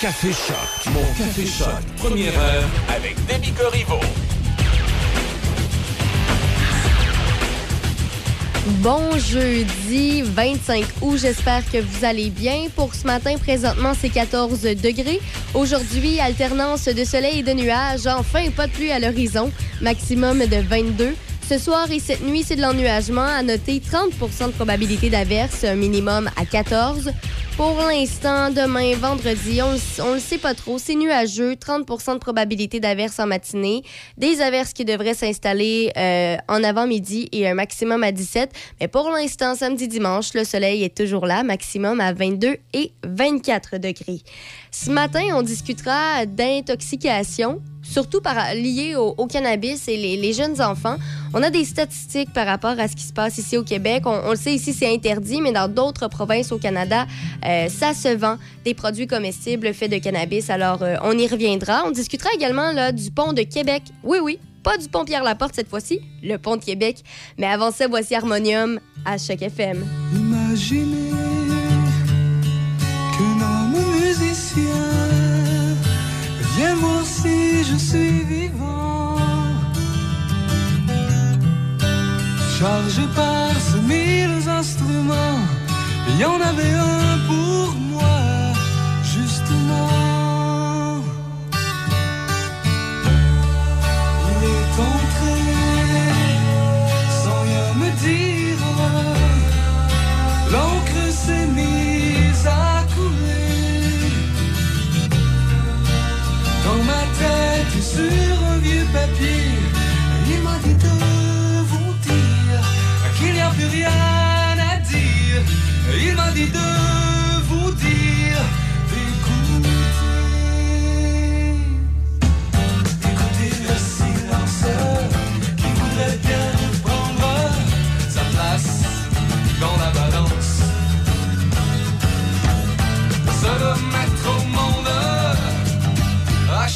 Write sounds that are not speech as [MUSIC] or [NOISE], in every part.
Café Choc, mon Café Choc, première heure avec Demi Corriveau. Bon jeudi 25 août, j'espère que vous allez bien. Pour ce matin, présentement, c'est 14 degrés. Aujourd'hui, alternance de soleil et de nuages. Enfin, pas de pluie à l'horizon. Maximum de 22. Ce soir et cette nuit, c'est de l'ennuagement. À noter 30% de probabilité d'averse, un minimum à 14. Pour l'instant, demain, vendredi, on, ne le sait pas trop. C'est nuageux, 30% de probabilité d'averse en matinée. Des averses qui devraient s'installer euh, en avant-midi et un maximum à 17. Mais pour l'instant, samedi, dimanche, le soleil est toujours là, maximum à 22 et 24 degrés. Ce matin, on discutera d'intoxication surtout par, lié au, cannabis et les, jeunes enfants. On a des statistiques par rapport à ce qui se passe ici au Québec. On, le sait ici, c'est interdit, mais dans d'autres provinces au Canada, euh, ça se vend des produits comestibles faits de cannabis. Alors, euh, on y reviendra. On discutera également là, du pont de Québec. Oui, oui, pas du pont Pierre-Laporte cette fois-ci, le pont de Québec. Mais avant ça, voici Harmonium à chaque FM. Imaginez Viens voir si je suis vivant. Chargé par ces mille instruments, il y en avait un pour moi, sur un vieux papier. Il m'a dit de vous dire qu'il n'y a plus rien à dire. Il m'a dit de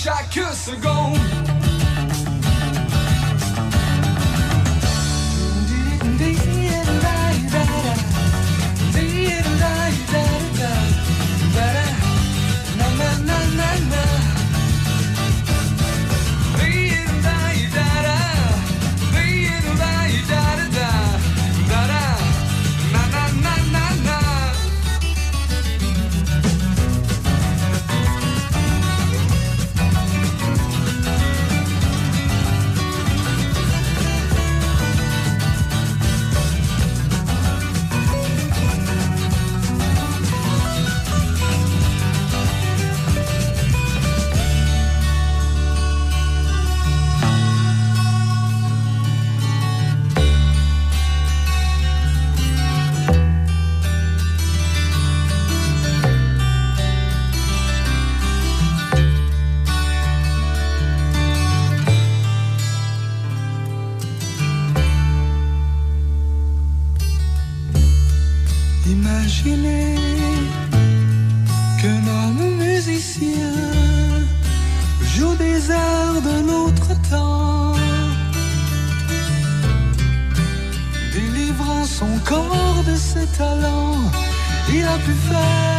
à chaque de ses talents, il a pu faire.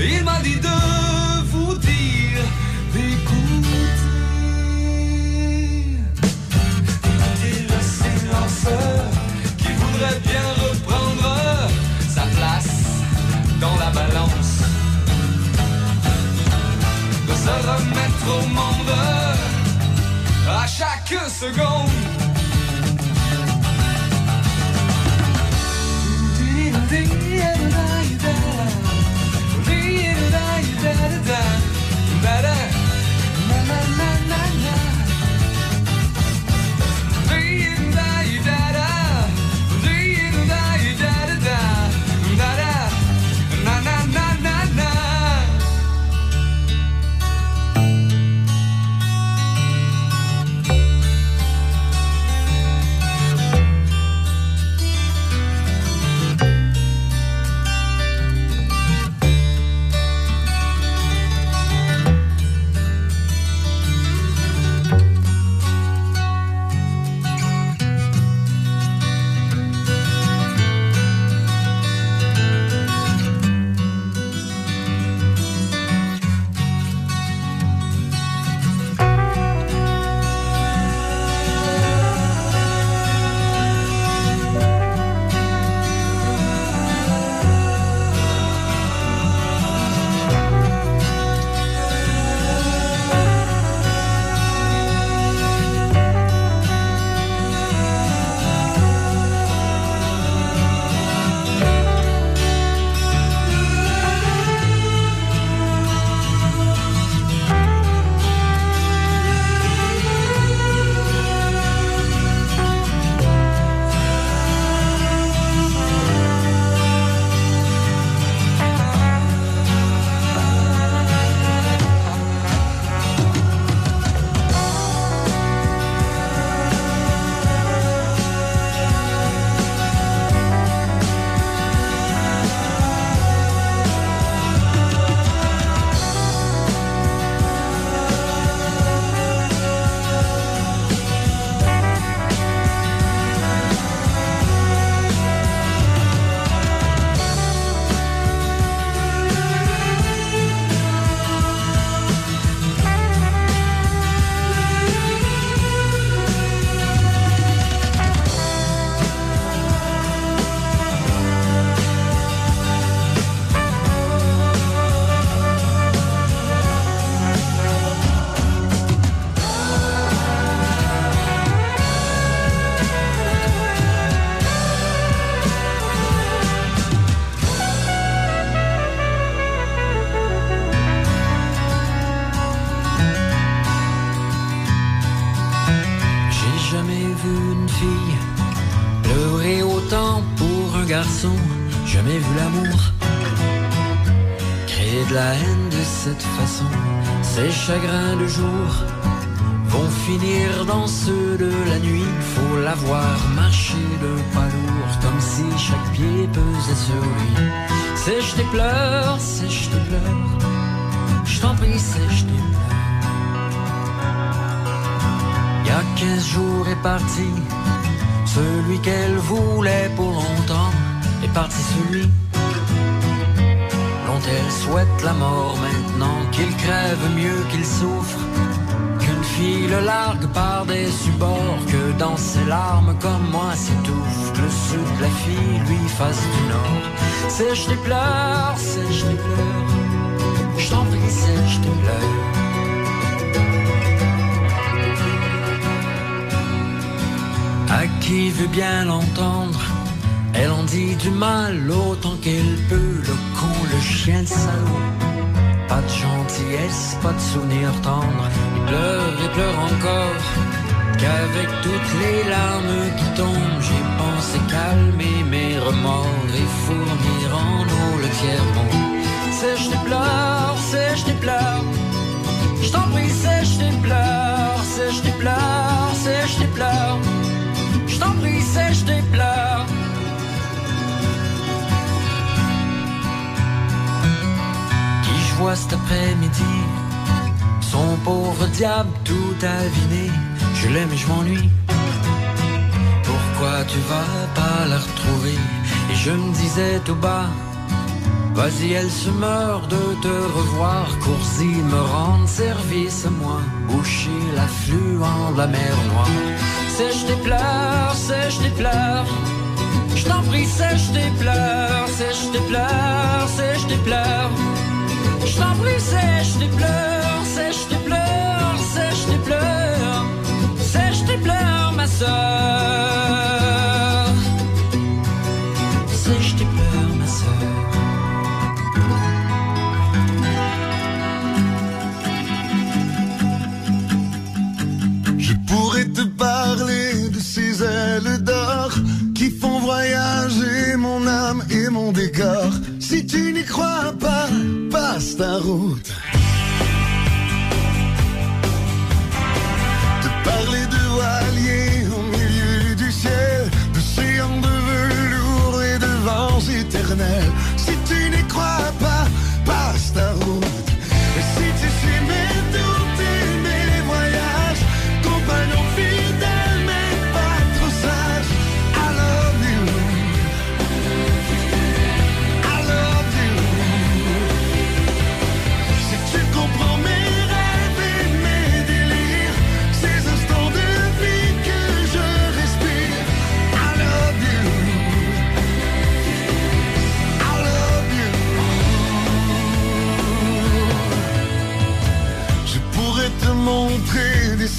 Il m'a dit de vous dire d'écouter. D'écouter le silenceur qui voudrait bien reprendre sa place dans la balance. De se remettre au monde à chaque seconde. Chagrins de jour vont finir dans ceux de la nuit. Faut la voir marcher de pas lourd, comme si chaque pied pesait sur lui. Sèche tes pleurs, sèche tes pleurs, je t'en prie, sèche tes pleurs. Y a 15 jours est parti, celui qu'elle voulait pour longtemps est parti celui elle souhaite la mort maintenant, qu'il crève mieux qu'il souffre fille le largue par des supports que dans ses larmes comme moi s'étouffe que le sud de la fille lui fasse du nord. Sèche tes pleurs, sèche tes pleurs, je t'en prie, sèche tes pleurs. À qui veut bien l'entendre, elle en dit du mal autant qu'elle peut, le le chien, le salaud. Pas de gentillesse, pas de souvenir tendre. Il pleure et pleure encore. Qu'avec toutes les larmes qui tombent, j'ai pensé calmer mes remords et fournir en eau le tiers-monde. Sèche tes pleurs, sèche tes pleurs. Je t'en prie, sèche tes pleurs, sèche tes pleurs, sèche tes pleurs. Je t'en prie, sèche tes pleurs. Cet après-midi son pauvre diable tout aviné. Je l'aime et je m'ennuie. Pourquoi tu vas pas la retrouver? Et je me disais tout bas. Vas-y, elle se meurt de te revoir. Cours-y, me rendre service à moi. Boucher l'affluent de la mer noire. Sèche tes pleurs, sèche tes pleurs. Je t'en prie, sèche tes pleurs, sèche tes pleurs, sèche tes pleurs. Sèche tes pleurs, sèche tes pleurs, sèche tes pleurs, sèche tes pleurs, ma soeur.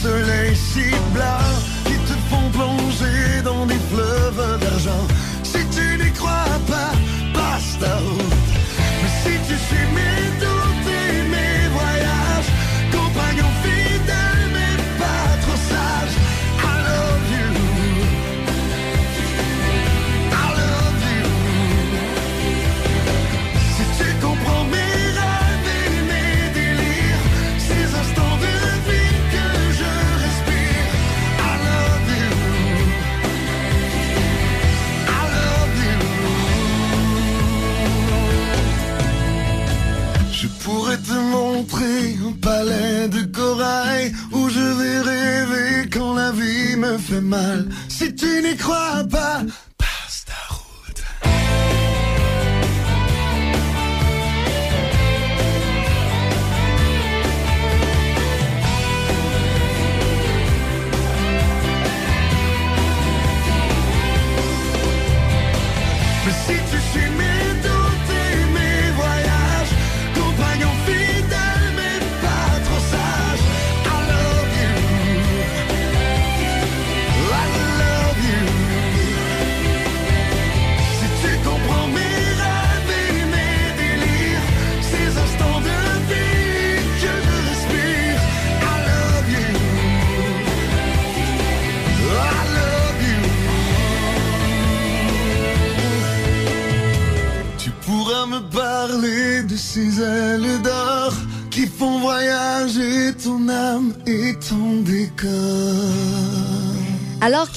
Soleils si blancs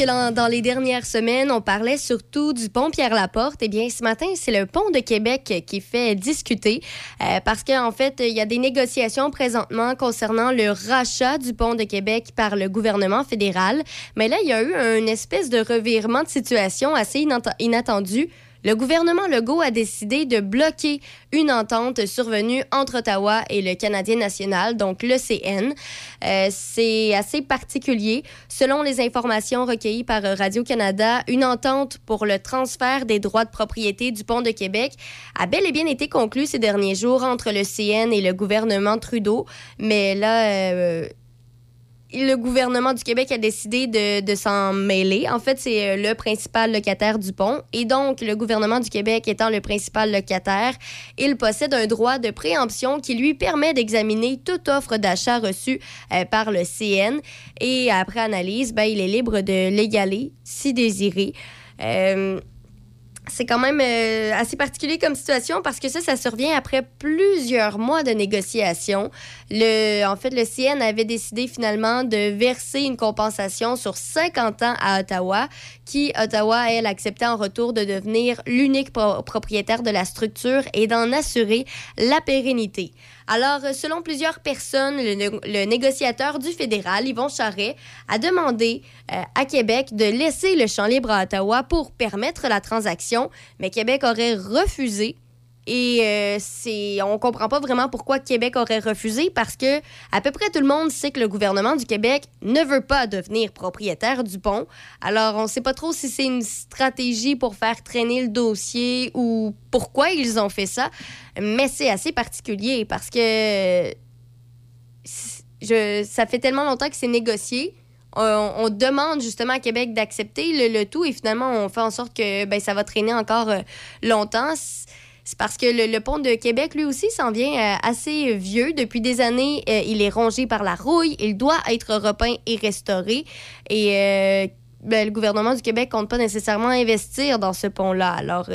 dans, les dernières semaines, on parlait surtout du pont Pierre-Laporte, eh bien, ce matin, c'est le pont de Québec qui fait discuter euh, parce qu'en fait, il y a des négociations présentement concernant le rachat du pont de Québec par le gouvernement fédéral. Mais là, il y a eu une espèce de revirement de situation assez inat- inattendu. Le gouvernement Legault a décidé de bloquer une entente survenue entre Ottawa et le Canadien national, donc l'ECN. Euh, c'est assez particulier. Selon les informations recueillies par Radio-Canada, une entente pour le transfert des droits de propriété du pont de Québec a bel et bien été conclue ces derniers jours entre le CN et le gouvernement Trudeau. Mais là, euh, le gouvernement du Québec a décidé de, s'en mêler. En fait, c'est euh, le principal locataire du pont. Et donc, le gouvernement du Québec étant le principal locataire, il possède un droit de préemption qui lui permet d'examiner toute offre d'achat reçue euh, par le CN. Et après analyse, ben, il est libre de l'égaler si désiré. Euh, c'est quand même euh, assez particulier comme situation parce que ça, ça survient après plusieurs mois de négociations. Le, en fait, le CN avait décidé finalement de verser une compensation sur 50 ans à Ottawa, qui, Ottawa, elle, acceptait en retour de devenir l'unique pro- propriétaire de la structure et d'en assurer la pérennité. Alors, euh, selon plusieurs personnes, le, né- le négociateur du fédéral, Yvon Charret, a demandé euh, à Québec de laisser le champ libre à Ottawa pour permettre la transaction, mais Québec aurait refusé. Et euh, c'est, on comprend pas vraiment pourquoi Québec aurait refusé parce que à peu près tout le monde sait que le gouvernement du Québec ne veut pas devenir propriétaire du pont. Alors on sait pas trop si c'est une stratégie pour faire traîner le dossier ou pourquoi ils ont fait ça, mais c'est assez particulier parce que je, ça fait tellement longtemps que c'est négocié. On, on demande justement à Québec d'accepter le, le tout et finalement on fait en sorte que ben, ça va traîner encore euh, longtemps. C'est- parce que le, pont de Québec, lui aussi, s'en vient euh, assez vieux. Depuis des années, euh, il est rongé par la rouille. Il doit être repeint et restauré. Et euh, ben, le gouvernement du Québec compte pas nécessairement investir dans ce pont-là. Alors,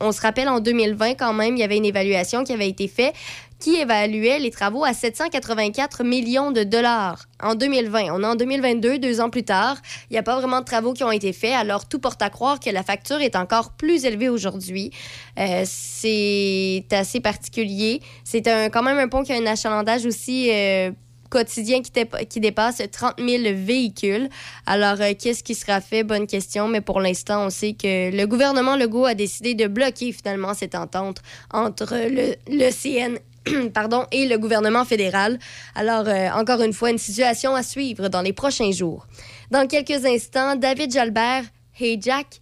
on se rappelle en 2020 quand même, il y avait une évaluation qui avait été faite qui évaluait les travaux à 784 millions de dollars en 2020. On est en 2022, deux ans plus tard. Il n'y a pas vraiment de travaux qui ont été faits, alors tout porte à croire que la facture est encore plus élevée aujourd'hui. Euh, c'est assez particulier. C'est quand même un pont qui a un achalandage aussi euh, quotidien qui dépasse 30 000 véhicules. Alors, euh, qu'est-ce qui sera fait? Bonne question, mais pour l'instant, on sait que le gouvernement Legault a décidé de bloquer finalement cette entente entre le, le CN [CLEARS THROAT] pardon, et le gouvernement fédéral. Alors, euh, encore une fois, une situation à suivre dans les prochains jours. Dans quelques instants, David Jalbert, Hey Jack,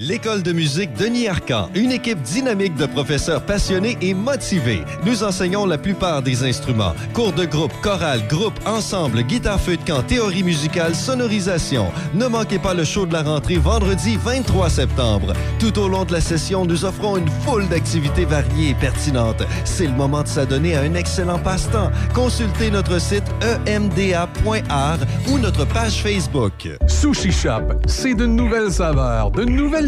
L'école de musique Denis Arcan, une équipe dynamique de professeurs passionnés et motivés. Nous enseignons la plupart des instruments. Cours de groupe, chorale, groupe, ensemble, guitare feu de camp, théorie musicale, sonorisation. Ne manquez pas le show de la rentrée vendredi 23 septembre. Tout au long de la session, nous offrons une foule d'activités variées et pertinentes. C'est le moment de s'adonner à un excellent passe-temps. Consultez notre site emda.art ou notre page Facebook. Sushi Shop, c'est de nouvelles saveurs, de nouvelles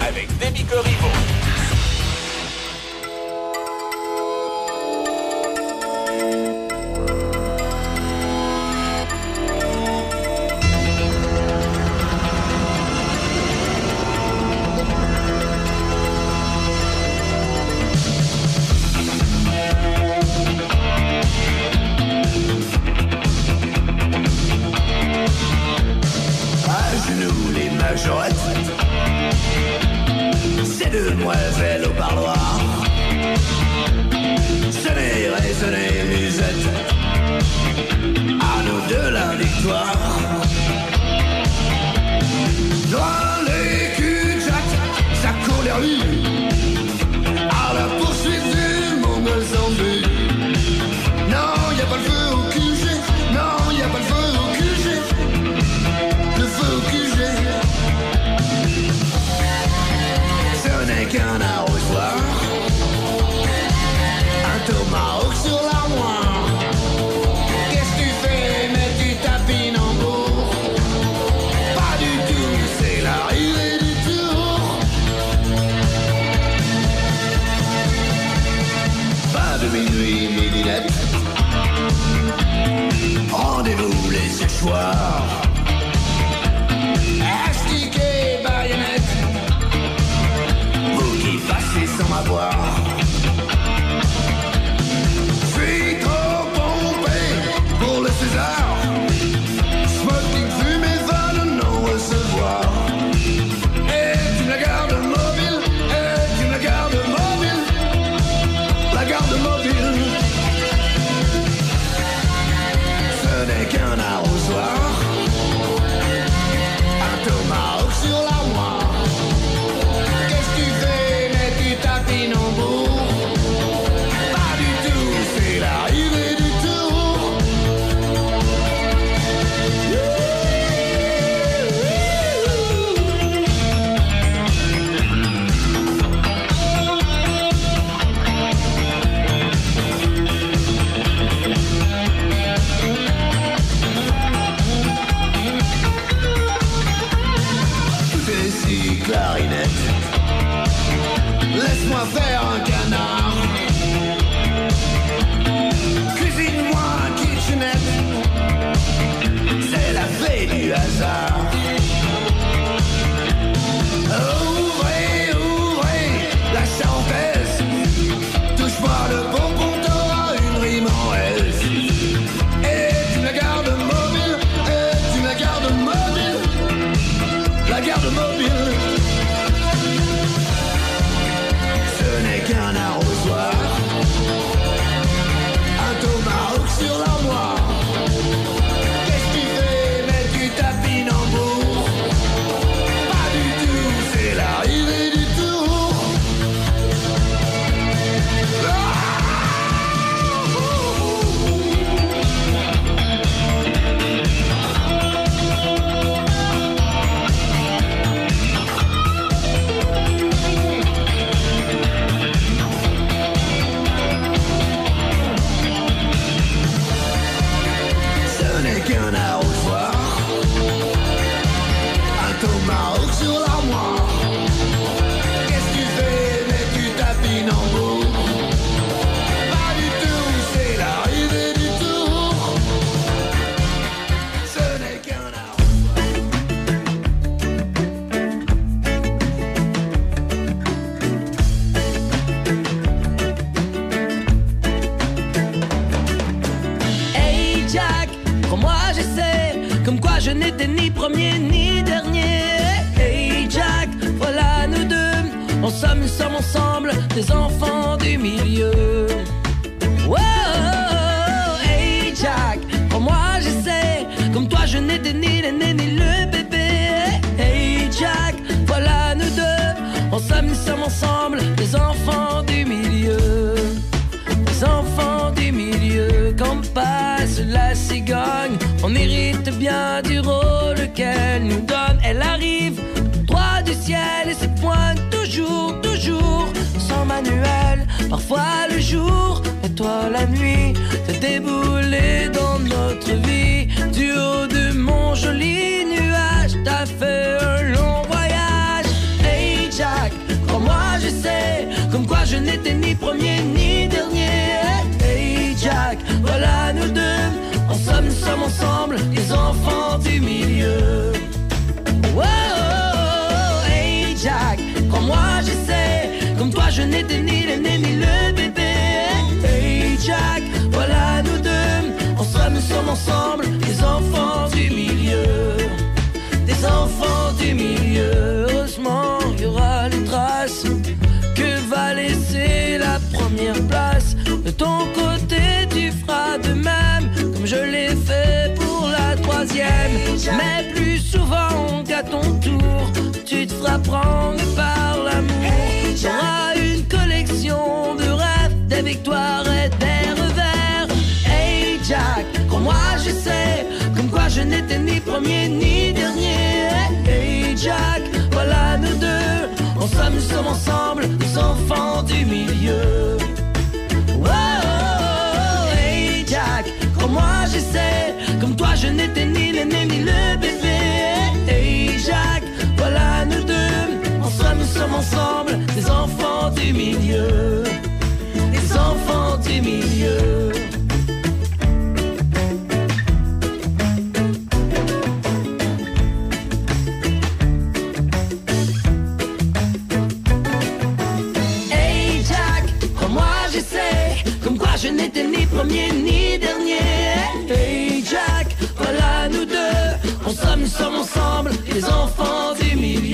avec Demi Corriveau. nous sommes ensemble des enfants du milieu. Des enfants du milieu, quand passe la cigogne, on hérite bien du rôle qu'elle nous donne. Elle arrive droit du ciel et se pointe toujours, toujours, sans manuel. Parfois le jour, et toi la nuit, Te débouler dans notre vie. Du haut de mon joli nuage, t'as fait un long je n'étais ni premier ni dernier. Hey Jack, voilà nous deux. En somme, nous sommes ensemble les enfants du milieu. Wow, hey Jack, quand moi j'essaie, comme toi je n'étais ni l'aîné ni le bébé. Hey Jack, voilà nous deux. En somme, nous sommes ensemble les enfants du milieu. Des enfants du milieu, heureusement, il y aura les traces. De ton côté, tu feras de même, comme je l'ai fait pour la troisième. Mais plus souvent qu'à ton tour, tu te feras prendre par l'amour. T'auras une collection de rêves, des victoires et des revers. Hey Jack, crois-moi, je sais, comme quoi je n'étais ni premier ni dernier. Hey Jack, voilà nous deux nous sommes ensemble, les enfants du milieu. Oh, hey Jack, crois-moi, j'essaie. Comme toi, je n'étais ni l'aîné ni le bébé. Hey Jack, voilà nous deux. En soi, nous sommes ensemble, les enfants du milieu. Les enfants du milieu. n'était ni premier ni dernier. Hey Jack, voilà nous deux, on sommes, nous sommes ensemble, les enfants des millions.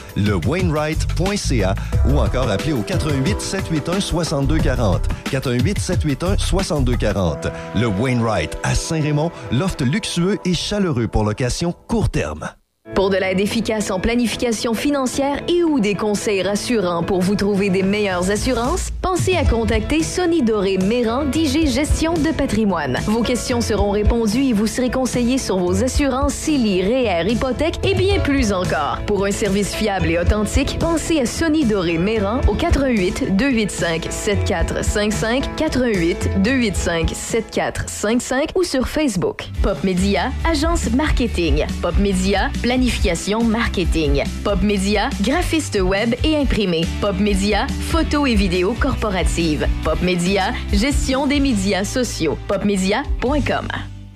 le Wainwright.ca ou encore appelez au 88 781 6240. 418 781 6240. Le Wainwright à Saint-Raymond, loft luxueux et chaleureux pour location court terme. Pour de l'aide efficace en planification financière et ou des conseils rassurants pour vous trouver des meilleures assurances, pensez à contacter Sonny Doré Méran d'IG Gestion de patrimoine. Vos questions seront répondues et vous serez conseillé sur vos assurances CELI, REER, hypothèque et bien plus encore. Pour un service fiable et authentique, pensez à Sonny Doré Méran au 88 285 7455 88 285 7455 ou sur Facebook. Pop Media, agence marketing. Pop Media, planification marketing. Pop Media, graphiste web et imprimé. Pop Media, photo et vidéo corporative. Pop Media, gestion des médias sociaux. Popmedia.com.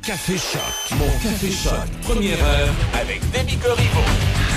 Café Choc. Mon Café Choc. Première heure avec Demi Corriveau.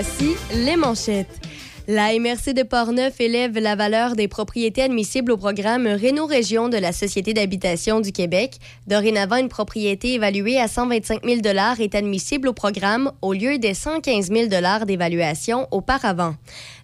Voici les manchettes. La MRC de Portneuf élève la valeur des propriétés admissibles au programme Réno Région de la Société d'habitation du Québec. Dorénavant, une propriété évaluée à 125 000 est admissible au programme au lieu des 115 000 d'évaluation auparavant.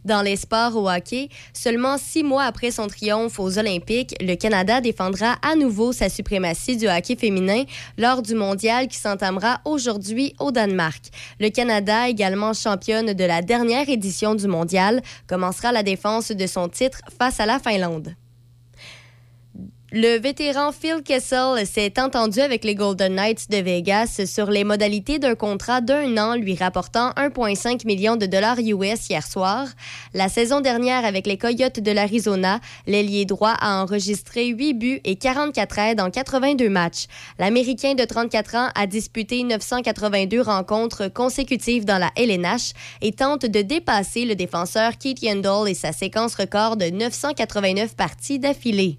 Dans les sports au hockey, seulement six mois après son triomphe aux Olympiques, le Canada défendra à nouveau sa suprématie du hockey féminin lors du mondial qui s'entamera aujourd'hui au Danemark. Le Canada, également championne de la dernière édition du mondial, commencera la défense de son titre face à la Finlande. Le vétéran Phil Kessel s'est entendu avec les Golden Knights de Vegas sur les modalités d'un contrat d'un an lui rapportant 1,5 million de dollars US hier soir. La saison dernière avec les Coyotes de l'Arizona, l'ailier droit a enregistré 8 buts et 44 aides en 82 matchs. L'Américain de 34 ans a disputé 982 rencontres consécutives dans la LNH et tente de dépasser le défenseur Keith Yandel et sa séquence record de 989 parties d'affilée.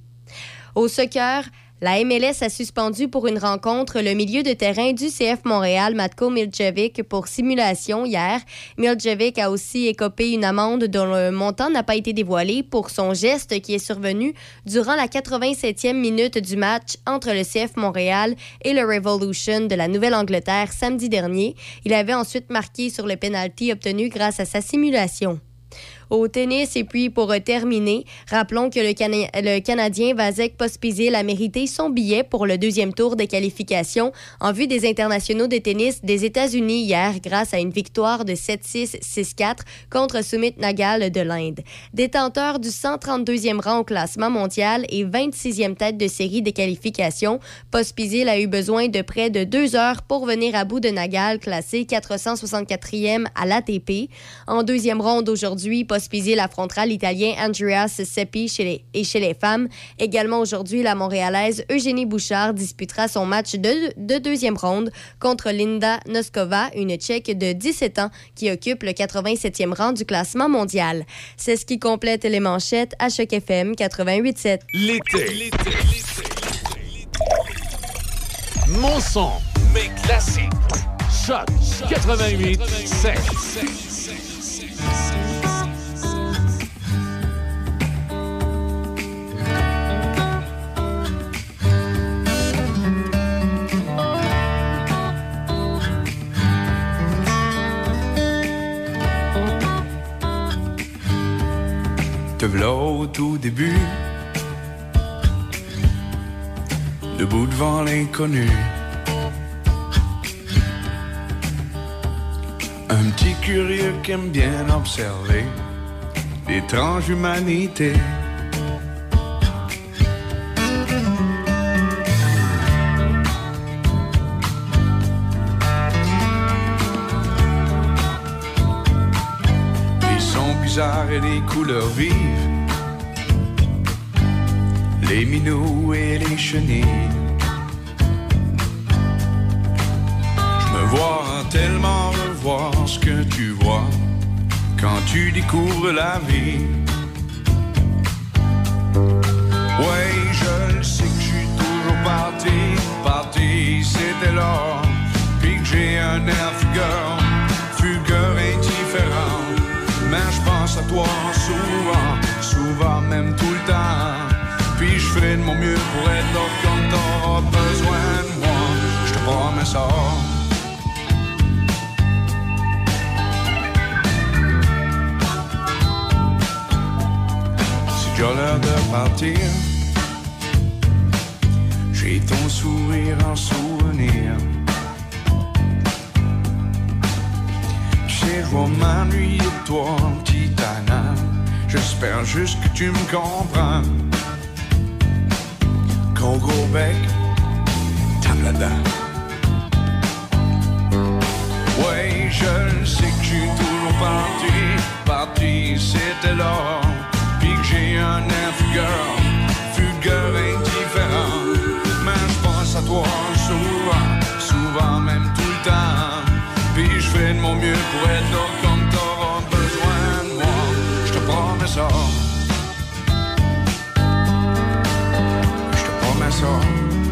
Au soccer, la MLS a suspendu pour une rencontre le milieu de terrain du CF Montréal, Matko Miljevic, pour simulation hier. Miljevic a aussi écopé une amende dont le montant n'a pas été dévoilé pour son geste qui est survenu durant la 87e minute du match entre le CF Montréal et le Revolution de la Nouvelle-Angleterre samedi dernier. Il avait ensuite marqué sur le penalty obtenu grâce à sa simulation au tennis. Et puis, pour terminer, rappelons que le Canadien Vasek Pospisil a mérité son billet pour le deuxième tour des qualifications en vue des internationaux de tennis des États-Unis hier grâce à une victoire de 7-6, 6-4 contre Sumit Nagal de l'Inde. Détenteur du 132e rang au classement mondial et 26e tête de série des qualifications, Pospisil a eu besoin de près de deux heures pour venir à bout de Nagal, classé 464e à l'ATP. En deuxième ronde aujourd'hui, Pospisil affrontera l'Italien Andreas Seppi chez les, et chez les femmes. Également aujourd'hui, la Montréalaise Eugénie Bouchard disputera son match de, de deuxième ronde contre Linda Noskova, une Tchèque de 17 ans qui occupe le 87e rang du classement mondial. C'est ce qui complète les manchettes à Choc FM 88.7. L'été. Mon son. Mes classiques. Choc 88 Te v'là au tout début, debout devant l'inconnu. Un petit curieux qui aime bien observer l'étrange humanité. Et des couleurs vives, les minous et les chenilles. Je me vois tellement revoir ce que tu vois quand tu découvres la vie. Ouais, je le sais que je suis toujours parti, parti, c'était là. Puis que j'ai un air indifférent. Je pense à toi souvent, souvent même tout le temps. Puis je ferai de mon mieux pour être là quand t'auras besoin de moi. Je te promets ça. C'est déjà l'heure de partir. J'ai ton sourire en souvenir. Sais, je de toi, petit. J'espère juste que tu me comprends. Gros gros bec, tape. Ouais, je sais que suis toujours parti, parti, c'était là. Puis que j'ai un air fugueur, fugueur indifférent. Mais je pense à toi fais de mon mieux pour être là quand t'auras besoin de moi. Je te promets ça. Je te promets ça.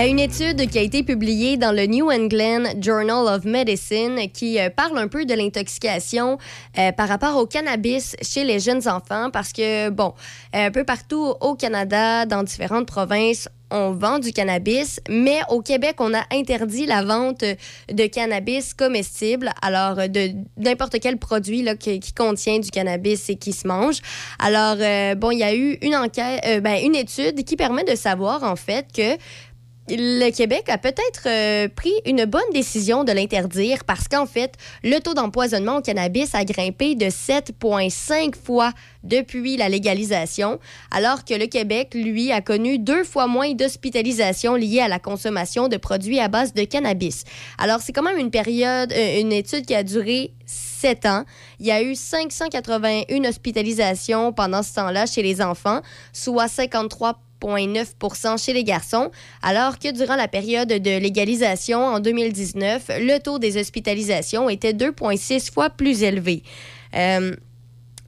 A une étude qui a été publiée dans le New England Journal of Medicine qui euh, parle un peu de l'intoxication euh, par rapport au cannabis chez les jeunes enfants parce que, bon, un peu partout au Canada, dans différentes provinces, on vend du cannabis, mais au Québec, on a interdit la vente de cannabis comestible, alors euh, de n'importe quel produit là, qui, contient du cannabis et qui se mange. Alors, euh, bon, il y a eu une enquête, euh, ben, une étude qui permet de savoir, en fait, que le Québec a peut-être euh, pris une bonne décision de l'interdire parce qu'en fait, le taux d'empoisonnement au cannabis a grimpé de 7,5 fois depuis la légalisation, alors que le Québec, lui, a connu deux fois moins d'hospitalisations liées à la consommation de produits à base de cannabis. Alors, c'est quand même une période, euh, une étude qui a duré 7 ans. Il y a eu 581 hospitalisations pendant ce temps-là chez les enfants, soit 53 0,9 chez les garçons, alors que durant la période de légalisation en 2019, le taux des hospitalisations était 2,6 fois plus élevé. Euh,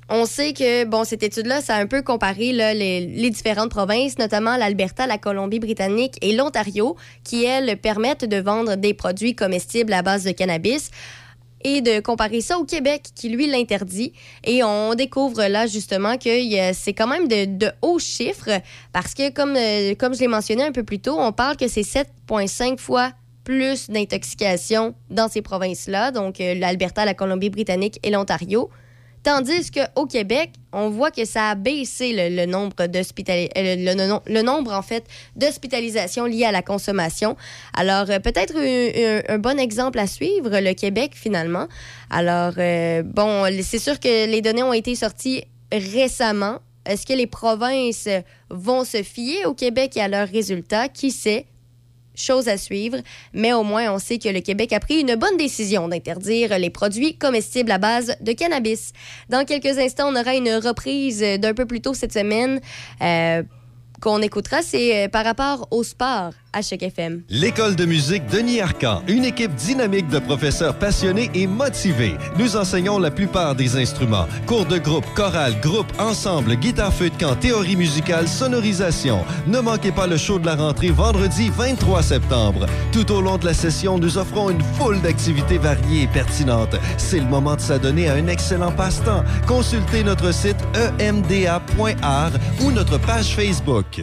on sait que, bon, cette étude-là, ça a un peu comparé les, les différentes provinces, notamment l'Alberta, la Colombie-Britannique et l'Ontario, qui, elles, permettent de vendre des produits comestibles à base de cannabis et de comparer ça au Québec qui, lui, l'interdit. Et on découvre là, justement, que a- c'est quand même de, de hauts chiffres parce que, comme, euh, comme je l'ai mentionné un peu plus tôt, on parle que c'est 7,5 fois plus d'intoxication dans ces provinces-là, donc euh, l'Alberta, la Colombie-Britannique et l'Ontario. Tandis qu'au Québec, on voit que ça a baissé euh, le, nombre en fait d'hospitalisations liées à la consommation. Alors euh, peut-être un bon exemple à suivre, le Québec finalement. Alors euh, bon, c'est sûr que les données ont été sorties récemment. Est-ce que les provinces vont se fier au Québec et à leurs résultats? Qui sait? Chose à suivre, mais au moins on sait que le Québec a pris une bonne décision d'interdire les produits comestibles à base de cannabis. Dans quelques instants, on aura une reprise d'un peu plus tôt cette semaine euh, qu'on écoutera. C'est euh, par rapport au sport à Choc FM. L'école de musique Denis Arcan, une équipe dynamique de professeurs passionnés et motivés. Nous enseignons la plupart des instruments. Cours de groupe, chorale, groupe, ensemble, guitare feu de camp, théorie musicale, sonorisation. Ne manquez pas le show de la rentrée vendredi 23 septembre. Tout au long de la session, nous offrons une foule d'activités variées et pertinentes. C'est le moment de s'adonner à un excellent passe-temps. Consultez notre site emda.art ou notre page Facebook.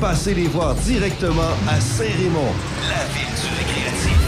Passez les voir directement à Saint-Raymond, la ville du récréatif.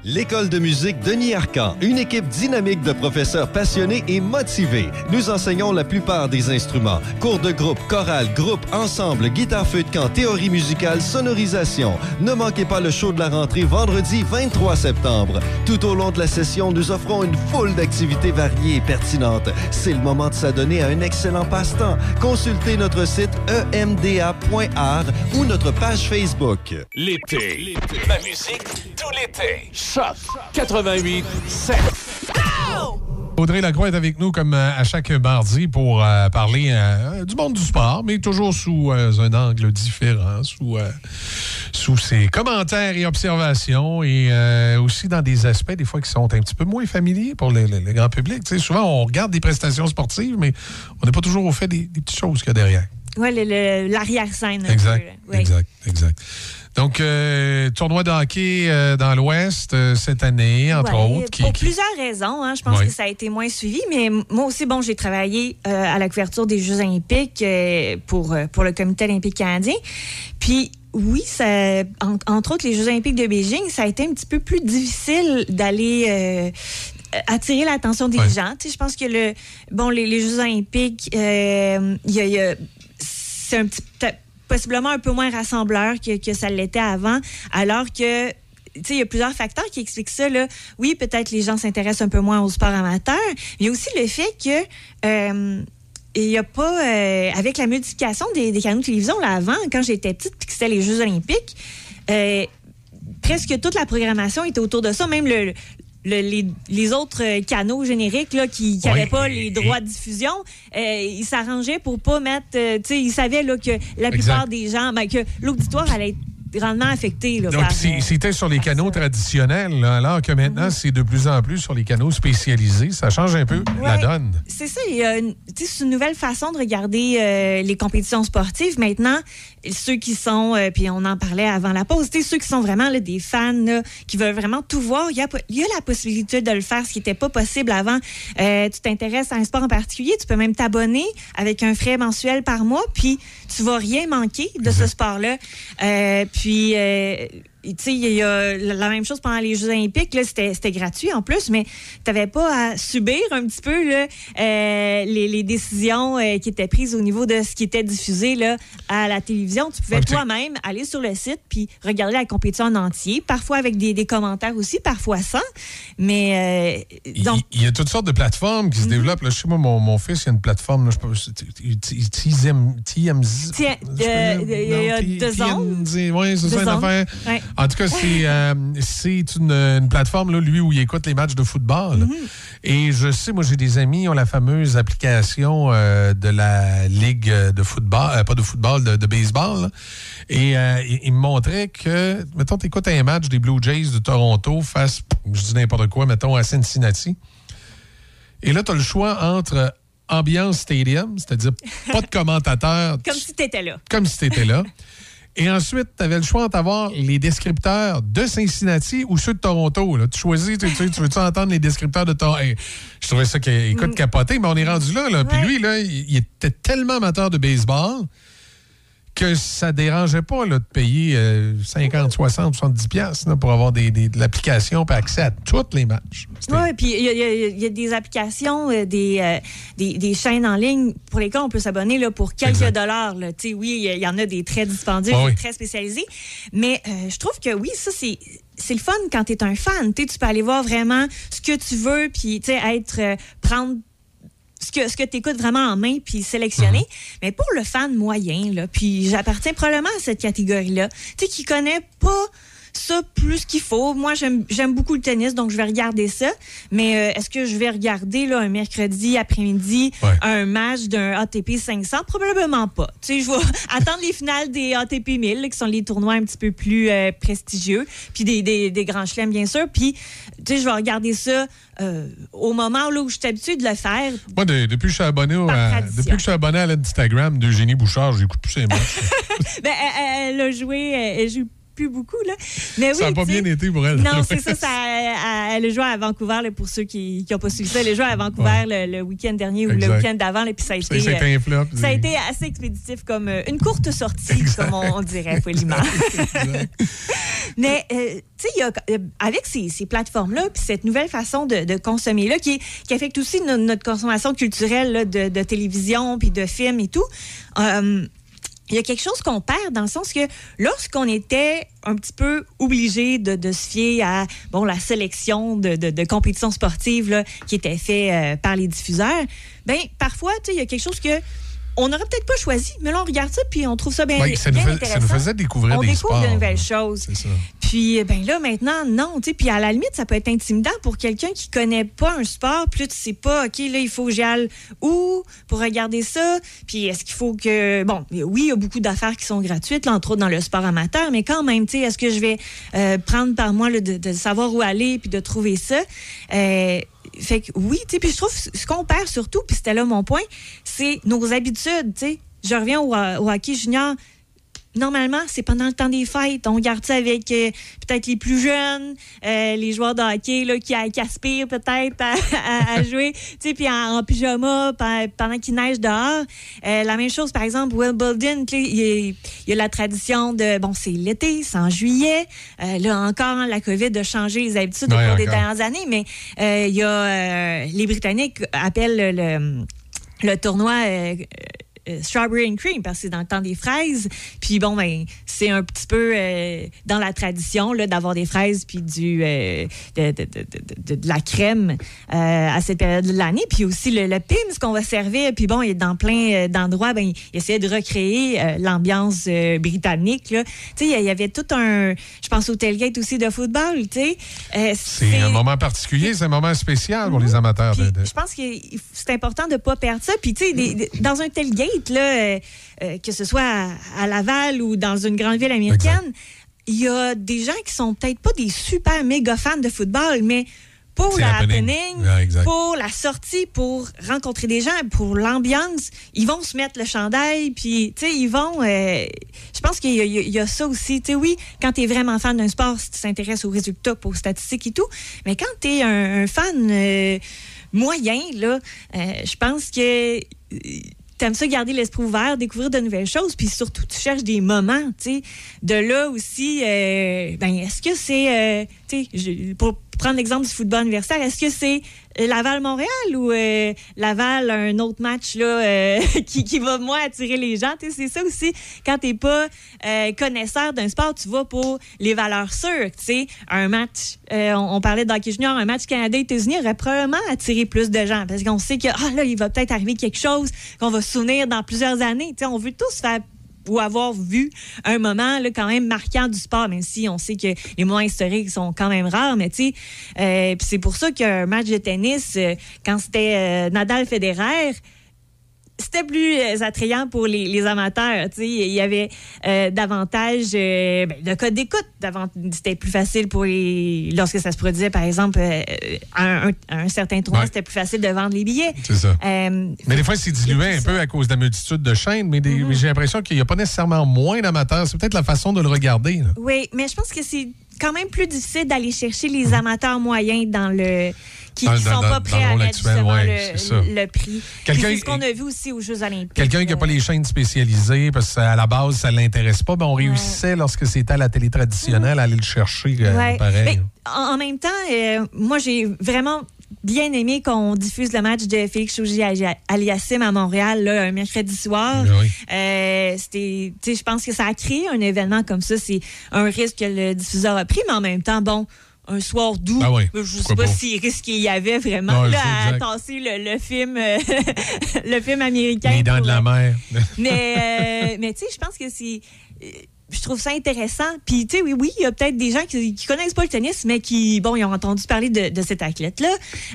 L'école de musique Denis Arcan, une équipe dynamique de professeurs passionnés et motivés. Nous enseignons la plupart des instruments. Cours de groupe, chorale, groupe, ensemble, guitare feu de camp, théorie musicale, sonorisation. Ne manquez pas le show de la rentrée vendredi 23 septembre. Tout au long de la session, nous offrons une foule d'activités variées et pertinentes. C'est le moment de s'adonner à un excellent passe-temps. Consultez notre site emda.art ou notre page Facebook. L'été. Ma musique, tout l'été. Choc 88 7. Audrey Lacroix est avec nous comme euh, à chaque mardi pour euh, parler euh, du monde du sport, mais toujours sous un angle différent, sous, sous ses commentaires et observations et aussi dans des aspects des fois qui sont un petit peu moins familiers pour le, grand public. Souvent, on regarde des prestations sportives, mais on n'est pas toujours au fait des, des petites choses qu'il y a derrière. Oui, l'arrière-scène. Exact, peu, exact, exact. Donc, euh, tournoi de hockey euh, dans l'Ouest euh, cette année, entre Ouais, autres. qui- pour qui- plusieurs raisons. hein. Je pense Ouais. que ça a été moins suivi, mais moi aussi, bon, j'ai travaillé à la couverture des Jeux olympiques pour, pour le Comité olympique canadien. Puis, oui, ça, en- entre autres, les Jeux olympiques de Beijing, ça a été un petit peu plus difficile d'aller attirer l'attention des Ouais. gens. Tu sais, je pense que le bon, les, les Jeux olympiques, euh, il y a- il y a- c'est un petit possiblement un peu moins rassembleur que, que ça l'était avant, alors que il y a plusieurs facteurs qui expliquent ça. Là. Oui, peut-être les gens s'intéressent un peu moins au sport amateur, mais aussi le fait que euh, il y a pas euh, avec la multiplication des, des canaux de télévision là avant, quand j'étais petite, puis que c'était les Jeux Olympiques, euh, presque toute la programmation était autour de ça, même le, le- les, les autres canaux génériques là, qui n'avaient Oui, pas les droits de diffusion, euh, ils s'arrangeaient pour pas mettre. euh, tu sais, ils savaient là, que la plupart Exact. des gens, ben, que l'auditoire allait être grandement affecté. Là, Donc, c'est- euh, c'était sur les canaux traditionnels, là, alors que maintenant, Mhm. c'est de plus en plus sur les canaux spécialisés. Ça change un peu la donne. C'est ça, c'est une nouvelle façon de regarder euh, les compétitions sportives. Maintenant, ceux qui sont, euh, puis on en parlait avant la pause, ceux qui sont vraiment là, des fans là, qui veulent vraiment tout voir, il y a, y a la possibilité de le faire, ce qui n'était pas possible avant. Euh, tu t'intéresses à un sport en particulier, tu peux même t'abonner avec un frais mensuel par mois, puis tu vas rien manquer de ce sport-là. Euh, puis... euh, tu sais, il y a la même chose pendant les Jeux olympiques. Là, c'était, c'était gratuit en plus, mais tu n'avais pas à subir un petit peu là, euh, les, les décisions euh, qui étaient prises au niveau de ce qui était diffusé là, à la télévision. Tu pouvais toi-même aller sur le site puis regarder la compétition en entier, parfois avec des, des commentaires aussi, parfois sans. Mais euh, Il donc, il y a toutes sortes de plateformes qui se développent. Là, je sais, moi, mon, mon fils, il y a une plateforme, là, je TMZ. euh, il y a deux zones. Oui, c'est ça, une affaire. En tout cas, c'est euh, c'est une, une plateforme, là, lui, où il écoute les matchs de football. Mhm. Et je sais, moi, j'ai des amis qui ont la fameuse application euh, de la Ligue de football, euh, pas de football, de, de baseball. là. Et ils me montraient que, mettons, tu écoutes un match des Blue Jays de Toronto face, je dis n'importe quoi, mettons, à Cincinnati. Et là, tu as le choix entre ambiance stadium, c'est-à-dire pas de commentateur, [LAUGHS] comme si tu étais là. comme si tu étais là. Et ensuite, tu avais le choix entre avoir les descripteurs de Cincinnati ou ceux de Toronto. Là. Tu choisis, tu, tu, tu veux-tu entendre les descripteurs de Toronto? je trouvais ça, qu'il- écoute, Mm. capoté, mais on est rendu là. là. Puis lui, là, il, il était tellement amateur de baseball que ça dérangeait pas là, de payer euh, 50, 60, 70 piastres, là, pour avoir des, des- de l'application et accès à tous les matchs. Oui, puis il y, a- y y des applications, euh, des, euh, des, des chaînes en ligne pour lesquelles on peut s'abonner là, pour quelques Exact. dollars. là. Oui, il y, en a des très dispendieux, oui. très spécialisés. Mais euh, je trouve que oui, ça, c'est. C'est le fun quand tu es un fan. Tu peux aller voir vraiment ce que tu veux, puis être. euh, prendre ce que, ce que tu écoutes vraiment en main puis sélectionner. Mais pour le fan moyen, là, puis j'appartiens probablement à cette catégorie-là, tu sais, qui connaît pas ça plus qu'il faut. Moi, j'aime beaucoup le tennis, donc je vais regarder ça. Mais euh, est-ce que je vais regarder là, un mercredi après-midi un match d'un ATP 500? Probablement pas. Tu sais, je vais [LAUGHS] attendre les finales des ATP 1000, là, qui sont les tournois un petit peu plus euh, prestigieux, puis des, des, des grands chelems, bien sûr. Puis, tu sais, je vais regarder ça euh, au moment là, où je suis habituée de le faire. Moi, de- depuis que je suis abonné, à, depuis que je suis abonné à l'Instagram d'Eugénie Bouchard, j'écoute plus ses matchs. [LAUGHS] ben, elle, elle a joué, elle, elle joue plus beaucoup, là. Mais oui, ça n'a pas bien été pour elle. Non, c'est ça, ça elle, a joué à Vancouver, là, pour ceux qui n'ont pas suivi ça. Elle a joué à Vancouver le, le week-end dernier ou le week-end d'avant, puis ça a été. ça a été euh, un flop, Ça a oui. été assez expéditif, comme euh, une courte sortie, comme on, on dirait [LAUGHS] poliment. Mais, euh, tu sais, euh, avec ces, ces plateformes-là, puis cette nouvelle façon de, de consommer-là, qui, qui affecte aussi no- notre consommation culturelle là, de, de télévision, puis de films et tout, euh, il y a quelque chose qu'on perd dans le sens que lorsqu'on était un petit peu obligé de, se fier à bon la sélection de, compétitions sportives qui était fait euh, par les diffuseurs, ben parfois il y a quelque chose que on n'aurait peut-être pas choisi, mais là on regarde ça puis on trouve ça bien, Ouais, ça, nous bien fait- intéressant. ça nous faisait découvrir on des découvre sports. de nouvelles choses. Ça. Puis ben là maintenant non, puis à la limite ça peut être intimidant pour quelqu'un qui connaît pas un sport, puis là tu sais pas OK là il faut que j'y aille où pour regarder ça, puis est-ce qu'il faut que bon, oui, il y a beaucoup d'affaires qui sont gratuites là, entre autres dans le sport amateur, mais quand même tu sais est-ce que je vais euh, prendre par moi là, de, de savoir où aller puis de trouver ça? Euh, fait que oui, tu sais, puis je trouve ce qu'on perd surtout, puis c'était là mon point, c'est nos habitudes, tu sais. Je reviens au, au hockey junior normalement, c'est pendant le temps des fêtes. On garde ça avec euh, peut-être les plus jeunes, euh, les joueurs de hockey là, qui, qui aspirent peut-être à, à- à jouer, [LAUGHS] tu sais, puis en, en pyjama pe- pendant qu'il neige dehors. Euh, la même chose, par exemple, sais, il y, a- il y a la tradition de, bon, c'est l'été, c'est en juillet. Euh, là encore, hein, la COVID a changé les habitudes au cours des dernières années, mais euh, il y a euh, les Britanniques appellent le, le, le tournoi. Euh, Strawberry and Cream parce que c'est dans le temps des fraises. Puis bon, ben, c'est un petit peu euh, dans la tradition là, d'avoir des fraises puis du, euh, de, de- de- de- la crème euh, à cette période de l'année. Puis aussi le, le Pims qu'on va servir. Puis bon, il est dans plein d'endroits, ben, il essayait de recréer l'ambiance britannique. Tu sais, il y- avait tout un... Je pense au tailgate aussi de football, tu sais. C'est un moment particulier, c'est un moment spécial pour les amateurs. je pense que c'est important de ne pas perdre ça. Puis, tu sais, dans un tel là, euh, euh, que ce soit à, à Laval ou dans une grande ville américaine, il y a des gens qui sont peut-être pas des super méga fans de football, mais pour la happening. pour la sortie, pour rencontrer des gens, pour l'ambiance, ils vont se mettre le chandail, puis, tu sais, ils vont... euh, je pense qu'il y, a- y ça aussi. Tu sais, oui, quand tu es vraiment fan d'un sport, si tu t'intéresses aux résultats, aux statistiques et tout, mais quand tu es un, un fan euh, moyen, là, euh, je pense que... tu aimes ça garder l'esprit ouvert, découvrir de nouvelles choses, puis surtout, tu cherches des moments, tu sais. De là aussi, euh, ben, est-ce que c'est, euh, pour prendre l'exemple du football universitaire, est-ce que c'est Laval-Montréal ou euh, Laval, un autre match euh, [LAUGHS] qui, va moins attirer les gens? C'est ça aussi, quand tu n'es pas euh, connaisseur d'un sport, tu vas pour les valeurs sûres. Un match, euh, on, on parlait d'hockey junior, un match Canada-États-Unis aurait probablement attiré plus de gens parce qu'on sait que ah, là, il va peut-être arriver quelque chose qu'on va se souvenir dans plusieurs années. On veut tous faire ou avoir vu un moment là, quand même marquant du sport, même si on sait que les moments historiques sont quand même rares. Mais tu sais, euh, c'est pour ça qu'un match de tennis, euh, quand c'était euh, Nadal-Federer, c'était plus euh, attrayant pour les, les amateurs. Il y avait euh, davantage euh, ben, de code d'écoute. C'était plus facile pour les. Lorsque ça se produisait, par exemple, euh, à un, un- à un certain tournoi, Ouais. c'était plus facile de vendre les billets. C'est ça. Mais des fois, c'est dilué un peu à cause de la multitude de chaînes, mais, mais j'ai l'impression qu'il n'y a pas nécessairement moins d'amateurs. C'est peut-être la façon de le regarder. là. Oui, mais je pense que c'est quand même plus difficile d'aller chercher les amateurs moyens dans le qui Dans- ne sont dans- pas prêts à mettre ouais, le, le prix. C'est ce qu'on a vu aussi aux Jeux olympiques. Quelqu'un qui n'a pas les chaînes spécialisées, parce qu'à la base, ça ne l'intéresse pas, ben on réussissait lorsque c'était à la télé traditionnelle à aller le chercher euh, Ouais. pareil. Mais en, en même temps, euh, moi, j'ai vraiment bien aimé qu'on diffuse le match de Félix Chouji Aliassim à Montréal là, un mercredi soir. Oui. Euh, c'était, je pense que ça a créé un événement comme ça. C'est un risque que le diffuseur a pris, mais en même temps, bon. Un soir doux. Ah oui, je sais pas, si il y avait vraiment Non, là, c'est à tasser le, le film, euh, [LAUGHS] le film américain. Les dents de la euh, mer. [LAUGHS] mais, euh, mais tu sais, je pense que c'est. Je trouve ça intéressant. Puis, tu sais, oui, oui, il y a peut-être des gens qui, qui connaissent pas le tennis, mais qui, bon, ils ont entendu parler de, de cet athlète-là.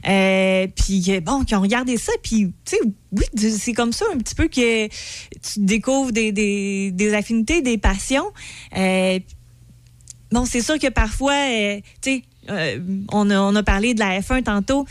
Euh, puis, bon, qui ont regardé ça. Puis, tu sais, oui, c'est comme ça un petit peu que tu découvres des, des, des affinités, des passions. Euh, bon, c'est sûr que parfois, euh, tu sais, euh, on, on a parlé de la F1 tantôt.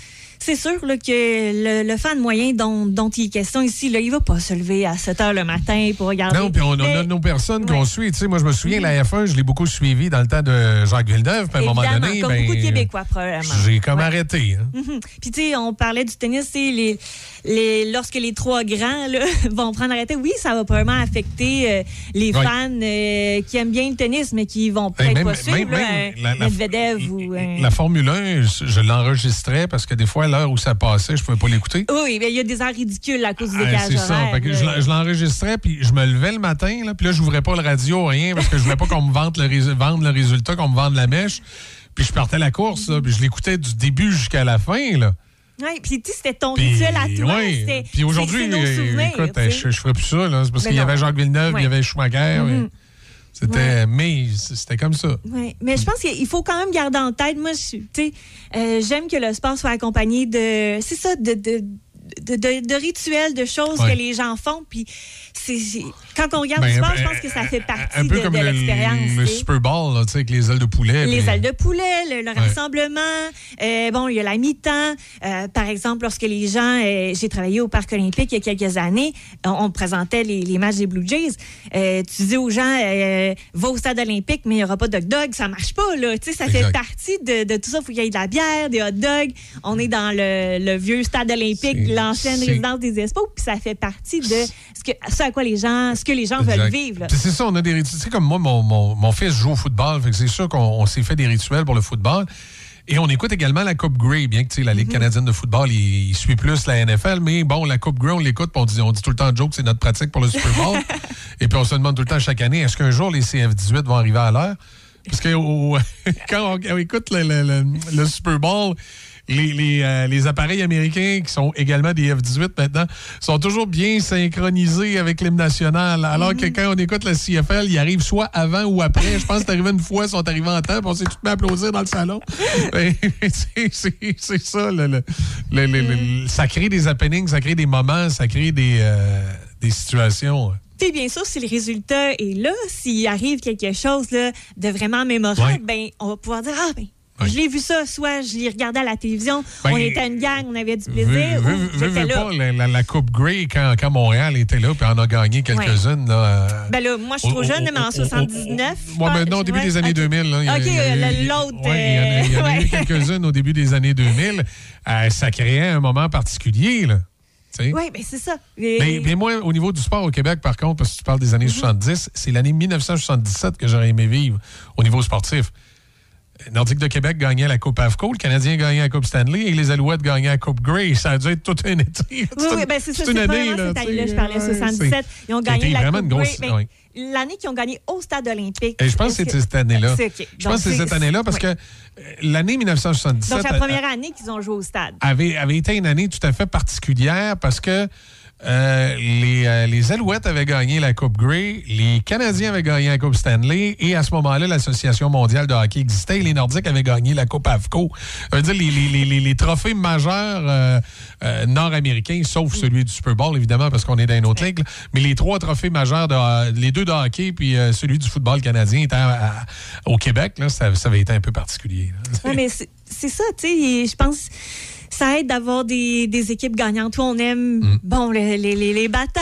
C'est sûr là, que le, le fan moyen dont, dont il est question ici, là, il va pas se lever à 7 heures le matin pour regarder. Non, puis on, a nos personnes qu'on suit. Moi, je me souviens, la F1, je l'ai beaucoup suivi dans le temps de Jacques Villeneuve. Puis à un moment donné, comme ben, beaucoup de Québécois, probablement. j'ai comme arrêté. hein. Mhm. Puis, tu sais, on parlait du tennis, les, les, lorsque les trois grands là, [LAUGHS] vont prendre arrêté, oui, ça va probablement affecter euh, les Ouais. fans euh, qui aiment bien le tennis, mais qui vont peut-être pas suivre même- là, même la- Medvedev ou La Formule 1, je, l'enregistrais parce que des fois, l'heure où ça passait, je pouvais pas l'écouter. Oui, mais il y a des heures ridicules à cause du Ah, décalage c'est ça. Fait que je l'en- je l'enregistrais, puis je me levais le matin, là, puis là, je n'ouvrais pas le radio, rien, parce que je voulais pas qu'on me vende le, résu- vende le résultat, qu'on me vende la mèche. Puis je partais la course, là, puis je l'écoutais du début jusqu'à la fin. Là. Oui, puis tu sais, c'était ton Puis, rituel à toi. c'était- Puis aujourd'hui, écoute, je, je ferais plus ça. là. C'est parce qu'il y avait Jacques Villeneuve, Ouais. il y avait Schumacher. Mhm. ouais. C'était. Mais c'était comme ça. Oui, mais je pense qu'il faut quand même garder en tête, moi, je tu sais, euh, j'aime que le sport soit accompagné de, c'est ça, de, de, de, de- de rituels, de choses Ouais. que les gens font. Puis quand on regarde Ben, du sport, je pense que ça fait partie Un peu de, comme de le, l'expérience. le sais. Super Bowl, là, tu sais, avec les ailes de poulet. Les puis- ailes de poulet, le, le Ouais. rassemblement. Euh, bon, il y a la mi-temps. Euh, par exemple, lorsque les gens, euh, j'ai travaillé au Parc olympique il y a quelques années, on, on présentait les, les matchs des Blue Jays. Tu dis aux gens, va au stade olympique, mais il n'y aura pas de hot dog. Ça marche pas, là. Tu sais, ça fait partie de, de tout ça. Il faut qu'il y ait de la bière, des hot dogs. On est dans le, le vieux stade olympique, l'ancienne résidence des Expos, puis ça fait partie de ce, que, ce à quoi les gens, ce que les gens Exact. veulent vivre. C'est ça, on a des rituels. Tu sais, comme moi, mon, mon, mon fils joue au football, fait que c'est sûr qu'on on s'est fait des rituels pour le football. Et on écoute également la Coupe Grey, bien que tu sais, la Mhm. Ligue canadienne de football, il, il suit plus la NFL, mais bon, la Coupe Grey, on l'écoute, on dit, on dit tout le temps joke, c'est notre pratique pour le Super Bowl. [LAUGHS] Et puis on se demande tout le temps chaque année, est-ce qu'un jour les CF18 vont arriver à l'heure? Parce que au- [LAUGHS] quand on, on écoute le, le- le- le Super Bowl, les, les, euh, les appareils américains, qui sont également des F-18 maintenant, sont toujours bien synchronisés avec l'hymne national. Alors que quand on écoute la CFL, ils arrivent soit avant ou après. Je pense que c'est arrivé une fois, ils sont arrivés en temps, puis on s'est tout mis à applaudir dans le salon. [LAUGHS] Ben, [LAUGHS] c'est- ça. le- le- le- ça crée des happenings, ça crée des moments, ça crée des, euh, des situations. Puis bien sûr, si le résultat est là, s'il arrive quelque chose là, de vraiment mémorable, Ouais. ben, on va pouvoir dire Ah, ben, je l'ai vu ça, soit je l'ai regardé à la télévision, Ben, on était une gang, on avait du plaisir, veux- veux- pas, la, la- la Coupe Grey, quand, quand Montréal était là, puis on a gagné quelques-unes. là, euh, Ben là, moi, je suis trop jeune, mais en au- 79. Ouais, mais non, au début ouais, des années ok. 2000. là, il y a- OK, euh, l'autre. il y en a- euh, eu [LAUGHS] ouais. quelques-unes au début des années 2000. Euh, ça créait un moment particulier. Là. Oui, ben c'est ça. Et- Mais, mais moi, au niveau du sport au Québec, par contre, parce que tu parles des Mhm. années 70, c'est l'année 1977 que j'aurais aimé vivre au niveau sportif. Nordique de Québec gagnait la Coupe AFCO, le Canadien gagnait la Coupe Stanley et les Alouettes gagnaient la Coupe Grey. Ça a dû être toute une été. Oui, oui, ben c'est ça. une C'est année. là, cette année-là, je parlais, ouais, 77. c'est- Ils ont gagné la vraiment Coupe une grosse- Grey. Ben, ouais. L'année qu'ils ont gagné au stade olympique. Et je pense que c'est cette année-là. OK. Je pense que c'est cette année-là parce oui. que euh, l'année 1977 Donc, c'est la première année qu'ils ont joué au stade. avait, avait été une année tout à fait particulière parce que euh, les, euh, les Alouettes avaient gagné la Coupe Grey, les Canadiens avaient gagné la Coupe Stanley et à ce moment-là, l'Association mondiale de hockey existait et les Nordiques avaient gagné la Coupe AFCO. Ça veut dire les, trophées majeurs euh, nord-américains, sauf celui du Super Bowl, évidemment, parce qu'on est dans une autre ligue, mais les trois trophées majeurs, de, les deux de hockey puis celui du football canadien étant à- à- au Québec, là, ça, ça avait été un peu particulier. là. Oui, mais c'est ça, tu sais. Je pense ça aide d'avoir des, des équipes gagnantes. Toi, on aime, Mm. bon, les, les, les, les battants,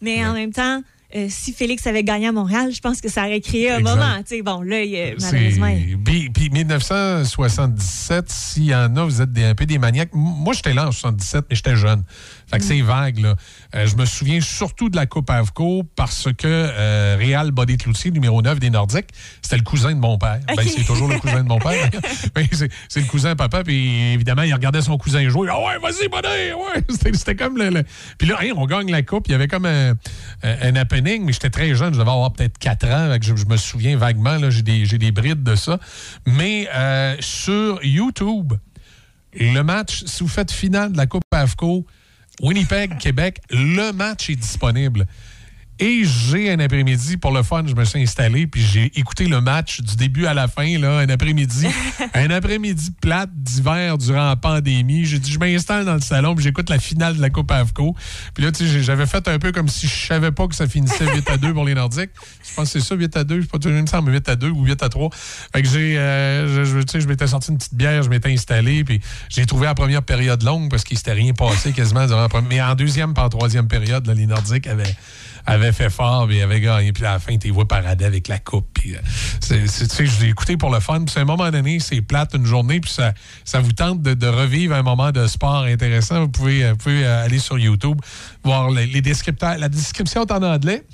mais en même temps, euh, si Félix avait gagné à Montréal, je pense que ça aurait créé un Exact. moment. Tu sais, bon, là, il, malheureusement. Puis, puis 1977, s'il y en a, vous êtes des- un peu des maniaques. Moi, j'étais là en 77, mais j'étais jeune. Fait que c'est vague, là. Euh, je me souviens surtout de la Coupe AVCO parce que euh, Réal Body Cloutier, numéro 9 des Nordiques, c'était le cousin de mon père. Ben, c'est toujours le cousin de mon père. [LAUGHS] Ben, c'est c'est le cousin à papa, puis évidemment, il regardait son cousin jouer. Ah ouais, vas-y, Body! Ouais! [LAUGHS] C'était c'était comme le, le- Puis là, hey, on gagne la Coupe. Il y avait comme un, un, happening, mais j'étais très jeune. Je devais avoir peut-être 4 ans. Fait que Je, je me souviens vaguement. là, J'ai des, j'ai des brides de ça. Mais euh, sur YouTube, le match, si vous faites finale de la Coupe AFCO, Winnipeg, Québec, le match est disponible. Et j'ai un après-midi, pour le fun, je me suis installé, puis j'ai écouté le match du début à la fin, là, un après-midi. [LAUGHS] un après-midi plate d'hiver durant la pandémie. J'ai dit, je m'installe dans le salon, puis j'écoute la finale de la Coupe AFCO. Puis là, tu sais, j'avais fait un peu comme si je savais pas que ça finissait 8 à 2 pour les Nordiques. Je pense que c'est ça, 8 à 2. Je sais pas, il me semble 8 à 2 ou 8 à 3. Fait que j'ai, euh, je, tu sais, je m'étais sorti une petite bière, je m'étais installé, puis j'ai trouvé la première période longue parce qu'il s'était rien passé quasiment durant la première. Mais en deuxième, par troisième période, là, les Nordiques avaient, avaient fait fort, puis avaient gagné. Puis à la fin, tu vois parader avec la coupe. Puis, euh, c'est- c'est- je l'ai écouté pour le fun. Puis à un moment donné, c'est plate une journée, puis ça, ça vous tente de, revivre un moment de sport intéressant. Vous pouvez, euh, vous pouvez euh, aller sur YouTube, voir les, les descripteurs. La description est en anglais.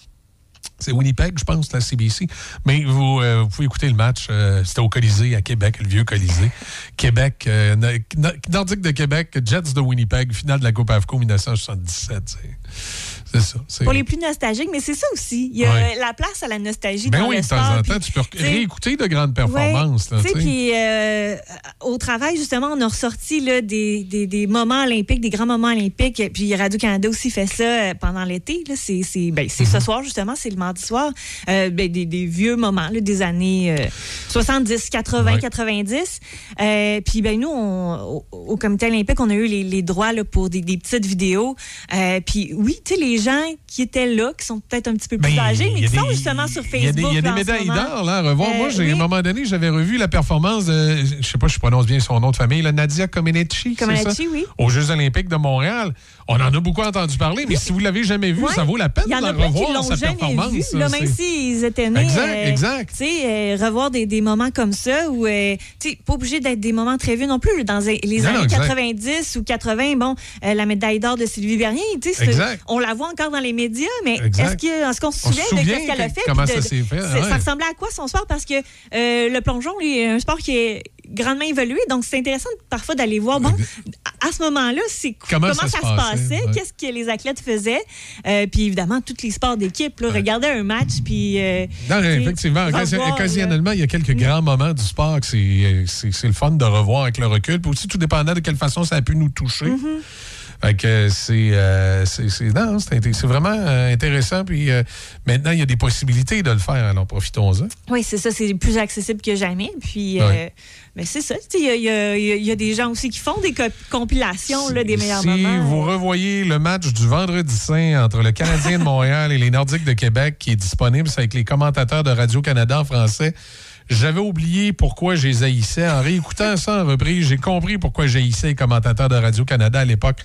C'est Winnipeg, je pense, la CBC. Mais vous, pouvez écouter le match. C'était au Colisée à Québec, le vieux Colisée. Québec, euh, no- no- Nordique de Québec, Jets de Winnipeg, finale de la Coupe AFCO 1977. c'est- C'est ça. c'est- Pour les plus nostalgiques, mais c'est ça aussi. Il y a Ouais. la place à la nostalgie Ben dans oui, le de temps sport. en temps, tu peux réécouter de grandes performances. Ouais, puis euh, au travail, justement, on a ressorti là, des, des, des moments olympiques, des grands moments olympiques. Puis Radio-Canada aussi fait ça euh, pendant l'été. là. C'est c'est- ben, c'est ce soir, justement, c'est le mardi soir. Euh, ben, des, des vieux moments là, des années euh, 70, 80, Ouais. 90. Euh, puis ben, nous, on- au, au comité olympique, on a eu les, les droits là, pour des, petites vidéos. Puis oui, tu sais, les gens qui étaient là, qui sont peut-être un petit peu plus Ben, âgés, mais il y a qui sont des- justement sur Facebook. Il y a des, y a médailles d'or, là, à revoir. Euh, Moi, j'ai, oui. à un moment donné, j'avais revu la performance de, je sais pas si je prononce bien son nom de famille, là, Nadia Comaneci, Comaneci, oui. Aux Jeux olympiques de Montréal. On en a beaucoup entendu parler, mais si vous l'avez jamais vu, ça vaut la peine de revoir, l'ont sa jamais performance. vu, là, même s'ils étaient nés. Exact, euh, exact. Tu sais, euh, revoir des, des moments comme ça, où, euh, tu sais, pas obligé d'être des moments très vieux non plus. Dans les Non, années exact. 90 ou 80, bon, euh, la médaille d'or de Sylvie Bernier, tu sais, on la voit encore dans les médias, mais est-ce qu'on se souvient de ce qu'elle a fait? comment de- ça s'est fait, ouais. Ça ressemblait à quoi son sport? Parce que euh, le plongeon est un sport qui est grandement évolué, donc c'est intéressant parfois d'aller voir, bon, à ce moment-là, c'est Comment comment, ça ça, se passait, passait, ouais. qu'est-ce que les athlètes faisaient, Euh, puis évidemment, tous les sports d'équipe, regarder un match, puis... euh, Non, effectivement. Revoir. Occasionnellement, il y a quelques grands moments du sport que c'est le fun de revoir avec le recul. Puis aussi, tout dépendant de quelle façon ça a pu nous toucher. Mm-hmm. Fait que c'est, euh, c'est, vraiment euh, intéressant. Puis euh, maintenant, il y a des possibilités de le faire. Alors, profitons-en. Oui, c'est ça, c'est plus accessible que jamais. Puis, euh, mais c'est ça, il y y a- y des gens aussi qui font des co- compilations là, des meilleurs si moments. vous revoyez le match du vendredi saint entre le Canadien de Montréal et les Nordiques de Québec qui est disponible, c'est avec les commentateurs de Radio-Canada en français. J'avais oublié pourquoi je les haïssais. En réécoutant ça en reprise, j'ai compris pourquoi j'haïssais les commentateurs de Radio-Canada à l'époque.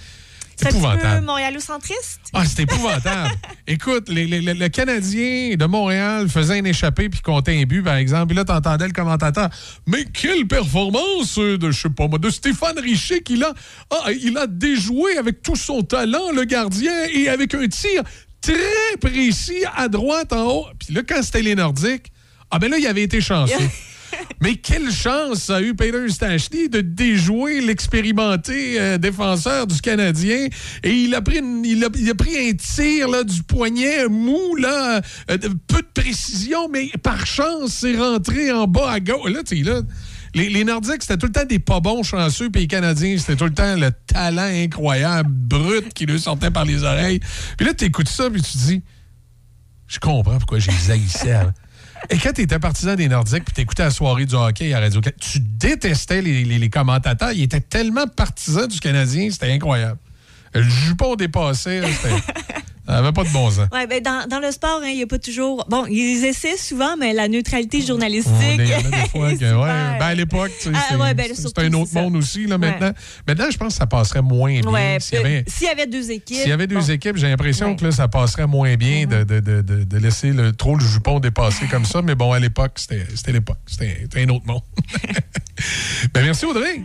C'est Épouvantable. montréalocentriste. Ah, c'était épouvantable. [LAUGHS] Écoute, les- les- les- le Canadien de Montréal faisait un échappé puis comptait un but, par exemple. Puis là, t'entendais le commentateur. Mais quelle performance euh, de, je sais pas moi, de Stéphane Richer qu'il a. Ah, il a déjoué avec tout son talent, le gardien, et avec un tir très précis à droite en haut. Puis là, quand c'était les Nordiques, ah ben là, il avait été chanceux. [LAUGHS] [LAUGHS] Mais quelle chance a eu Peter Stachny de déjouer l'expérimenté euh, défenseur du Canadien? Et il a pris, il a, pris un tir là, du poignet mou, là, euh, peu de précision, mais par chance, c'est rentré en bas à gauche. Là, tu là, les, les Nordiques, c'était tout le temps des pas bons chanceux, puis les Canadiens, c'était tout le temps le talent incroyable, brut, qui lui sortait par les oreilles. Puis là, tu écoutes ça, puis tu te dis, je comprends pourquoi je les haïssais. Et quand tu étais partisan des Nordiques puis t'écoutais la soirée du hockey à radio tu détestais les, les- les commentateurs. Ils étaient tellement partisans du Canadien, c'était incroyable. Le jupon dépassé, là, c'était- [LAUGHS] ça n'avait pas de bon sens. Ouais, ben, dans, dans le sport, hein, il n'y a pas toujours. Bon, ils essaient souvent, mais la neutralité journalistique. On est- il y en a des fois [LAUGHS] que, ouais, ben, à l'époque, tu sais, Ah, c'est ouais, ben, surtout, un autre monde aussi. Là, maintenant. maintenant, je pense que ça passerait moins bien. S'il y avait- s'il y avait deux équipes. S'il y avait deux bon. équipes, j'ai l'impression que là, ça passerait moins bien de, de- de- de- de laisser le, trop le jupon dépasser comme ça. Mais bon, à l'époque, c'était c'était l'époque. C'était c'était un autre monde. [LAUGHS] ben, merci, Audrey.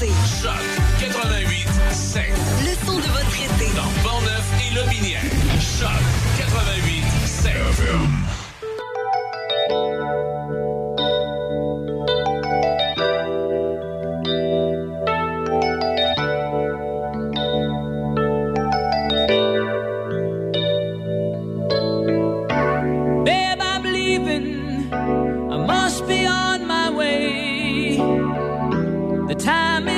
C-H-O-C. Choc 88 7. Time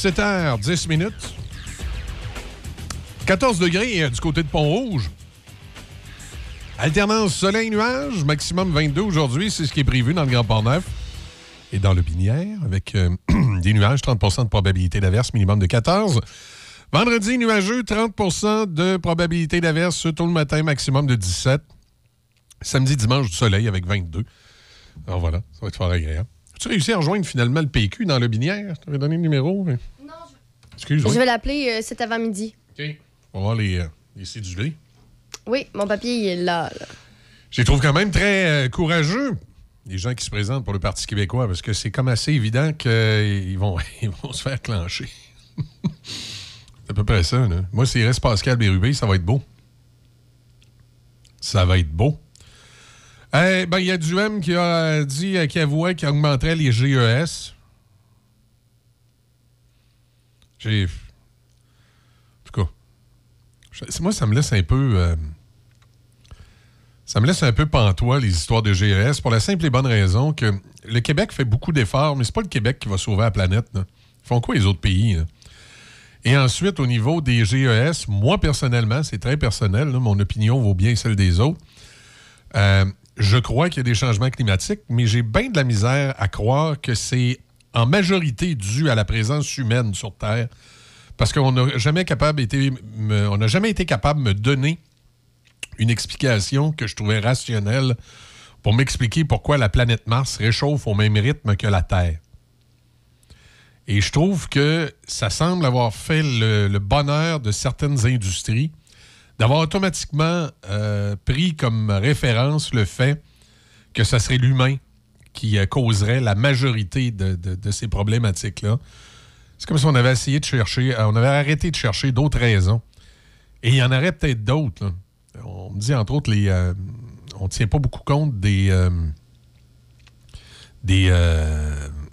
7h10 minutes. 14 degrés euh, du côté de Pont-Rouge. Alternance soleil-nuage, maximum 22 aujourd'hui, c'est ce qui est prévu dans le Grand Port-Neuf et dans le Binière, avec euh, [CLEARS THROAT] des nuages, 30% de probabilité d'averse, minimum de 14. Vendredi, nuageux, 30% de probabilité d'averse tôt le matin, maximum de 17. Samedi, dimanche, du soleil avec 22. Alors voilà, ça va être fort agréable. As-tu réussi à rejoindre finalement le PQ dans le Binière? Je t'avais donné le numéro. mais- Excuse, Je oui. vais l'appeler euh, cet avant-midi. OK. On va voir les, euh, les cédulés. Oui, mon papier, il est là. là. Je les trouve quand même très euh, courageux, les gens qui se présentent pour le Parti québécois, parce que c'est comme assez évident qu'ils vont, [LAUGHS] ils vont se faire clencher. [LAUGHS] c'est à peu près ça. Là. Moi, s'il reste Pascal Bérubé, ça va être beau. Ça va être beau. Eh ben, il y a du M qui a dit, euh, qui avouait qu'il augmenterait les GES. J'ai. En tout cas, moi, ça me laisse un peu. euh, ça me laisse un peu pantois, les histoires de GES, pour la simple et bonne raison que le Québec fait beaucoup d'efforts, mais c'est pas le Québec qui va sauver la planète. Ils font quoi les autres pays? Et ensuite, au niveau des GES, moi, personnellement, c'est très personnel, mon opinion vaut bien celle des autres. Euh, je crois qu'il y a des changements climatiques, mais j'ai bien de la misère à croire que c'est en majorité dû à la présence humaine sur Terre. Parce qu'on n'a jamais été, jamais été capable de me donner une explication que je trouvais rationnelle pour m'expliquer pourquoi la planète Mars réchauffe au même rythme que la Terre. Et je trouve que ça semble avoir fait le bonheur de certaines industries d'avoir automatiquement euh, pris comme référence le fait que ce serait l'humain qui euh, causerait la majorité de, de- ces problématiques-là. C'est comme si on avait essayé de chercher, euh, on avait arrêté de chercher d'autres raisons. Et il y en aurait peut-être d'autres. On me dit, entre autres, les, on ne tient pas beaucoup compte des,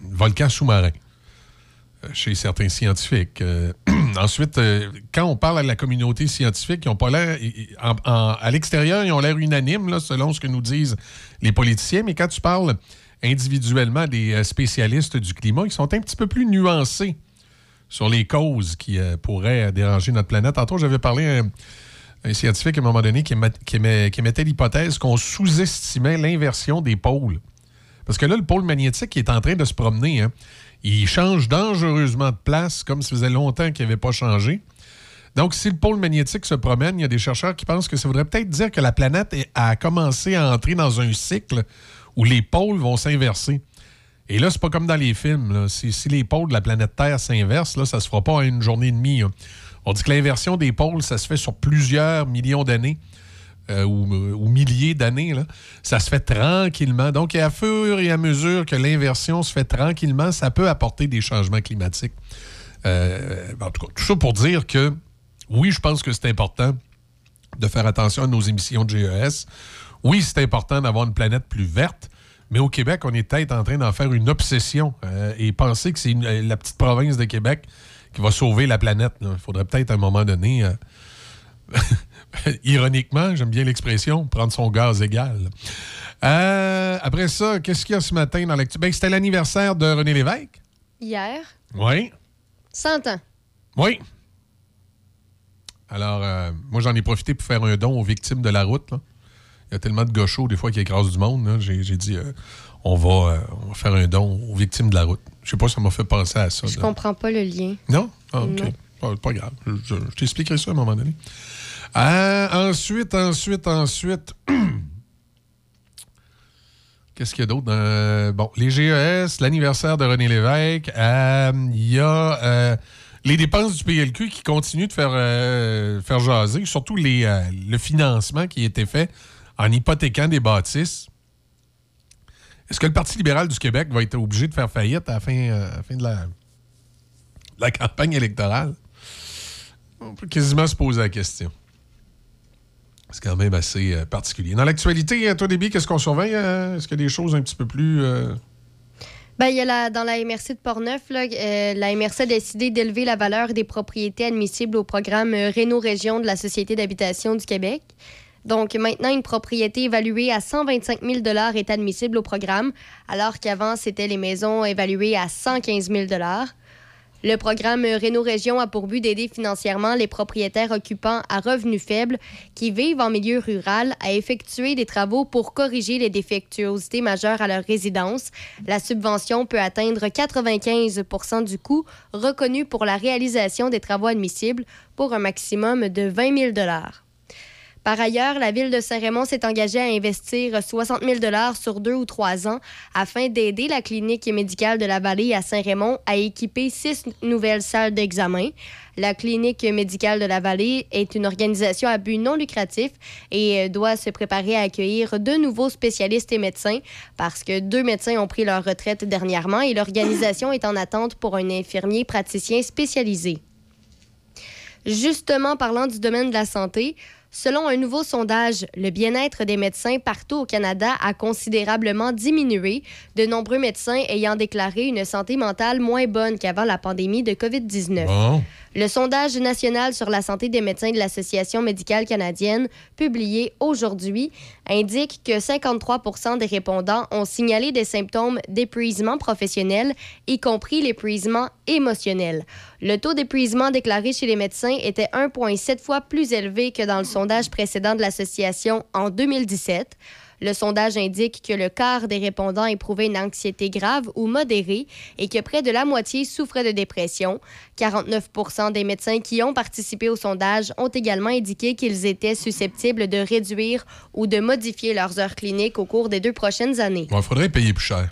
volcans sous-marins chez certains scientifiques. Euh, [CLEARS THROAT] ensuite, euh, quand on parle à la communauté scientifique, ils ont pas l'air. à l'extérieur, ils ont l'air unanimes, selon ce que nous disent les politiciens, mais quand tu parles individuellement des euh, spécialistes du climat, ils sont un petit peu plus nuancés sur les causes qui pourraient déranger notre planète. Tantôt, j'avais parlé à un, scientifique à un moment donné qui, émet- l'hypothèse qu'on sous-estimait l'inversion des pôles. Parce que là, le pôle magnétique est en train de se promener. hein. Il change dangereusement de place, comme ça faisait longtemps qu'il n'avait pas changé. Donc, si le pôle magnétique se promène, il y a des chercheurs qui pensent que ça voudrait peut-être dire que la planète a commencé à entrer dans un cycle où les pôles vont s'inverser. Et là, c'est pas comme dans les films. si les pôles de la planète Terre s'inversent, là, ça se fera pas en une journée et demie. hein. On dit que l'inversion des pôles, ça se fait sur plusieurs millions d'années. Euh, ou, ou milliers d'années, ça se fait tranquillement. Donc, à fur et à mesure que l'inversion se fait tranquillement, ça peut apporter des changements climatiques. Euh, en tout cas, tout ça pour dire que oui, je pense que c'est important de faire attention à nos émissions de GES. oui, c'est important d'avoir une planète plus verte, mais au Québec, on est peut-être en train d'en faire une obsession euh, et penser que c'est euh, la petite province de Québec qui va sauver la planète. Il faudrait peut-être à un moment donné, euh, [LAUGHS] [LAUGHS] ironiquement, j'aime bien l'expression, prendre son gaz égal. Euh, après ça, qu'est-ce qu'il y a ce matin dans l'actu? Ben, c'était l'anniversaire de René Lévesque. Hier, Oui. 100 ans. Oui. Alors, euh, moi, j'en ai profité pour faire un don aux victimes de la route. là. Il y a tellement de gauchos, des fois, qui écrasent du monde. J'ai dit, euh, on, va, on va faire un don aux victimes de la route. Je sais pas, ça m'a fait penser à ça. Je là. comprends pas le lien. Non? Ah, OK. Non. Pas, pas grave. Je t'expliquerai ça à un moment donné. Euh, ensuite, ensuite, ensuite. [CLEARS THROAT] Qu'est-ce qu'il y a d'autre? Euh, bon, les GES, l'anniversaire de René Lévesque. euh, Il y a les dépenses du PLQ qui continuent de faire, faire jaser, surtout les, le financement qui a été fait en hypothéquant des bâtisses. Est-ce que le Parti libéral du Québec va être obligé de faire faillite à la fin, à la fin de la, la campagne électorale? On peut quasiment se poser la question. C'est quand même assez euh, particulier. Dans l'actualité, à toi, Déby, qu'est-ce qu'on surveille? euh? Est-ce qu'il y a des choses un petit peu plus... euh, Ben, il y a la, dans la MRC de Portneuf, là, euh, la MRC a décidé d'élever la valeur des propriétés admissibles au programme euh, Réno Région de la Société d'habitation du Québec. Donc maintenant, une propriété évaluée à 125 000 est admissible au programme, alors qu'avant, c'était les maisons évaluées à 115 000 Le programme Réno Région a pour but d'aider financièrement les propriétaires occupants à revenus faibles qui vivent en milieu rural à effectuer des travaux pour corriger les défectuosités majeures à leur résidence. La subvention peut atteindre 95% du coût reconnu pour la réalisation des travaux admissibles pour un maximum de 20 000 par ailleurs, la ville de Saint-Raymond s'est engagée à investir 60 000 sur deux ou trois ans afin d'aider la clinique médicale de la vallée à Saint-Raymond à équiper six nouvelles salles d'examen. La clinique médicale de la vallée est une organisation à but non lucratif et euh, doit se préparer à accueillir de nouveaux spécialistes et médecins parce que deux médecins ont pris leur retraite dernièrement et l'organisation est en attente pour un infirmier praticien spécialisé. Justement, parlant du domaine de la santé, selon un nouveau sondage, le bien-être des médecins partout au Canada a considérablement diminué, de nombreux médecins ayant déclaré une santé mentale moins bonne qu'avant la pandémie de COVID-19. Bon. Le sondage national sur la santé des médecins de l'Association médicale canadienne, publié aujourd'hui, indique que 53% des répondants ont signalé des symptômes d'épuisement professionnel, y compris l'épuisement émotionnel. Le taux d'épuisement déclaré chez les médecins était 1,7 fois plus élevé que dans le sondage précédent de l'association en 2017. Le sondage indique que le quart des répondants éprouvaient une anxiété grave ou modérée et que près de la moitié souffraient de dépression. 49 des médecins qui ont participé au sondage ont également indiqué qu'ils étaient susceptibles de réduire ou de modifier leurs heures cliniques au cours des deux prochaines années. Il faudrait payer plus cher.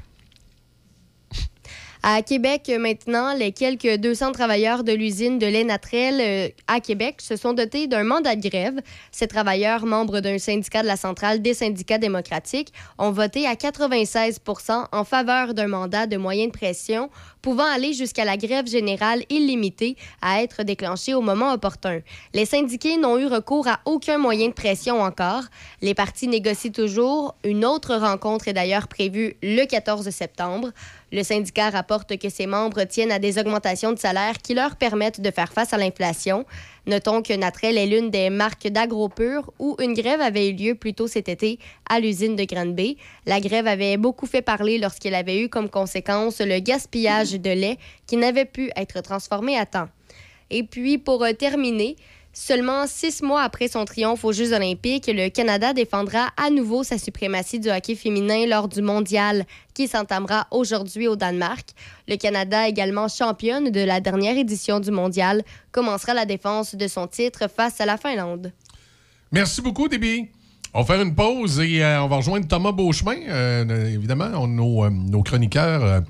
À Québec, euh, maintenant, les quelques 200 travailleurs de l'usine de lait Natrel euh, à Québec se sont dotés d'un mandat de grève. Ces travailleurs, membres d'un syndicat de la centrale des syndicats démocratiques, ont voté à 96% en faveur d'un mandat de moyenne pression pouvant aller jusqu'à la grève générale illimitée à être déclenchée au moment opportun. Les syndiqués n'ont eu recours à aucun moyen de pression encore. Les partis négocient toujours. Une autre rencontre est d'ailleurs prévue le 14 septembre. Le syndicat rapporte que ses membres tiennent à des augmentations de salaire qui leur permettent de faire face à l'inflation. Notons que Natrel est l'une des marques d'agropur où une grève avait eu lieu plus tôt cet été à l'usine de Granby. La grève avait beaucoup fait parler lorsqu'elle avait eu comme conséquence le gaspillage de lait qui n'avait pu être transformé à temps. Et puis, pour euh, terminer, seulement six mois après son triomphe aux Jeux olympiques, le Canada défendra à nouveau sa suprématie du hockey féminin lors du mondial qui s'entamera aujourd'hui au Danemark. Le Canada, également championne de la dernière édition du mondial, commencera la défense de son titre face à la Finlande. Merci beaucoup, Déby. On va faire une pause et euh, on va rejoindre Thomas Beauchemin. Euh, évidemment, nos, euh, chroniqueurs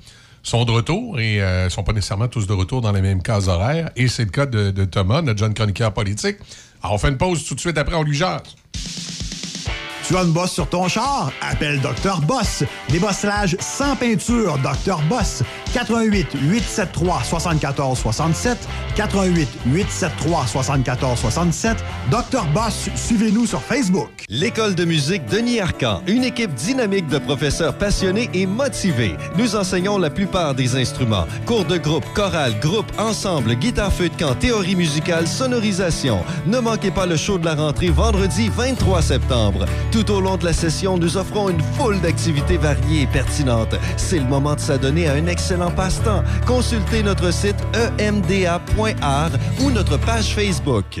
sont de retour et ne sont pas nécessairement tous de retour dans les mêmes cases horaires. Et c'est le cas de, de Thomas, notre jeune chroniqueur politique. Alors, on fait une pause tout de suite après, on lui jase. Tu as une bosse sur ton char? Appelle Dr. Boss. Débossage sans peinture, Dr. Boss. 88 873 74 67 88 873 74 67 Dr. Boss, suivez-nous sur Facebook. L'école de musique Denis Arcan, une équipe dynamique de professeurs passionnés et motivés. Nous enseignons la plupart des instruments. Cours de groupe, chorale, groupe, ensemble, guitare feu de camp, théorie musicale, sonorisation. Ne manquez pas le show de la rentrée vendredi 23 septembre. Tout au long de la session, nous offrons une foule d'activités variées et pertinentes. C'est le moment de s'adonner à un excellent passe-temps. Consultez notre site emda.art ou notre page Facebook.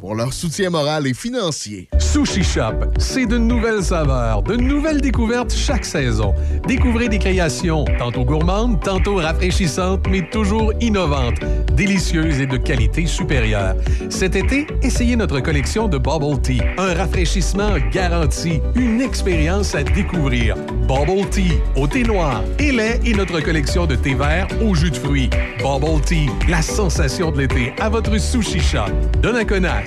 pour leur soutien moral et financier. Sushi Shop, c'est de nouvelles saveurs, de nouvelles découvertes chaque saison. Découvrez des créations tantôt gourmandes, tantôt rafraîchissantes, mais toujours innovantes, délicieuses et de qualité supérieure. Cet été, essayez notre collection de Bubble Tea, un rafraîchissement garanti, une expérience à découvrir. Bubble Tea au thé noir et lait et notre collection de thé vert au jus de fruits. Bubble Tea, la sensation de l'été à votre Sushi Shop. Donnacona,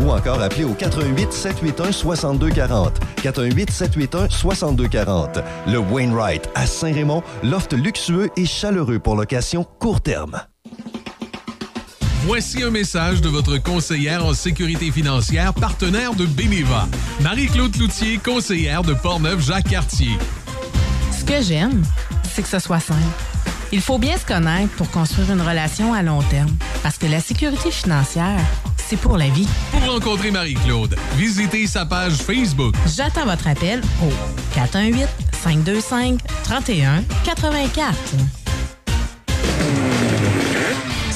ou encore appelez au 88 781 6240. 418 781 6240. Le Wainwright à Saint-Raymond, loft luxueux et chaleureux pour location court terme. Voici un message de votre conseillère en sécurité financière, partenaire de Beneva. Marie-Claude Cloutier, conseillère de Portneuf-Jacques-Cartier. Ce que j'aime, c'est que ce soit simple. Il faut bien se connaître pour construire une relation à long terme. Parce que la sécurité financière, c'est pour la vie. Pour rencontrer Marie-Claude, visitez sa page Facebook. J'attends votre appel au 418 525 31 84.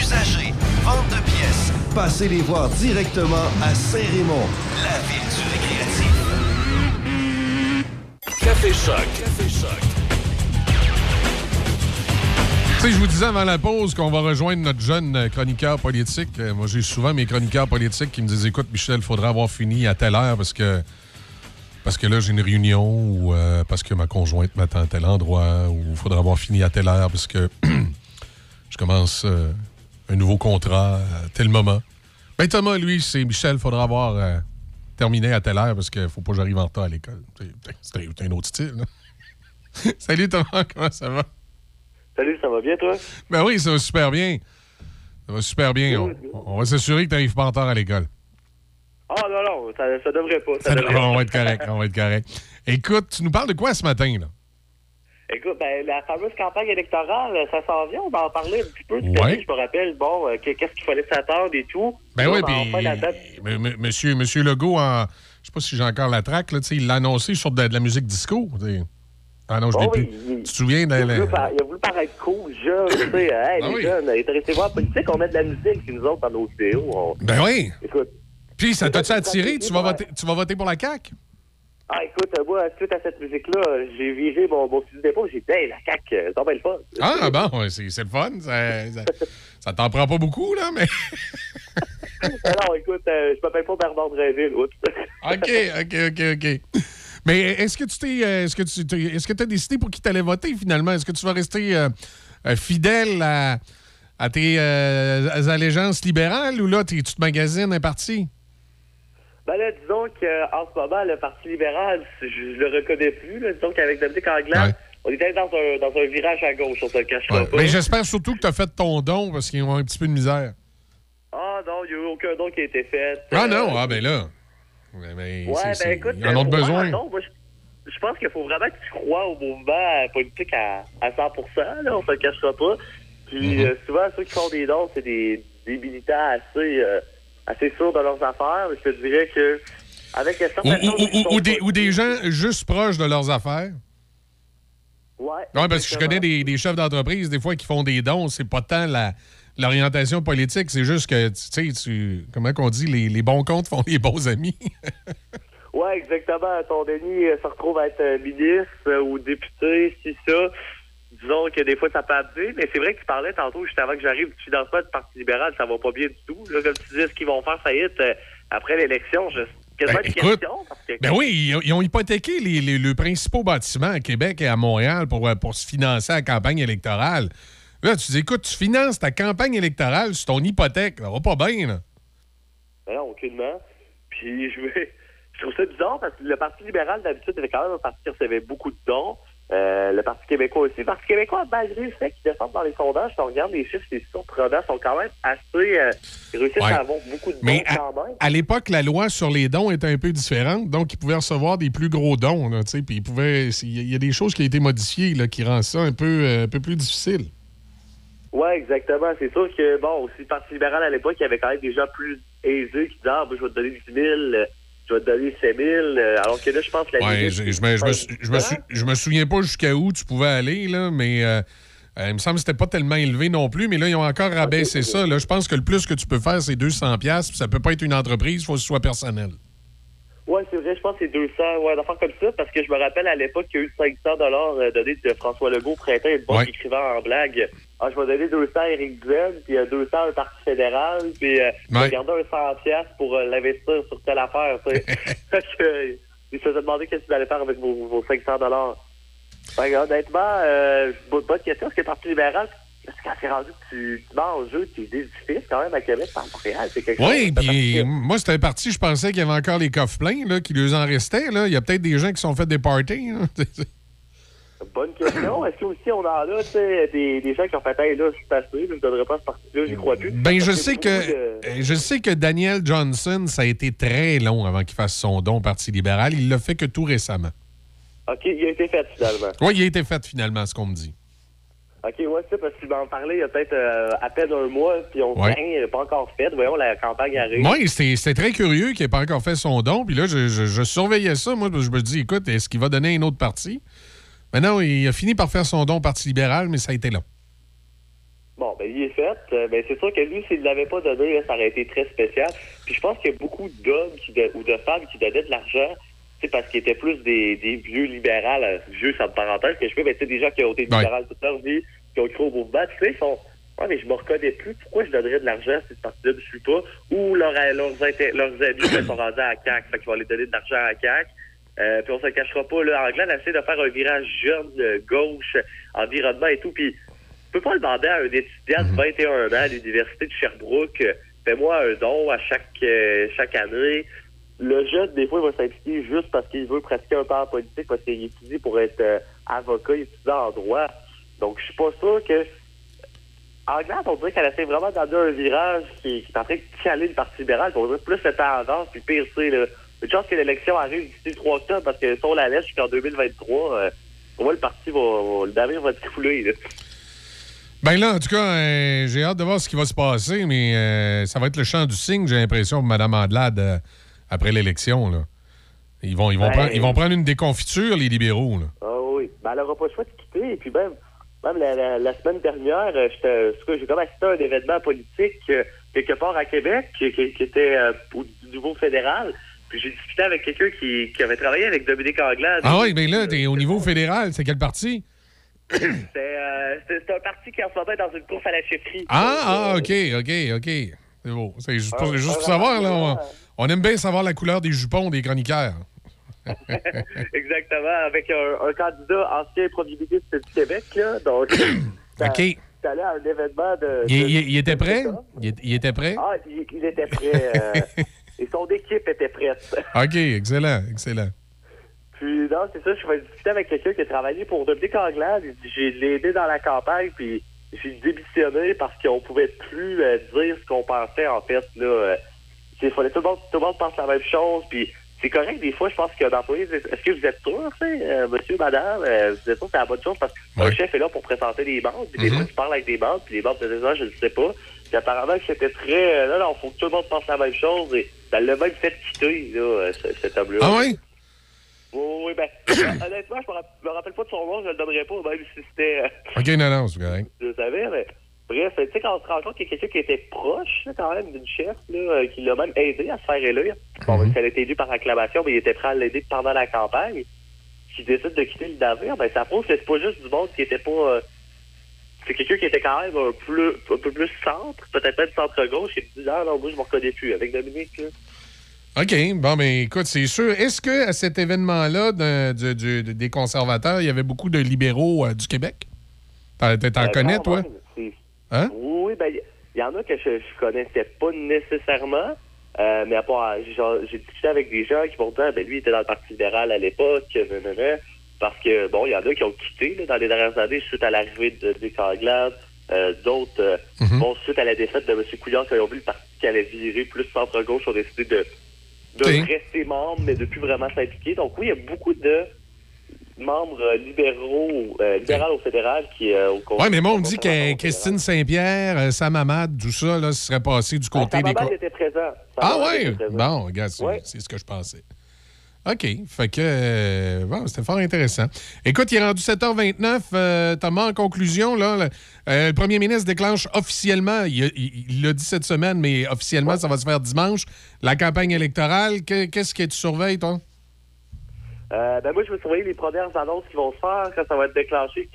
usagers, vente de pièces. Passez les voir directement à Saint-Raymond, la ville du récréatif. Café Choc. Café Choc. Tu sais, je vous disais avant la pause qu'on va rejoindre notre jeune euh, chroniqueur politique. Euh, Moi, j'ai souvent mes chroniqueurs politiques qui me disent Écoute, Michel, il faudra avoir fini à telle heure parce que parce que là, j'ai une réunion ou euh, parce que ma conjointe m'attend à tel endroit ou il faudra avoir fini à telle heure parce que [CLEARS THROAT] je commence euh, un nouveau contrat à tel moment. Ben, Thomas, lui, c'est Michel, faudra avoir euh, terminé à telle heure parce qu'il faut pas que j'arrive en retard à l'école. C'est- un, autre style. là. [LAUGHS] Salut Thomas, comment ça va? Salut, ça va bien, toi? Ben oui, ça va super bien. Ça va super bien. On, on va s'assurer que tu n'arrives pas en retard à l'école. Ah, non, non, ça, ça devrait pas. Ça [LAUGHS] devrait on va être correct, on va être correct. Écoute, tu nous parles de quoi ce matin, là? Écoute, ben, la fameuse campagne électorale, ça s'en vient. On va en parler un petit peu. Cette Ouais. je me rappelle, bon, euh, que- qu'est-ce qu'il fallait s'attendre et tout. Ben oui, puis monsieur, monsieur Legault, en, je sais pas si j'ai encore la traque, là, tu sais, il l'a annoncé sur de, de la musique disco. tu. Ah non, je l'ai Oh oui, plus. il- Tu te souviens de Il par- il a voulu paraître cool, jeune, tu sais. Hey, Ah les oui. jeunes, intéressez-vous la politique, on met de la musique, puis nous autres, dans nos vidéos. on- Ben oui. Écoute. Puis, ça t'a-tu attiré? Tu vas, ouais. voter, tu vas voter pour la CAQ? Ah, écoute, moi, suite à cette musique-là, j'ai viré mon, mon fusil d'épaule. J'ai dit, hey, la CAQ, c'est bien le fun. Ah, bon, c'est le fun. Ça, ça, ça t'en prend pas beaucoup, là, mais. [LAUGHS] Alors, écoute, euh, je m'appelle pas Bernard Dréville. [LAUGHS] OK, OK, OK, OK. Mais est-ce que tu t'es. euh, Est-ce que tu t'es- est-ce que as décidé pour qui t'allais voter finalement? Est-ce que tu vas rester euh, fidèle à, à tes euh, allégeances libérales ou là, tu te magasines un parti? Ben là, disons qu'en ce moment, le Parti libéral, je, je le reconnais plus. Là. Disons qu'avec Dominique Anglade, on était dans un, dans un virage à gauche, on se le cachera pas. Mais j'espère surtout que tu as fait ton don parce qu'ils ont un petit peu de misère. Ah non, il n'y a eu aucun don qui a été fait. Ah Euh, non, ah ben là. Mais, mais Ouais, ben c'est- écoute, ils en ont euh, besoin. non, moi, je, je pense qu'il faut vraiment que tu crois au mouvement politique à, à 100 là, on se le cachera pas. Puis Mhm. euh, souvent, ceux qui font des dons, c'est des, des militants assez, euh, assez sûrs de leurs affaires. Je te dirais que avec Ou, certaines ou- des, pas- ou des gens juste proches de leurs affaires. Ouais, Oui, parce que je connais des, des chefs d'entreprise, des fois, qui font des dons. C'est pas tant la- l'orientation politique, c'est juste que, tu sais, tu, comment qu'on dit, les, les bons comptes font les bons amis. Ouais, exactement. Ton Denis euh, se retrouve à être euh, ministre euh, ou député, si ça. Disons que des fois, ça peut arriver, mais c'est vrai que tu parlais tantôt, juste avant que j'arrive, du financement du Parti libéral, ça va pas bien du tout. Là, comme tu disais, ce qu'ils vont faire faillite euh, après l'élection, je... Ben, écoute, que... Ben oui, ils ont, ils ont hypothéqué les, les- les principaux bâtiments à Québec et à Montréal pour, euh, pour se financer la campagne électorale. Là, tu dis, écoute, tu finances ta campagne électorale sur ton hypothèque. Ça va pas bien, là. Ben non, aucunement. Puis je, vais- je trouve ça bizarre parce que le Parti libéral, d'habitude, était quand même un parti qui recevait beaucoup de dons. Euh, le Parti québécois aussi. Le Parti québécois, malgré le fait qu'ils descendent dans les sondages, si on regarde les chiffres, c'est surprenant, sont quand même assez... Euh, ils réussissent Ouais. à avoir beaucoup de dons Mais à, quand même. à l'époque, la loi sur les dons était un peu différente, donc ils pouvaient recevoir des plus gros dons. Puis ils pouvaient. Il y a des choses qui ont été modifiées là, qui rendent ça un peu, euh, un peu plus difficile. Oui, exactement. C'est sûr que, bon, aussi, le Parti libéral, à l'époque, il y avait quand même des gens plus aisés qui disaient, ah, ben, je vais te donner 10 000, te donner 5 000, euh, alors que là, je pense que la Ouais, limite, je, me, je me sou- je me 5 sou- je me souviens pas jusqu'à où tu pouvais aller, là, mais euh, euh, il me semble que c'était pas tellement élevé non plus. Mais là, ils ont encore rabaissé ça. Là, je pense que le plus que tu peux faire, c'est 200$. piastres, puis Ça peut pas être une entreprise, il faut que ce soit personnel. Ouais, c'est vrai, je pense que c'est 200, ouais, d'affaires comme ça, parce que je me rappelle à l'époque qu'il y a eu 500 dollars euh, donnés de François Legault printemps et bon Ouais. qui écrivait en blague. Ah, je vais donner 200 à Éric Duhem, puis euh, 200 à un parti fédéral, puis euh, Ouais. garder un 100 piastres pour euh, l'investir sur telle affaire, tu sais. [LAUGHS] [LAUGHS] que, euh, il se faisait demander qu'est-ce que vous allez faire avec vos, vos 500 dollars. Honnêtement, euh, bonne question, parce que le Parti libéral, parce que quand c'est rendu que tu, tu mets en jeu tes édifices quand même à Québec par Montréal, c'est quelque Oui, chose. puis moi, c'était parti, je pensais qu'il y avait encore les coffres pleins, là, qui lui en restaient. Là. Il y a peut-être des gens qui se sont fait des parties. là. [LAUGHS] Bonne question. Est-ce qu'aussi on en a sais, des, des gens qui ont fait hey, là, c'est assez, là, je donnerai pas ce parti-là, j'y crois plus. Ben, je sais que de- euh, je sais que Daniel Johnson, ça a été très long avant qu'il fasse son don au Parti libéral. Il l'a fait que tout récemment. OK, il a été fait finalement. Oui, il a été fait finalement, ce qu'on me dit. OK, ouais, c'est parce qu'il m'en parlait il y a peut-être euh, à peine un mois, puis on Ouais. se dit, Hein, pas encore fait. Voyons, la campagne arrive. Moi, c'était très curieux qu'il n'ait pas encore fait son don. Puis là, je, je- je surveillais ça. Moi, que je me dis, écoute, est-ce qu'il va donner un autre parti? Mais non, il a fini par faire son don au Parti libéral, mais ça a été long. Bon, ben, il est fait. Euh, ben, c'est sûr que lui, s'il ne l'avait pas donné, là, ça aurait été très spécial. Puis je pense qu'il y a beaucoup d'hommes ou de femmes qui donnaient de l'argent, parce qu'ils étaient plus des, des vieux libérales, euh, vieux, ça me parenthèse que je fais, mais c'est des gens qui ont été libérales toute leur vie, qui ont cru au mouvement. Tu sais, ils sont, ouais, mais je me reconnais plus. Pourquoi je donnerais de l'argent si ce parti-là ne suit pas? Ou leurs, leurs, inté- leurs amis ben, sont rendus à CAQ, fait qu'ils vont aller donner de l'argent à CAQ. Euh, puis on se le cachera pas, là, Anglade essaie de faire un virage jeune, euh, gauche, environnement et tout, puis tu peux pas demander à un étudiant de 21 ans à l'université de Sherbrooke, euh, fais-moi un don à chaque euh, chaque année. Le jeune, des fois, il va s'impliquer juste parce qu'il veut pratiquer un en politique, parce qu'il étudie pour être euh, avocat, il étudie en droit. Donc, je suis pas sûr que... Anglade, on dirait qu'elle essaie vraiment d'amener un virage qui, qui est en train de caler le Parti libéral, on dirait plus le temps avance, puis pire, c'est là. Une chance que l'élection arrive d'ici le 3 octobre, parce que si on la laisse jusqu'en 2023, euh, pour moi, le parti va... le navire va s'écouler, là. Ben là, en tout cas, euh, j'ai hâte de voir ce qui va se passer, mais euh, ça va être le champ du signe, j'ai l'impression, pour Mme Andelade après l'élection. là. Ils vont, ils, vont Ben- prendre, ils vont prendre une déconfiture, les libéraux. Là. Ah oui. Ben, elle n'aura pas le choix de quitter. Et puis même, même la, la- la semaine dernière, euh, j'ai comme assisté à un événement politique euh, quelque part à Québec qui, qui- qui était euh, au niveau fédéral. Puis j'ai discuté avec quelqu'un qui, qui avait travaillé avec Dominique Anglade. Ah oui, mais là, t'es au niveau fédéral, c'est quel parti? C'est euh, un parti qui en ce moment dans une course à la chefferie. Ah, ah, OK, OK, OK. C'est beau. C'est juste pour, juste pour savoir, là. On, on aime bien savoir la couleur des jupons des chroniqueurs. [LAUGHS] Exactement, avec un, un candidat ancien premier ministre du Québec, là. Donc, [COUGHS] OK. allé à un événement de. Il, de- il- il était prêt? Il, il était prêt? Ah, il, il était prêt. euh, [LAUGHS] et son équipe était prête. [LAUGHS] OK, excellent, excellent. Puis non, c'est ça, je vais discuter avec quelqu'un qui a travaillé pour Dominique Anglade. Il dit, J'ai aidé dans la campagne, puis j'ai démissionné parce qu'on pouvait plus euh, dire ce qu'on pensait, en fait. Là, euh, il fallait tout le monde, tout le monde pense la même chose, puis c'est correct, des fois, je pense qu'un employé, dit, est-ce que vous êtes sûr, euh, monsieur, madame, euh, vous êtes sûr que c'est la bonne chose, parce qu'un chef est là pour présenter des bandes, puis des Mhm. fois, tu parles avec des bandes, puis les bandes te disent, ah, je ne sais pas. Puis apparemment, que c'était très, euh, non, non, faut que tout le monde pense la même chose, et ça l'a même fait quitter, là, euh, ce- cet homme-là. Ah oui? Oui, oui, ben, [COUGHS] honnêtement, je me rapp- me rappelle pas de son nom, je le donnerais pas, même si c'était, OK, non, non, c'est correct. je le savais, mais bref, tu sais, quand on se rend compte qu'il y a quelqu'un qui était proche, là, quand même, d'une chef, là, euh, qui l'a même aidé à se faire élire. Bon, même si elle a été élue par acclamation, mais il était prêt à l'aider pendant la campagne, qui décide de quitter le navire, ben, ça prouve que c'est pas juste du monde qui était pas, euh, c'est quelqu'un qui était quand même un, plus, un peu plus centre, peut-être même centre-gauche, et dit, ah non, moi, je me reconnais plus avec Dominique, là. OK, bon, mais écoute, c'est sûr. Est-ce que à cet événement-là de- des conservateurs, il y avait beaucoup de libéraux euh, du Québec? T'en connais, toi? même, Hein? Oui, ben, il y en a que je, je connaissais pas nécessairement. euh, mais à part, j'ai discuté avec des gens qui vont dire, ben, lui, il était dans le Parti libéral à l'époque, nanana, parce que, bon, il y en a qui ont quitté, là, dans les dernières années, suite à l'arrivée de Dick Anglade. Euh, D'autres, euh, Mhm. bon, suite à la défaite de M. Couillard, ils ont vu le parti qui allait virer plus centre-gauche, ont décidé de, de Oui. rester membres, mais de plus vraiment s'impliquer. Donc, oui, il y a beaucoup de membres euh, libéraux, euh, libéraux au fédéral qui, euh, au Oui, mais moi, on me dit que Christine Saint-Pierre, euh, Sam Hamad, tout ça, là, se serait passé du côté des... Sababal co- était présent. Ah présent. Bon, regarde, c'est ce que je pensais. OK. Fait que, euh, bon, c'était fort intéressant. Écoute, il est rendu 7h29. Euh, Thomas, en conclusion, là, le, euh, le premier ministre déclenche officiellement, il l'a dit cette semaine, mais officiellement, ça va se faire dimanche, la campagne électorale. Que- Qu'est-ce que tu surveilles, toi? Euh, ben moi, je vais surveiller les premières annonces qui vont se faire quand ça va être déclenché.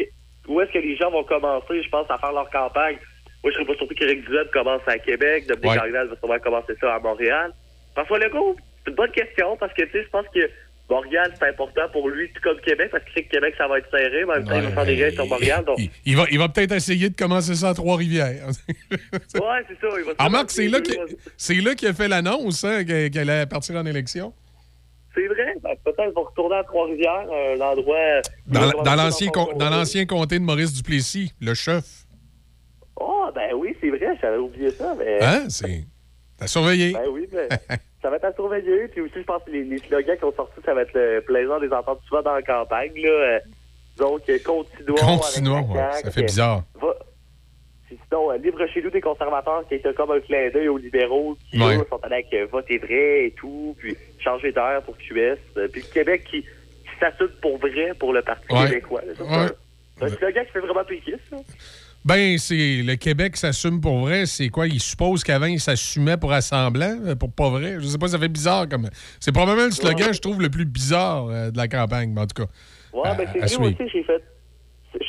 Où est-ce que les gens vont commencer, je pense, à faire leur campagne? Moi, je serais pas surpris qu'Éric Duhem commence à Québec, Dominique Ouais. Va sûrement commencer ça à Montréal. François Legault, c'est une bonne question parce que, tu sais, je pense que Montréal, c'est important pour lui, tout comme Québec, parce qu'il sait que Québec, ça va être serré, mais en même temps, il va faire des gains sur Montréal. Donc, ouais, Il va, il va peut-être essayer de commencer ça à Trois-Rivières. [LAUGHS] c'est ça. Il va Ah, Marc, c'est là, qu'il a fait l'annonce hein, qu'elle qu'elle allait partir en élection. C'est vrai. Ben, peut-être qu'ils vont retourner à Trois-Rivières, un endroit. Dans, dans l'ancien dans l'ancien comté de Maurice Duplessis, le chef. Oh, ben oui, c'est vrai, j'avais oublié ça, mais. Hein? C'est. T'as surveillé. Ben oui, mais [LAUGHS] ça va être à surveiller. Puis aussi, je pense que les, les slogans qui ont sorti, ça va être le plaisant des entendre souvent dans la campagne. Là. Euh, Donc, euh, continuons. Continuons, ouais, ça fait bizarre. Va- Puis Sinon, euh, libre chez nous des conservateurs qui était comme un clin d'œil aux libéraux qui Ouais. eux, sont allés avec euh, voter vrai et tout, puis changer d'air pour QS. Euh, puis le Québec qui, qui s'assume pour vrai pour le Parti Ouais. québécois. c'est Ouais. un- C'est slogan qui fait vraiment péquiste. ça. Ben, c'est le Québec s'assume pour vrai. C'est quoi? Il suppose qu'avant, il s'assumait pour assemblant, euh, pour pas vrai. Je sais pas, ça fait bizarre comme. C'est probablement le slogan, je trouve, le plus bizarre euh, de la campagne, mais en tout cas. Ouais, ben c'est à moi suivre. aussi, j'ai fait.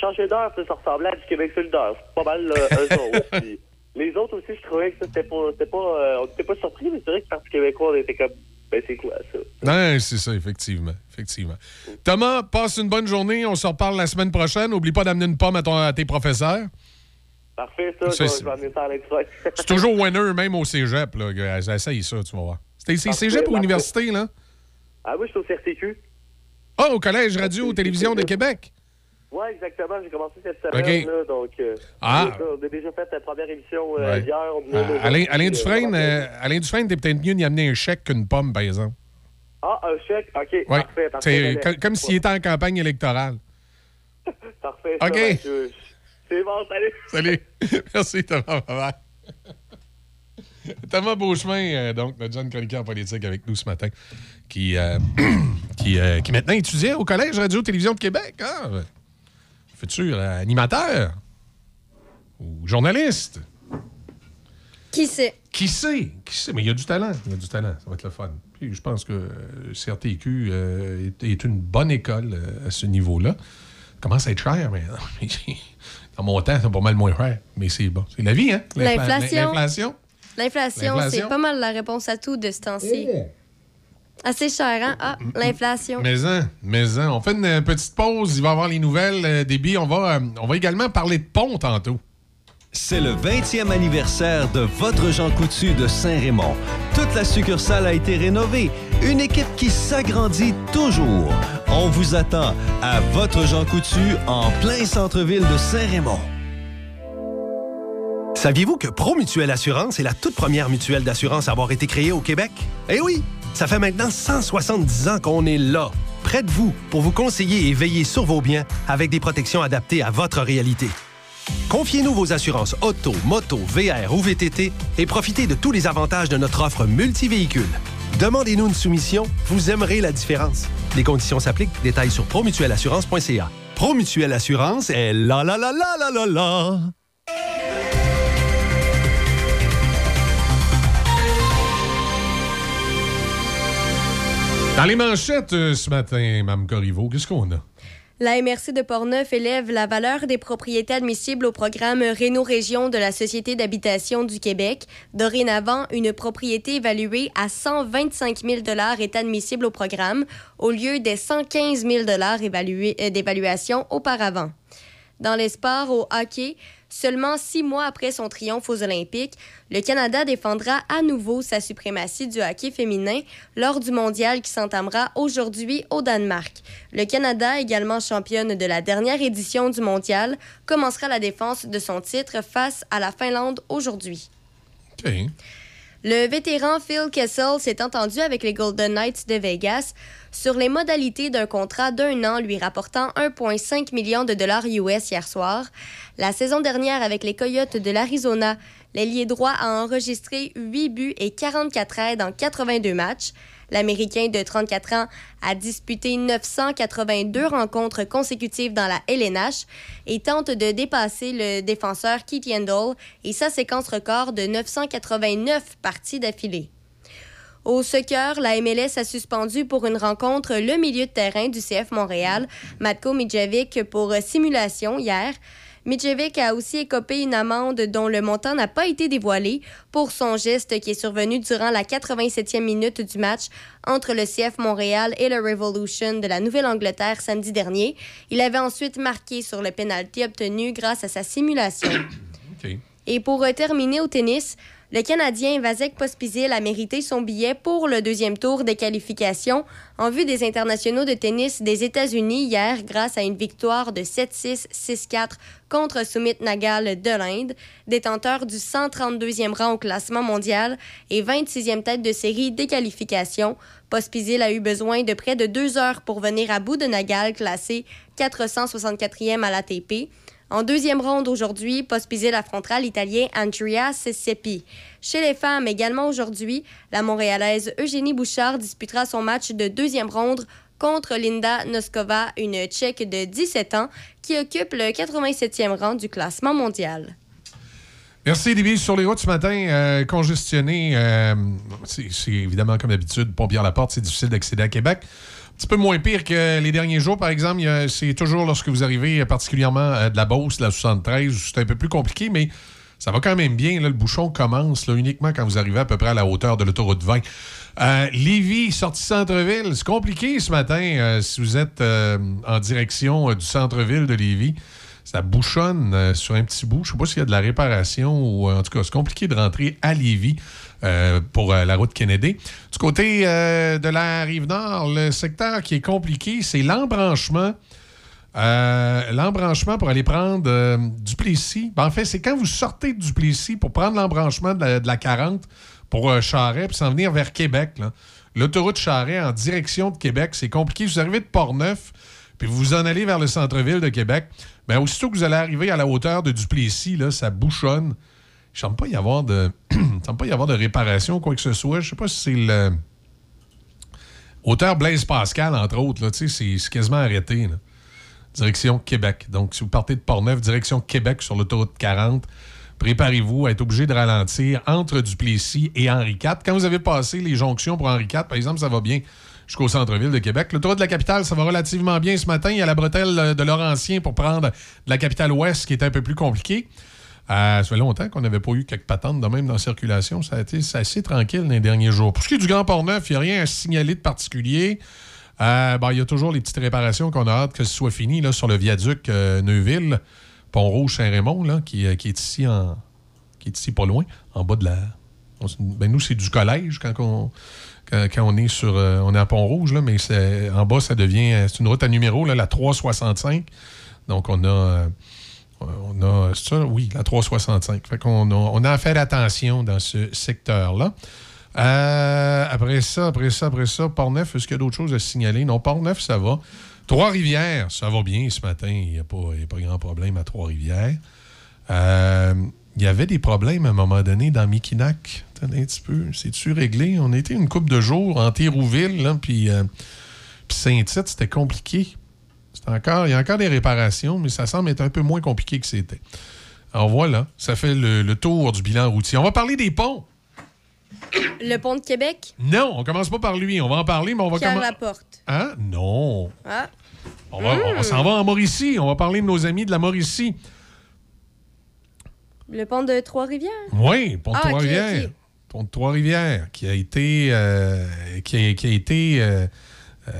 Changer d'heure, ça, ça ressemblait à du Québec solidaire. C'est pas mal euh, eux autres. [LAUGHS] Puis les autres aussi, je trouvais que ça, c'était pas. C'était pas euh, on n'était pas surpris, mais c'est vrai que Parti québécois, on était comme. Ben, c'est quoi ça? Non, c'est ça, effectivement. effectivement. Thomas, passe une bonne journée. On se reparle la semaine prochaine. N'oublie pas d'amener une pomme à, ton- à tes professeurs. Parfait, ça, C'est- je vais- amener ça à l'extrait. [LAUGHS] C'est toujours winner, même au cégep. Là. gars. Essaye ça, tu vas voir. Parfait, cégep ou université, là? Ah oui, je suis au CRTQ. Ah, au Collège Radio Télévision de Québec. Ouais, exactement. J'ai commencé cette semaine, Ok. là, donc. euh, Ah. On a déjà fait la première émission euh, Ouais. hier. On Ah, Alain, Alain euh, Dufresne, Alain Dufresne, t'es peut-être mieux d'y amener un chèque qu'une pomme, par exemple. Ah, un chèque? OK, Ouais. parfait. parfait comme, comme s'il était en campagne électorale. [LAUGHS] Parfait. OK. ben, je- C'est bon, salut. [LAUGHS] Salut. Merci, Thomas. Thomas Beauchemin, donc notre jeune chroniqueur politique avec nous ce matin, qui, [CLEARS THROAT] qui, qui maintenant étudiait au Collège Radio-Télévision de Québec. Ah, futur animateur ou journaliste. Qui sait? Qui sait? Qui sait? Mais il y a du talent. Il y a du talent. Ça va être le fun. Puis je pense que euh, CRTQ euh, est, est une bonne école euh, à ce niveau-là. Commence à être cher, mais dans mon temps, c'est pas mal moins cher. Mais c'est bon. C'est la vie, hein? L'infla- L'inflation. L'inflation. L'inflation, L'inflation. c'est pas mal la réponse à tout de ce temps-ci. Assez cher, hein? Ah, l'inflation. Mais hein, mais hein. On fait une euh, petite pause. Il va y avoir les nouvelles. euh, débit. On va, euh, on va également parler de pont tantôt. C'est le 20e anniversaire de votre Jean Coutu de Saint-Raymond. Toute la succursale a été rénovée. Une équipe qui s'agrandit toujours. On vous attend à votre Jean Coutu en plein centre-ville de Saint-Raymond. Saviez-vous que Promutuelle Assurance est la toute première mutuelle d'assurance à avoir été créée au Québec? Eh oui! Ça fait maintenant 170 ans qu'on est là, près de vous, pour vous conseiller et veiller sur vos biens avec des protections adaptées à votre réalité. Confiez-nous vos assurances auto, moto, VR ou VTT et profitez de tous les avantages de notre offre multivéhicule. Demandez-nous une soumission, vous aimerez la différence. Les conditions s'appliquent. Détails sur promutuelleassurance.ca. Promutuelle Assurance est la la la la la la la. Dans les manchettes euh, ce matin, Mme Corriveau, qu'est-ce qu'on a? La MRC de Portneuf élève la valeur des propriétés admissibles au programme Réno Région de la Société d'habitation du Québec. Dorénavant, une propriété évaluée à 125 000 est admissible au programme, au lieu des 115 000 évalués- euh, d'évaluation auparavant. Dans les sports au hockey, seulement six mois après son triomphe aux Olympiques, le Canada défendra à nouveau sa suprématie du hockey féminin lors du mondial qui s'entamera aujourd'hui au Danemark. Le Canada, également championne de la dernière édition du mondial, commencera la défense de son titre face à la Finlande aujourd'hui. Le vétéran Phil Kessel s'est entendu avec les Golden Knights de Vegas sur les modalités d'un contrat d'un an lui rapportant 1,5 million de dollars US hier soir. La saison dernière avec les Coyotes de l'Arizona, l'ailier droit a enregistré 8 buts et 44 aides en 82 matchs. L'Américain de 34 ans a disputé 982 rencontres consécutives dans la LNH et tente de dépasser le défenseur Keith Yandel et sa séquence record de 989 parties d'affilée. Au soccer, la MLS a suspendu pour une rencontre le milieu de terrain du CF Montréal, Matko Midjevic, pour simulation hier. Midjevic a aussi écopé une amende dont le montant n'a pas été dévoilé pour son geste qui est survenu durant la 87e minute du match entre le CF Montréal et le Revolution de la Nouvelle-Angleterre samedi dernier. Il avait ensuite marqué sur le pénalty obtenu grâce à sa simulation. Et pour terminer au tennis, le Canadien Vasek Pospisil a mérité son billet pour le deuxième tour des qualifications en vue des internationaux de tennis des États-Unis hier grâce à une victoire de 7-6, 6-4 contre Sumit Nagal de l'Inde, détenteur du 132e rang au classement mondial et 26e tête de série des qualifications. Pospisil a eu besoin de près de deux heures pour venir à bout de Nagal, classé 464e à l'ATP. En deuxième ronde aujourd'hui, Pospisil affrontera l'Italien Andrea Seppi. Chez les femmes également aujourd'hui, la Montréalaise Eugénie Bouchard disputera son match de deuxième ronde contre Linda Noskova, une Tchèque de 17 ans qui occupe le 87e rang du classement mondial. Merci, Libby. Sur les routes ce matin, euh, congestionné. euh, c'est évidemment, comme d'habitude, Pont-Pierre-Laporte, c'est difficile d'accéder à Québec. Un petit peu moins pire que les derniers jours, par exemple. C'est toujours lorsque vous arrivez, euh, particulièrement euh, de la Beauce, la 73, où c'est un peu plus compliqué, mais ça va quand même bien. le bouchon commence uniquement quand vous arrivez à peu près à la hauteur de l'autoroute 20. Euh, Lévis, sortie centre-ville. C'est compliqué ce matin euh, si vous êtes en direction du centre-ville de Lévis. Ça bouchonne euh, sur un petit bout. Je ne sais pas s'il y a de la réparation ou euh, en tout cas, c'est compliqué de rentrer à Lévis euh, pour la route Kennedy. Du côté de la rive nord, le secteur qui est compliqué, c'est l'embranchement. L'embranchement pour aller prendre Duplessis. Ben, en fait, c'est quand vous sortez de Duplessis pour prendre l'embranchement de, la- de la 40 pour Charret puis s'en venir vers Québec. L'autoroute Charret en direction de Québec, c'est compliqué. Vous arrivez de Portneuf, puis vous en allez vers le centre-ville de Québec. Ben, aussitôt que vous allez arriver à la hauteur de Duplessis, là, ça bouchonne. Il ne semble pas y avoir de. [CLEARS THROAT] pas y réparation quoi que ce soit. Je sais pas si c'est le. Hauteur Blaise Pascal, entre autres, là, c'est quasiment arrêté. Direction Québec. Donc, si vous partez de Portneuf, direction Québec sur l'autoroute 40, préparez-vous à être obligé de ralentir entre Duplessis et Henri IV. Quand vous avez passé les jonctions pour Henri IV, par exemple, ça va bien jusqu'au centre-ville de Québec. Le tour de la capitale, ça va relativement bien ce matin. Il y a la bretelle de Laurentien pour prendre de la capitale ouest, qui est un peu plus compliqué. Euh, ça fait longtemps qu'on n'avait pas eu quelques patentes de même dans la circulation. Ça a été assez tranquille dans les derniers jours. Pour ce qui est du Grand Port-Neuf, il n'y a rien à signaler de particulier. Euh, ben, il y a toujours les petites réparations qu'on a hâte que ce soit fini sur le viaduc euh, Neuville, Pont-Rouge-Saint-Raymond, qui, euh, est ici en qui est ici pas loin, en bas de la. ben, nous, c'est du collège quand on, quand, on est sur. euh, on est à Pont-Rouge, là, mais en bas, ça devient. euh, C'est une route à numéro, là, la 365. Donc, on a. euh, on a. C'est ça? Oui, la 365. Fait qu'on a, on a attention dans ce secteur-là. Après ça, après ça, après ça, Port-Neuf, est-ce qu'il y a d'autres choses à signaler? Non, Port-Neuf, ça va. Trois-Rivières, ça va bien ce matin. Il n'y a, a pas grand problème à Trois-Rivières. Il y avait des problèmes à un moment donné dans Mikinak. Attendez un petit peu. C'est-tu réglé? On été une couple de jours en Thérouville, puis euh, Saint-Tite, c'était compliqué. Encore, il y a encore des réparations, mais ça semble être un peu moins compliqué que c'était. Alors voilà, ça fait le, le tour du bilan routier. On va parler des ponts. Le pont de Québec, Non, on commence pas par lui. On va en parler, mais on va commencer. Laporte. Hein? Non. Ah. On, va, on s'en va en Mauricie. On va parler de nos amis de la Mauricie. Le pont de Trois-Rivières? Oui, Pont de Ah, Trois-Rivières. ok. Pont de Trois-Rivières, qui a été. euh, qui, a, qui a été. euh, euh,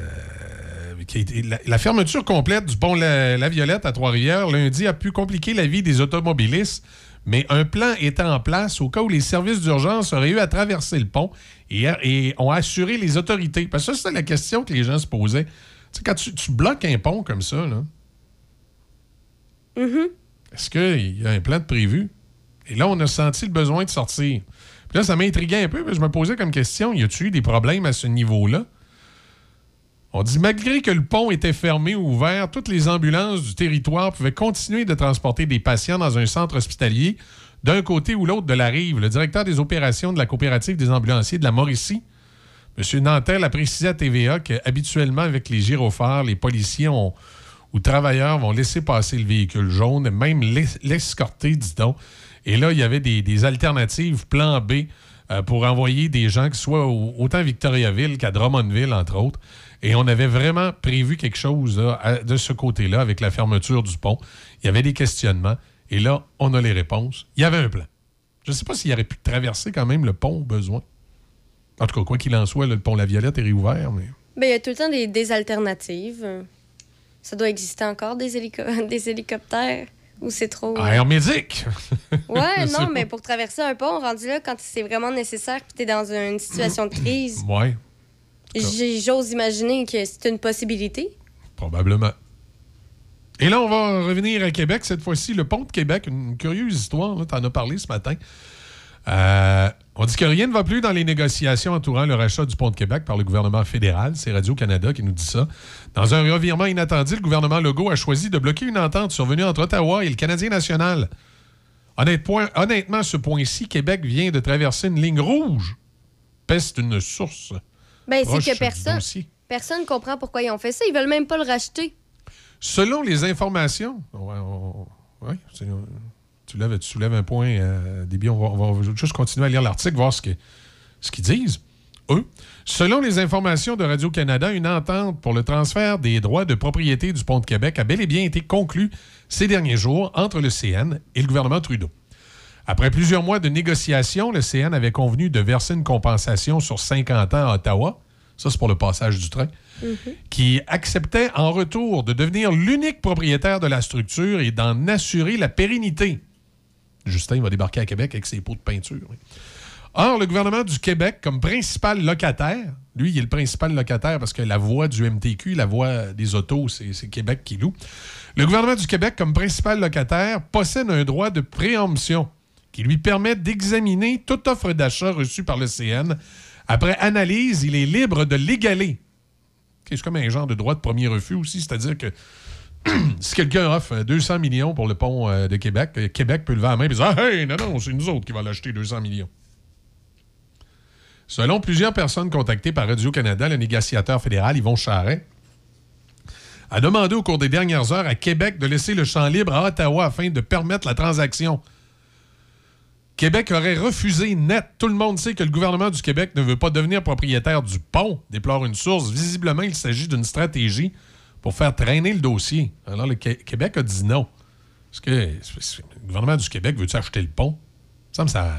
qui a été- la, la fermeture complète du pont La, La Violette à Trois-Rivières lundi a pu compliquer la vie des automobilistes, mais un plan était en place au cas où les services d'urgence auraient eu à traverser le pont et, et ont assuré les autorités. Parce que ça, c'était la question que les gens se posaient. Tu sais, quand tu, tu bloques un pont comme ça, là, Mhm. est-ce qu'il y a un plan de prévu? Et là, on a senti le besoin de sortir. Puis là, ça m'intriguait un peu, parce je me posais comme question, y a-t-il eu des problèmes à ce niveau-là? On dit, malgré que le pont était fermé ou ouvert, toutes les ambulances du territoire pouvaient continuer de transporter des patients dans un centre hospitalier d'un côté ou l'autre de la rive. Le directeur des opérations de la coopérative des ambulanciers de la Mauricie, M. Nantel, a précisé à TVA qu'habituellement, avec les gyrophares, les policiers ou travailleurs vont laisser passer le véhicule jaune, même l'es- l'escorter, dit on Et là, il y avait des, alternatives, plan B, euh, pour envoyer des gens qui soient au- autant à Victoriaville qu'à Drummondville, entre autres. Et on avait vraiment prévu quelque chose de ce côté-là avec la fermeture du pont. Il y avait des questionnements. Et là, on a les réponses. Il y avait un plan. Je ne sais pas s'il aurait pu traverser quand même le pont au besoin. En tout cas, quoi qu'il en soit, le pont La Violette est réouvert. Mais... Ben, il y a tout le temps des, alternatives. Ça doit exister encore, des, [LAUGHS] des hélicoptères. Ou c'est trop. Ah, Médic! [LAUGHS] Ouais, non, mais pour traverser un pont, rendu là, quand c'est vraiment nécessaire puis t'es dans une situation de crise, Ouais, j'ose imaginer que c'est une possibilité. probablement. Et là, on va revenir à Québec. Cette fois-ci, le pont de Québec, une curieuse histoire. Tu en as parlé ce matin. Euh, on dit que rien ne va plus dans les négociations entourant le rachat du pont de Québec par le gouvernement fédéral. C'est Radio-Canada qui nous dit ça. Dans un revirement inattendu, le gouvernement Legault a choisi de bloquer une entente survenue entre Ottawa et le Canadien national. Honnêtement, ce point-ci, Québec vient de traverser une ligne rouge. Peste une source. Ben, c'est que personne personne comprend pourquoi ils ont fait ça. Ils veulent même pas le racheter. Selon les informations, ouais, on- ouais, c'est- tu, lèves- tu soulèves un point, euh, Déby, on va, on va juste continuer à lire l'article, voir ce que- ce qu'ils disent. Eux. Selon les informations de Radio-Canada, une entente pour le transfert des droits de propriété du pont de Québec a bel et bien été conclue ces derniers jours entre le CN et le gouvernement Trudeau. Après plusieurs mois de négociations, le CN avait convenu de verser une compensation sur 50 ans à Ottawa. Ça, c'est pour le passage du train qui acceptait en retour de devenir l'unique propriétaire de la structure et d'en assurer la pérennité. Justin va débarquer à Québec avec ses pots de peinture. Or, le gouvernement du Québec, comme principal locataire, lui, il est le principal locataire parce que la voie du MTQ, la voie des autos, c'est Québec qui loue. Le gouvernement du Québec, comme principal locataire, possède un droit de préemption qui lui permet d'examiner toute offre d'achat reçue par le CN. Après analyse, il est libre de l'égaler. C'est comme un genre de droit de premier refus aussi, c'est-à-dire que [CLEARS THROAT] si quelqu'un offre euh, 200 millions pour le pont euh, de Québec, euh, Québec peut lever la main et dire hey, non, non, c'est nous autres qui va l'acheter 200 millions. Selon plusieurs personnes contactées par Radio-Canada, le négociateur fédéral Yvon Charret a demandé au cours des dernières heures à Québec de laisser le champ libre à Ottawa afin de permettre la transaction. Québec aurait refusé net. Tout le monde sait que le gouvernement du Québec ne veut pas devenir propriétaire du pont, déplore une source. Visiblement, il s'agit d'une stratégie pour faire traîner le dossier. Alors, le Qué- Québec a dit non. Est-ce que le gouvernement du Québec veut-tu acheter le pont? Ça me ça.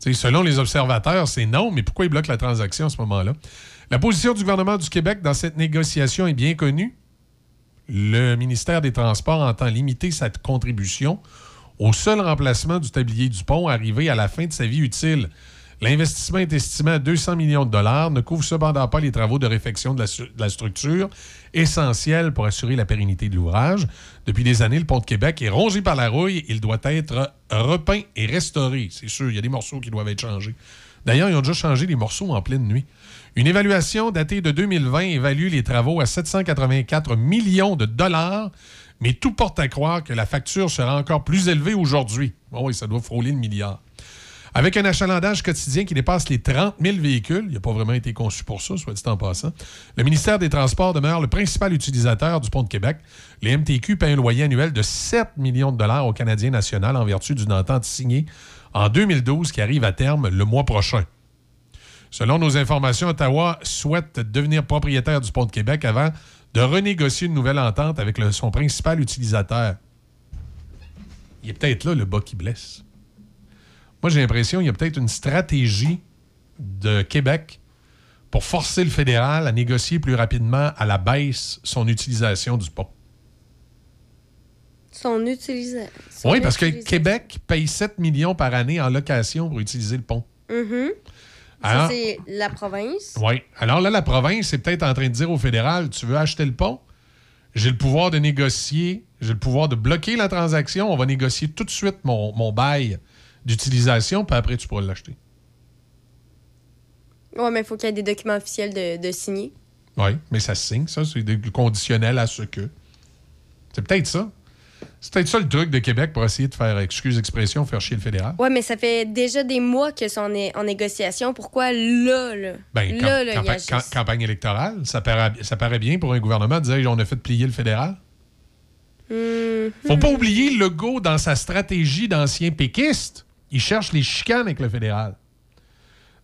Tu sais, selon les observateurs, c'est non, mais pourquoi ils bloquent la transaction à ce moment-là? La position du gouvernement du Québec dans cette négociation est bien connue. Le ministère des Transports entend limiter sa contribution au seul remplacement du tablier du pont arrivé à la fin de sa vie utile. L'investissement est estimé à 200 millions de dollars, ne couvre cependant pas les travaux de réfection de la, structure, essentiels pour assurer la pérennité de l'ouvrage. Depuis des années, le pont de Québec est rongé par la rouille. Il doit être repeint et restauré. C'est sûr, il y a des morceaux qui doivent être changés. D'ailleurs, ils ont déjà changé les morceaux en pleine nuit. Une évaluation datée de 2020 évalue les travaux à 784 millions de dollars, mais tout porte à croire que la facture sera encore plus élevée aujourd'hui. Oh oui, ça doit frôler le milliard. Avec un achalandage quotidien qui dépasse les 30 000 véhicules, il n'a pas vraiment été conçu pour ça, soit dit en passant, le ministère des Transports demeure le principal utilisateur du pont de Québec. Les MTQ paient un loyer annuel de 7 millions de dollars au Canadien national en vertu d'une entente signée en 2012 qui arrive à terme le mois prochain. Selon nos informations, Ottawa souhaite devenir propriétaire du pont de Québec avant de renégocier une nouvelle entente avec son principal utilisateur. Il est peut-être là le bas qui blesse. Moi, j'ai l'impression qu'il y a peut-être une stratégie de Québec pour forcer le fédéral à négocier plus rapidement à la baisse son utilisation du pont. Son utilisation. Oui, parce que Québec paye 7 millions par année en location pour utiliser le pont. Mhm. Ça, Alors- c'est la province. Oui. Alors là, la province est peut-être en train de dire au fédéral tu veux acheter le pont? J'ai le pouvoir de négocier, j'ai le pouvoir de bloquer la transaction. On va négocier tout de suite mon, mon bail d'utilisation, puis après, tu pourras l'acheter. Ouais, mais il faut qu'il y ait des documents officiels de, de signer. Oui, mais ça se signe, ça. C'est des conditionnels à ce que. C'est peut-être ça. C'est peut-être ça le truc de Québec pour essayer de faire, excuse expression, faire chier le fédéral. Ouais, mais ça fait déjà des mois que sont en, en négociation. Pourquoi là, là? Ben, là, là, campa- campagne électorale, ça paraît, ça paraît bien pour un gouvernement de dire on a fait plier le fédéral. Hmm. Faut pas oublier Legault dans sa stratégie d'ancien péquiste. Il cherche les chicanes avec le fédéral.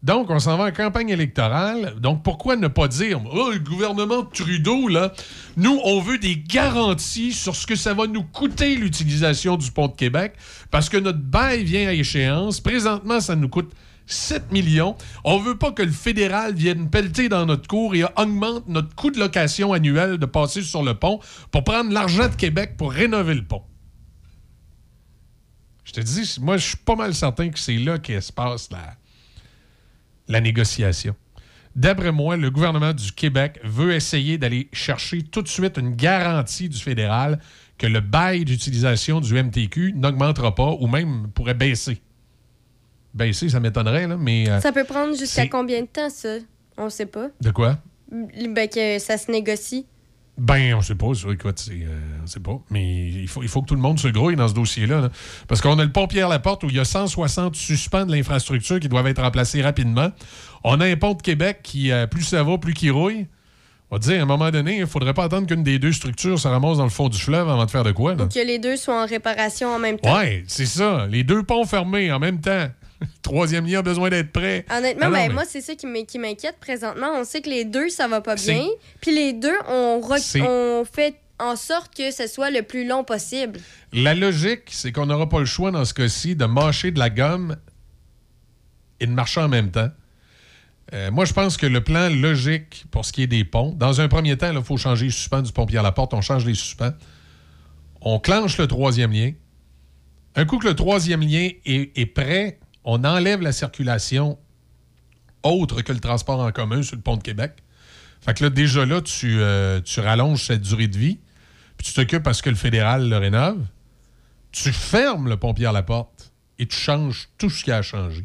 Donc, on s'en va en campagne électorale. Donc, pourquoi ne pas dire Oh, le gouvernement Trudeau, là, nous, on veut des garanties sur ce que ça va nous coûter l'utilisation du pont de Québec parce que notre bail vient à échéance. Présentement, ça nous coûte 7 millions. On veut pas que le fédéral vienne pelleter dans notre cours et augmente notre coût de location annuel de passer sur le pont pour prendre l'argent de Québec pour rénover le pont. Je te dis, moi, je suis pas mal certain que c'est là qu'il se passe la, la négociation. D'après moi, le gouvernement du Québec veut essayer d'aller chercher tout de suite une garantie du fédéral que le bail d'utilisation du MTQ n'augmentera pas ou même pourrait baisser. Baisser, ça m'étonnerait, là, mais... euh, Ça peut prendre jusqu'à combien de temps, ça? On sait pas. De quoi? Ben, que ça se négocie. Ben, on sait pas. c'est- Écoute, euh, on sait pas. Mais il faut, il faut que tout le monde se grouille dans ce dossier-là. là. Parce qu'on a le pont Pierre-Laporte où il y a 160 suspens de l'infrastructure qui doivent être remplacés rapidement. On a un pont de Québec qui, euh, plus ça va, plus qu'il rouille. On va dire, à un moment donné, il faudrait pas attendre qu'une des deux structures se ramasse dans le fond du fleuve avant de faire de quoi. Là. Que les deux soient en réparation en même temps. Ouais, c'est ça. Les deux ponts fermés en même temps. [LAUGHS] Troisième lien a besoin d'être prêt. Honnêtement, Ah ben, mais- moi, c'est ça qui m'in- qui m'inquiète présentement. On sait que les deux, ça va pas bien. Puis les deux, on, on fait en sorte que ce soit le plus long possible. La logique, c'est qu'on n'aura pas le choix dans ce cas-ci de mâcher de la gomme et de marcher en même temps. Euh, moi, je pense que le plan logique pour ce qui est des ponts, dans un premier temps, il faut changer les suspens du pont Pierre-Laporte. On change les suspens. On clenche le troisième lien. Un coup que le troisième lien est, est prêt, on enlève la circulation autre que le transport en commun sur le pont de Québec. Fait que là, déjà là, tu, euh, tu rallonges cette durée de vie, puis tu t'occupes parce que le fédéral le rénove. Tu fermes le pont Pierre-Laporte et tu changes tout ce qui a changé.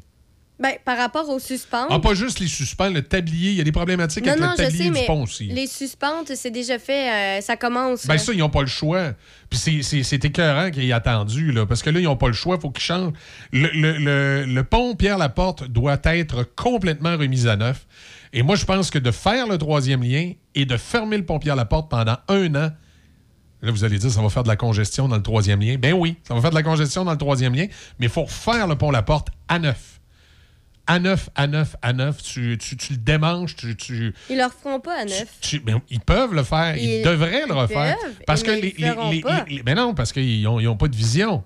Ben, par rapport aux suspentes. Ah, pas juste les suspens, le tablier. Il y a des problématiques non, avec non, le tablier sais, du pont aussi. les suspentes, c'est déjà fait. euh, ça commence. Ben là. ça, ils n'ont pas le choix. Puis c'est- écœurant qu'ils aient attendu, là, parce que là, ils n'ont pas le choix, il faut qu'ils changent. Le, le- le- le pont Pierre-Laporte doit être complètement remis à neuf. Et moi, je pense que de faire le troisième lien et de fermer le pont Pierre-Laporte pendant un an, Là, vous allez dire, ça va faire de la congestion dans le troisième lien. Ben oui, ça va faire de la congestion dans le troisième lien, mais il faut refaire le pont La Porte à neuf. À neuf, à neuf, à neuf. Tu, tu, tu le démanges, tu, tu, Ils le referont pas à neuf. tu- ben, ils peuvent le faire, ils, Ils- devraient le ils refaire. peuvent, parce que mais les, ils le feront les- pas. les- les- ben non, parce qu'ils n'ont pas de vision.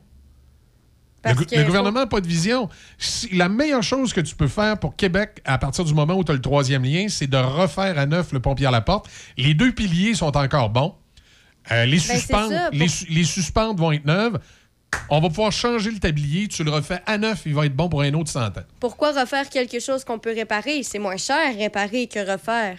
Le, Parce gouvernement n'a pas de vision. Si- la meilleure chose que tu peux faire pour Québec, à partir du moment où tu as le troisième lien, c'est de refaire à neuf le pont Pierre-Laporte. Les deux piliers sont encore bons. Euh, les, Ben, suspentes, pour- les, les suspentes vont être neuves. On va pouvoir changer le tablier. Tu le refais à neuf, il va être bon pour un autre 100 ans. Pourquoi refaire quelque chose qu'on peut réparer? C'est moins cher réparer que refaire.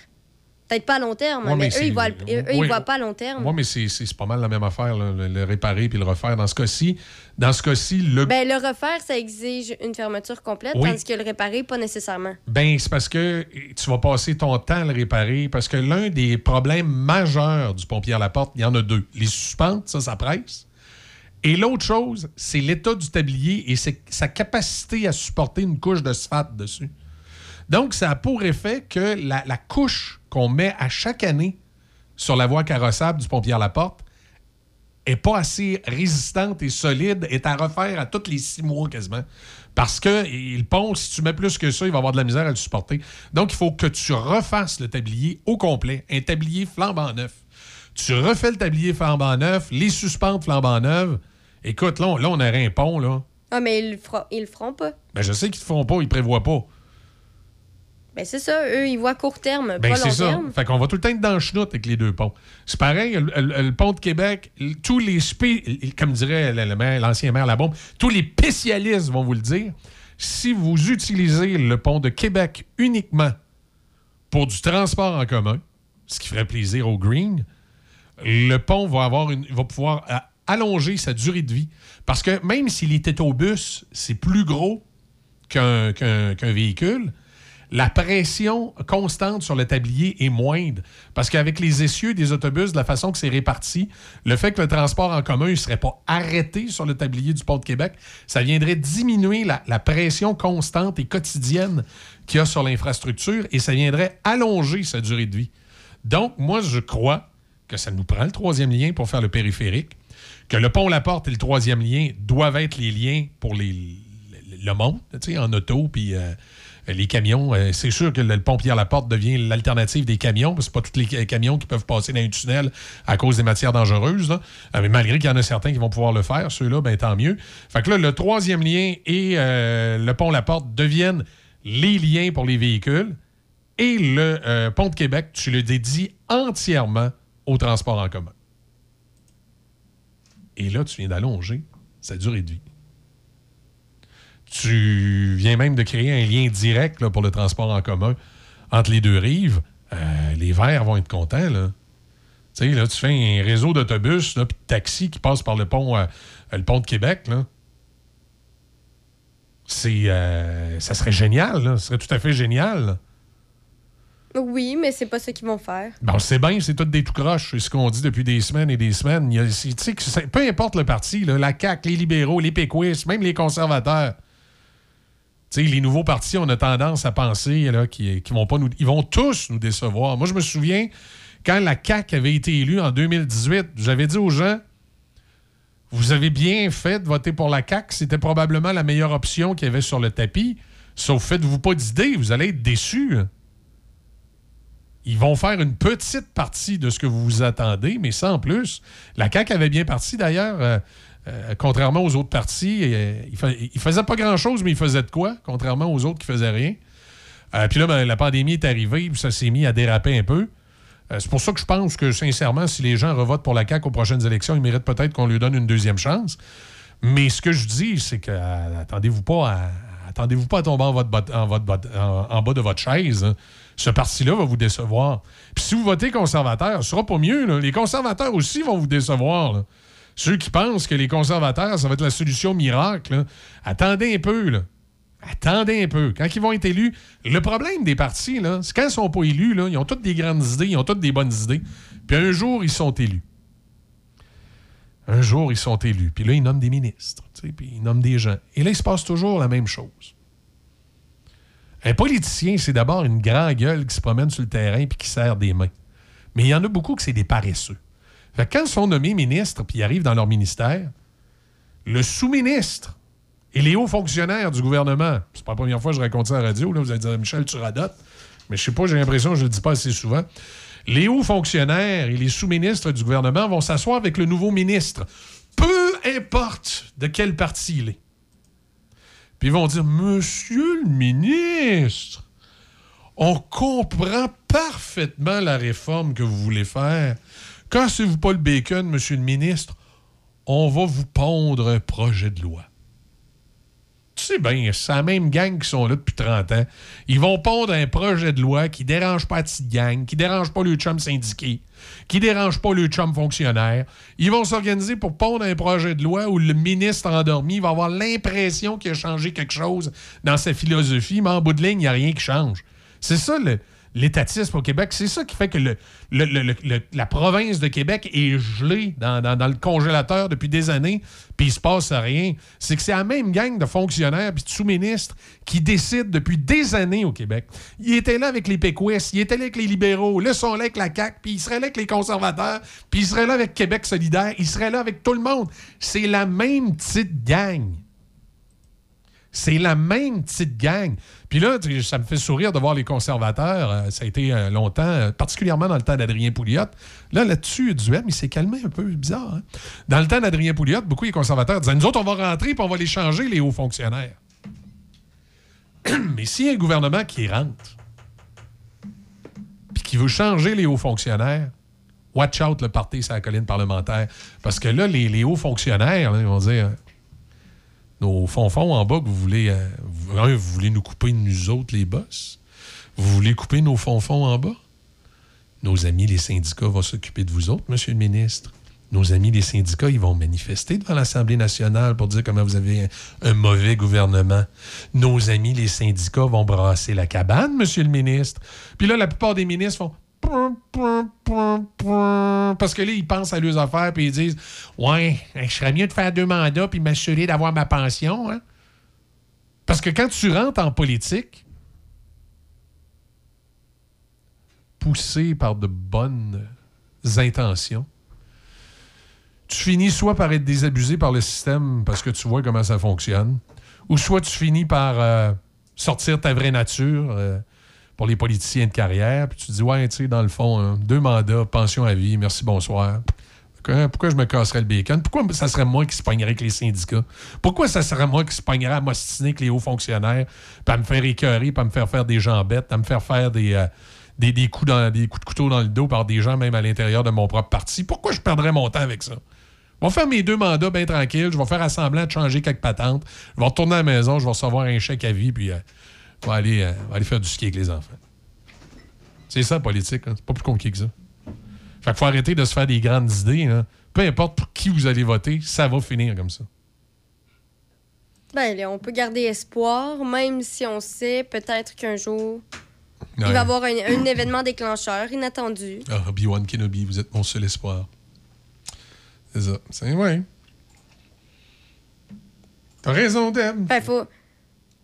Peut-être pas à long terme, Ouais, mais mais, eux, ils voient, eux, ils voient pas à long terme. Moi, mais c'est pas mal la même affaire, là, le, le réparer puis le refaire. Dans ce cas-ci, dans ce cas-ci, le Ben, le refaire, ça exige une fermeture complète, Oui. tandis que le réparer, pas nécessairement. Ben, c'est parce que tu vas passer ton temps à le réparer. Parce que l'un des problèmes majeurs du pompier à la porte, il y en a deux. Les suspentes, ça, ça presse. Et l'autre chose, c'est l'état du tablier et sa capacité à supporter une couche de sphalte dessus. Donc, ça a pour effet que la, couche qu'on met à chaque année sur la voie carrossable du pompier à la porte est pas assez résistante et solide, est à refaire à tous les six mois quasiment. Parce que le pont, si tu mets plus que ça, il va avoir de la misère à le supporter. Donc, il faut que tu refasses le tablier au complet, un tablier flambant neuf. Tu refais le tablier flambant neuf, les suspentes flambant neuves. Écoute, là, on, là, on aurait un pont, là. Ah, mais ils le, feront- ils le feront pas. Ben, je sais qu'ils ne font pas, ils prévoient pas. Ben, c'est ça. Eux, ils voient court terme, Ben, pas c'est long ça. terme. Fait qu'on va tout le temps être dans le chenoute avec les deux ponts. C'est pareil, le, le- le pont de Québec, tous les spé- comme dirait le- le maire- l'ancien maire Labombe, tous les spécialistes vont vous le dire. Si vous utilisez le pont de Québec uniquement pour du transport en commun, ce qui ferait plaisir au Green, le pont va avoir une, va pouvoir euh, allonger sa durée de vie. Parce que même s'il était au bus, c'est plus gros qu'un véhicule. La pression constante sur le tablier est moindre. Parce qu'avec les essieux des autobus, de la façon que c'est réparti, le fait que le transport en commun ne serait pas arrêté sur le tablier du pont de Québec, ça viendrait diminuer la, la pression constante et quotidienne qu'il y a sur l'infrastructure et ça viendrait allonger sa durée de vie. Donc, moi, je crois que ça nous prend le troisième lien pour faire le périphérique, que le pont La Porte et le troisième lien doivent être les liens pour les, le, le monde, en auto, puis euh, les camions. Euh, c'est sûr que le, pont Pierre-Laporte devient l'alternative des camions, parce que pas tous les ca- camions qui peuvent passer dans un tunnel à cause des matières dangereuses. Euh, mais malgré qu'il y en a certains qui vont pouvoir le faire, ceux-là, ben, tant mieux. Fait que là, le troisième lien et euh, le pont La Porte deviennent les liens pour les véhicules. Et le euh, pont de Québec, tu le dédies entièrement au transport en commun. Et là, tu viens d'allonger sa durée de vie. Tu viens même de créer un lien direct pour le transport en commun entre les deux rives. Euh, les verts vont être contents. Là. Là, tu fais un réseau d'autobus puis de taxis qui passe par le pont, euh, le pont de Québec. C'est, euh, ça serait génial. Là. Ce serait tout à fait génial. Oui, mais c'est pas ça qu'ils vont faire. Bon, c'est bien, c'est tout des tout croches, c'est ce qu'on dit depuis des semaines et des semaines. Peu importe le parti, la CAQ, les libéraux, les péquistes, même les conservateurs. Tu sais, les nouveaux partis, on a tendance à penser là, qu'ils vont pas nous. Ils tous nous décevoir. Moi, je me souviens, quand la CAQ avait été élue en 2018, j'avais dit aux gens Vous avez bien fait de voter pour la CAQ, c'était probablement la meilleure option qu'il y avait sur le tapis. Sauf faites-vous pas d'idées, vous allez être déçus. Ils vont faire une petite partie de ce que vous vous attendez, mais sans plus. La CAQ avait bien parti d'ailleurs, euh, euh, contrairement aux autres partis. euh, il, fa- il faisait pas grand-chose, mais il faisait de quoi, contrairement aux autres qui faisaient rien. Puis là, ben, la pandémie est arrivée, puis ça s'est mis à déraper un peu. C'est pour ça que je pense que, sincèrement, si les gens revotent pour la CAQ aux prochaines élections, ils méritent peut-être qu'on lui donne une deuxième chance. Mais ce que je dis, c'est que attendez-vous pas à, attendez-vous pas à tomber en, votre en bas de votre chaise. hein. Ce parti-là va vous décevoir. Puis si vous votez conservateur, ce sera pas mieux. Les conservateurs aussi vont vous décevoir. Ceux qui pensent que les conservateurs, ça va être la solution miracle, attendez un peu. Attendez un peu. Quand ils vont être élus, le problème des partis, c'est quand ils sont pas élus, ils ont toutes des grandes idées, ils ont toutes des bonnes idées. Puis un jour, ils sont élus. Un jour, ils sont élus. Puis là, ils nomment des ministres. Puis ils nomment des gens. Et là, il se passe toujours la même chose. Un politicien, c'est d'abord une grande gueule qui se promène sur le terrain puis qui serre des mains. Mais il y en a beaucoup que c'est des paresseux. Fait que quand ils sont nommés ministres puis ils arrivent dans leur ministère, le sous-ministre et les hauts fonctionnaires du gouvernement, c'est pas la première fois que je raconte ça à radio, là, vous allez dire Michel, tu radotes, mais je sais pas, j'ai l'impression que je le dis pas assez souvent. Les hauts fonctionnaires et les sous-ministres du gouvernement vont s'asseoir avec le nouveau ministre, peu importe de quel parti il est. Puis ils vont dire Monsieur le ministre, on comprend parfaitement la réforme que vous voulez faire. Cassez-vous pas le bacon, monsieur le ministre. On va vous pondre un projet de loi. Tu sais bien, c'est la même gang qui sont là depuis 30 ans. Ils vont pondre un projet de loi qui dérange pas la petite gang, qui dérange pas le chum syndiqué, qui dérange pas le chum fonctionnaire. Ils vont s'organiser pour pondre un projet de loi où le ministre endormi va avoir l'impression qu'il a changé quelque chose dans sa philosophie, mais en bout de ligne, il n'y a rien qui change. C'est ça le- l'étatisme au Québec. C'est ça qui fait que la province de Québec est gelée dans le congélateur depuis des années, puis il se passe rien. C'est que c'est la même gang de fonctionnaires puis de sous-ministres qui décident depuis des années au Québec. Ils étaient là avec les péquistes, ils étaient là avec les libéraux, là, ils sont là avec la CAQ, puis ils seraient là avec les conservateurs, puis ils seraient là avec Québec solidaire, ils seraient là avec tout le monde. C'est la même petite gang. C'est la même petite gang. Puis là, ça me fait sourire de voir les conservateurs. euh, ça a été euh, longtemps, euh, particulièrement dans le temps d'Adrien Pouliot. Là, là-dessus, Duhem, il s'est calmé un peu bizarre. hein. Dans le temps d'Adrien Pouliot, beaucoup les conservateurs disaient Nous autres, on va rentrer puis on va les changer, les hauts fonctionnaires. [CLEARS THROAT] Mais s'il y a un gouvernement qui rentre puis qui veut changer les hauts fonctionnaires, watch out le parti sur la colline parlementaire. Parce que là, les, hauts fonctionnaires, ils vont dire nos fonds-fonds en bas que vous voulez. euh, vous, voulez nous couper, nous autres, les boss? Vous voulez couper nos fonds-fonds en bas? Nos amis, les syndicats, vont s'occuper de vous autres, monsieur le ministre. Nos amis, les syndicats, ils vont manifester devant l'Assemblée nationale pour dire comment vous avez un, un mauvais gouvernement. Nos amis, les syndicats, vont brasser la cabane, monsieur le ministre. Puis là, la plupart des ministres font parce que là, ils pensent à leurs affaires puis ils disent Ouais, je serais mieux de faire deux mandats puis m'assurer d'avoir ma pension. hein. Parce que quand tu rentres en politique, poussé par de bonnes intentions, tu finis soit par être désabusé par le système parce que tu vois comment ça fonctionne, ou soit tu finis par euh, sortir ta vraie nature euh, pour les politiciens de carrière, puis tu te dis, ouais, tu sais, dans le fond, hein, deux mandats, pension à vie, merci, bonsoir. Pourquoi, je me casserais le bacon? Pourquoi ça serait moi qui se pognerais avec les syndicats? Pourquoi ça serait moi qui se pognerais à m'ostiner avec les hauts fonctionnaires, puis à me faire écœurer, à me faire faire des jambettes, à me faire faire des, euh, des coups dans, des coups de couteau dans le dos par des gens, même à l'intérieur de mon propre parti? Pourquoi je perdrais mon temps avec ça? Je vais faire mes deux mandats bien tranquille. Je vais faire assemblant de changer quelques patentes. Je vais retourner à la maison. Je vais recevoir un chèque à vie. Puis euh, vais aller, euh, je vais aller faire du ski avec les enfants. C'est ça, la politique. hein. C'est pas plus compliqué que ça. Fait qu'il faut arrêter de se faire des grandes idées. hein. Peu importe pour qui vous allez voter, ça va finir comme ça. Ben, on peut garder espoir, même si on sait peut-être qu'un jour, il va y avoir un, un événement déclencheur inattendu. Ah, Obi-Wan Kenobi, vous êtes mon seul espoir. C'est ça. C'est ouais. T'as raison, Deb. Ben, faut,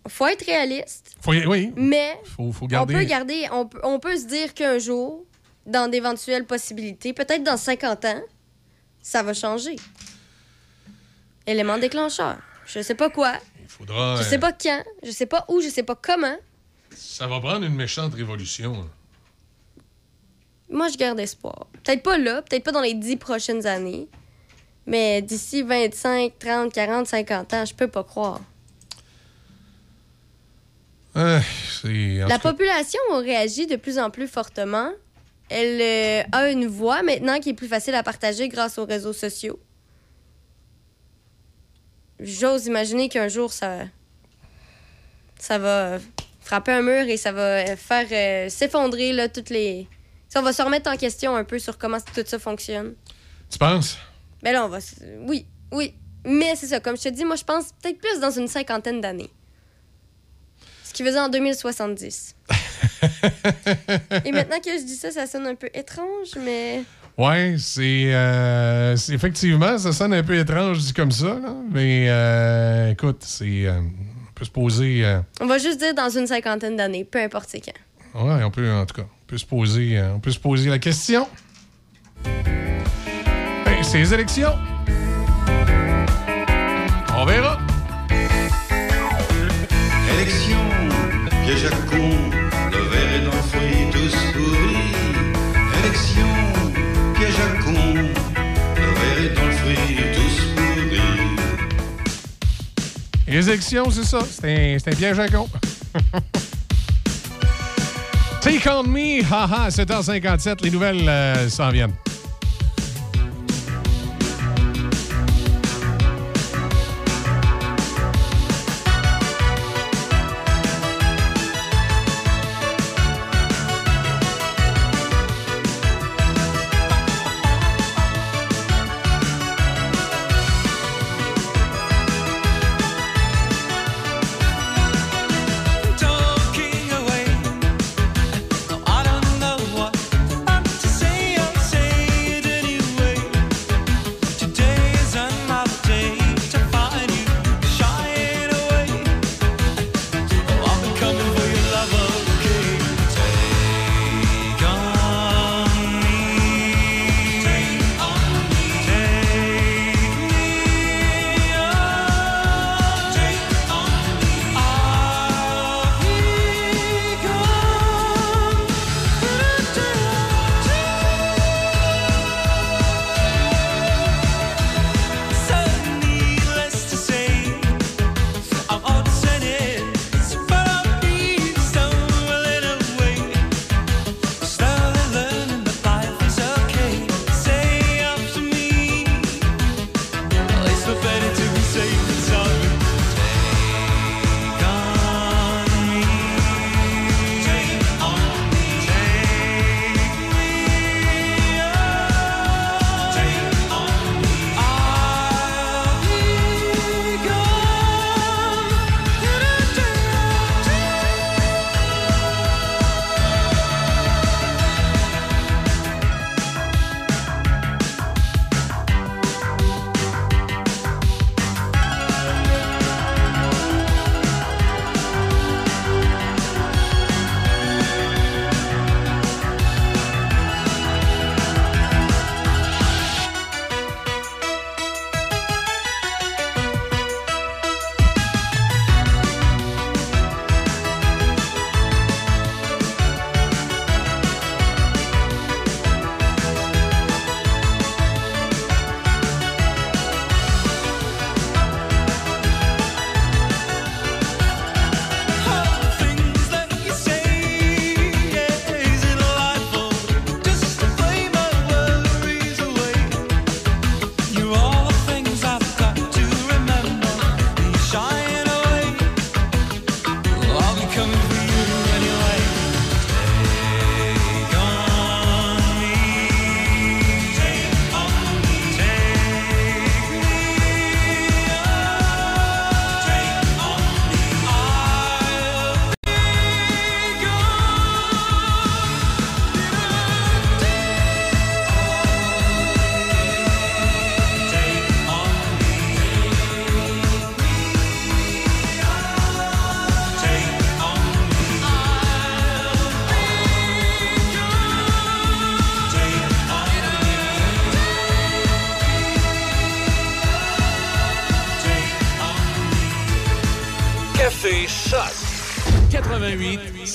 faut être réaliste, Faut oui. mais Faut, faut on garder. peut garder, on peut, on peut se dire qu'un jour, dans d'éventuelles possibilités, peut-être dans 50 ans, ça va changer. Élément déclencheur. Je sais pas quoi, Faudra, je euh, sais pas quand, je sais pas où, je sais pas comment. Ça va prendre une méchante révolution. hein. Moi, je garde espoir. Peut-être pas là, peut-être pas dans les 10 prochaines années, mais d'ici 25, 30, 40, 50 ans, je peux pas croire. En La population a réagi de plus en plus fortement. Elle euh, a une voix maintenant qui est plus facile à partager grâce aux réseaux sociaux. J'ose imaginer qu'un jour, ça, ça va frapper un mur et ça va euh, faire euh, s'effondrer là, toutes les... Ça, on va se remettre en question un peu sur comment tout ça fonctionne. Tu penses? Mais là, on va... Oui, oui. Mais c'est ça, comme je te dis, moi, je pense peut-être plus dans une cinquantaine d'années. Qui faisait en 2070. [LAUGHS] Et maintenant que je dis ça, ça sonne un peu étrange, mais... Ouais, c'est. euh, c'est- effectivement, ça sonne un peu étrange dit comme ça, là. Mais euh, écoute, c'est. euh, on peut se poser. euh, On va juste dire dans une cinquantaine d'années, peu importe c'est quand. ouais, on peut, en tout cas, on peut se poser, on peut se poser la question. ces élections. On verra. Piège à con, le verre est dans le fruit, tous pourris. Élection, piège à con, le verre est dans le fruit, tous pourris. Les élections, c'est ça. C'est un, un piège à con. [LAUGHS] Take on me, haha, 7h57, les nouvelles euh, s'en viennent.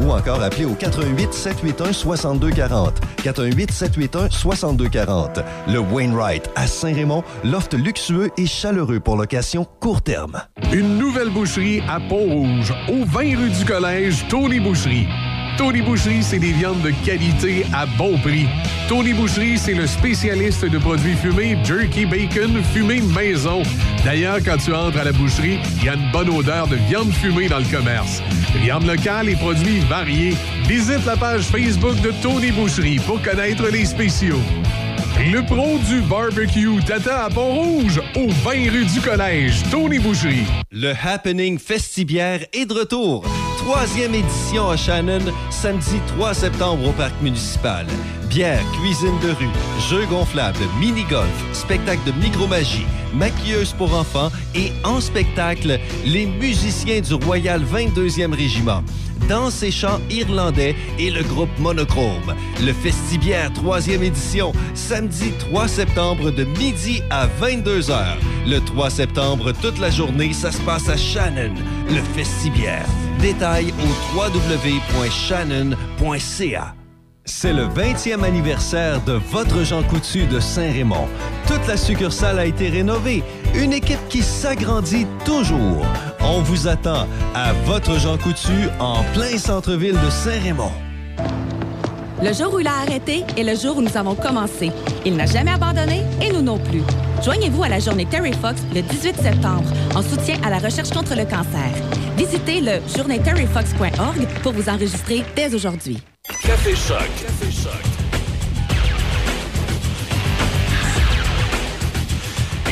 ou encore appelez au 88 781 6240. 418 781 6240. Le Wainwright à Saint-Raymond, loft luxueux et chaleureux pour location court terme. Une nouvelle boucherie à Pont-Rouge, au 20 rue du Collège, Tony Boucherie. Tony Boucherie, c'est des viandes de qualité à bon prix. Tony Boucherie, c'est le spécialiste de produits fumés, jerky bacon, fumé maison. D'ailleurs, quand tu entres à la boucherie, il y a une bonne odeur de viande fumée dans le commerce. Viande locale et produits variés. Visite la page Facebook de Tony Boucherie pour connaître les spéciaux. Le pro du barbecue t'attend à Pont-Rouge, au 20 rue du Collège, Tony Boucherie. Le Happening Festibière est de retour. Troisième édition à Shannon, samedi 3 septembre au Parc municipal. Bière, cuisine de rue, jeux gonflables, mini-golf, spectacle de micromagie, maquilleuse pour enfants et en spectacle, les musiciens du Royal 22e Régiment. Danse et chants irlandais et le groupe Monochrome. Le Festibière 3e édition, samedi 3 septembre de midi à 22h. Le 3 septembre, toute la journée, ça se passe à Shannon, le Festibière. Détails au www.shannon.ca. C'est le 20e anniversaire de votre Jean Coutu de Saint-Raymond. Toute la succursale a été rénovée. Une équipe qui s'agrandit toujours. On vous attend à votre Jean Coutu en plein centre-ville de Saint-Raymond. Le jour où il a arrêté est le jour où nous avons commencé. Il n'a jamais abandonné et nous non plus. Joignez-vous à la journée Terry Fox le 18 septembre en soutien à la recherche contre le cancer. Visitez le journéeterryfox.org pour vous enregistrer dès aujourd'hui. Café Choc. Café Choc.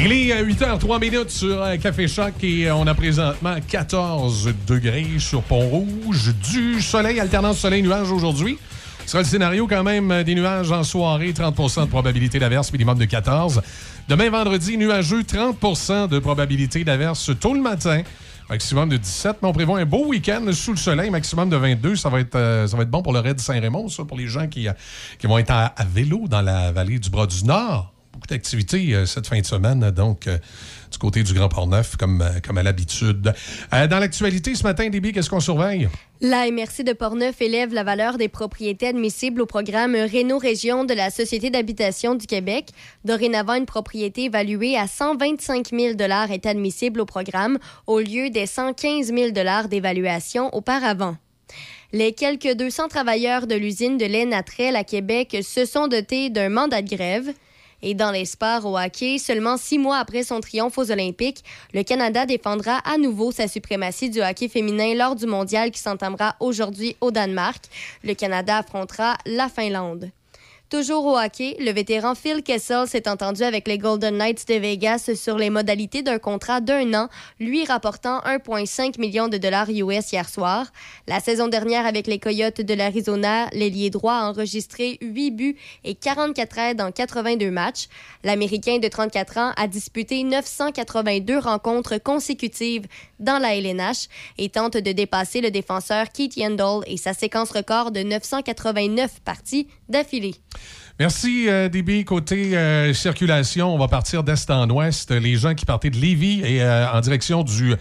Il est à 8h03 minutes sur euh, Café Choc et euh, on a présentement 14 degrés sur Pont-Rouge. Du soleil, alternance soleil-nuage aujourd'hui. Ce sera le scénario quand même euh, des nuages en soirée, 30% de probabilité d'averse, minimum de 14. Demain vendredi, nuageux, 30% de probabilité d'averse tôt le matin. Maximum de 17, mais on prévoit un beau week-end sous le soleil, maximum de 22. Ça va être, euh, ça va être bon pour le raid Saint-Raymond, ça, pour les gens qui, euh, qui vont être à, vélo dans la vallée du Bras du Nord. Beaucoup d'activités euh, cette fin de semaine, donc du côté du Grand Port-Neuf, comme, euh, comme à l'habitude. Euh, dans l'actualité, ce matin, Déby, qu'est-ce qu'on surveille? La MRC de Portneuf élève la valeur des propriétés admissibles au programme Réno Région de la Société d'habitation du Québec. Dorénavant, une propriété évaluée à 125 000 est admissible au programme au lieu des 115 000 d'évaluation auparavant. Les quelques 200 travailleurs de l'usine de lait Natrel à Québec se sont dotés d'un mandat de grève. Et dans les sports au hockey, seulement six mois après son triomphe aux Olympiques, le Canada défendra à nouveau sa suprématie du hockey féminin lors du mondial qui s'entamera aujourd'hui au Danemark. Le Canada affrontera la Finlande. Toujours au hockey, le vétéran Phil Kessel s'est entendu avec les Golden Knights de Vegas sur les modalités d'un contrat d'un an, lui rapportant 1,5 million de dollars US hier soir. La saison dernière avec les Coyotes de l'Arizona, l'ailier droit a enregistré 8 buts et 44 aides en 82 matchs. L'Américain de 34 ans a disputé 982 rencontres consécutives dans la LNH et tente de dépasser le défenseur Keith Yandel et sa séquence record de 989 parties d'affilée. Merci, euh, DB. Côté euh, circulation, on va partir d'est en ouest. Les gens qui partaient de Lévis et euh, en direction du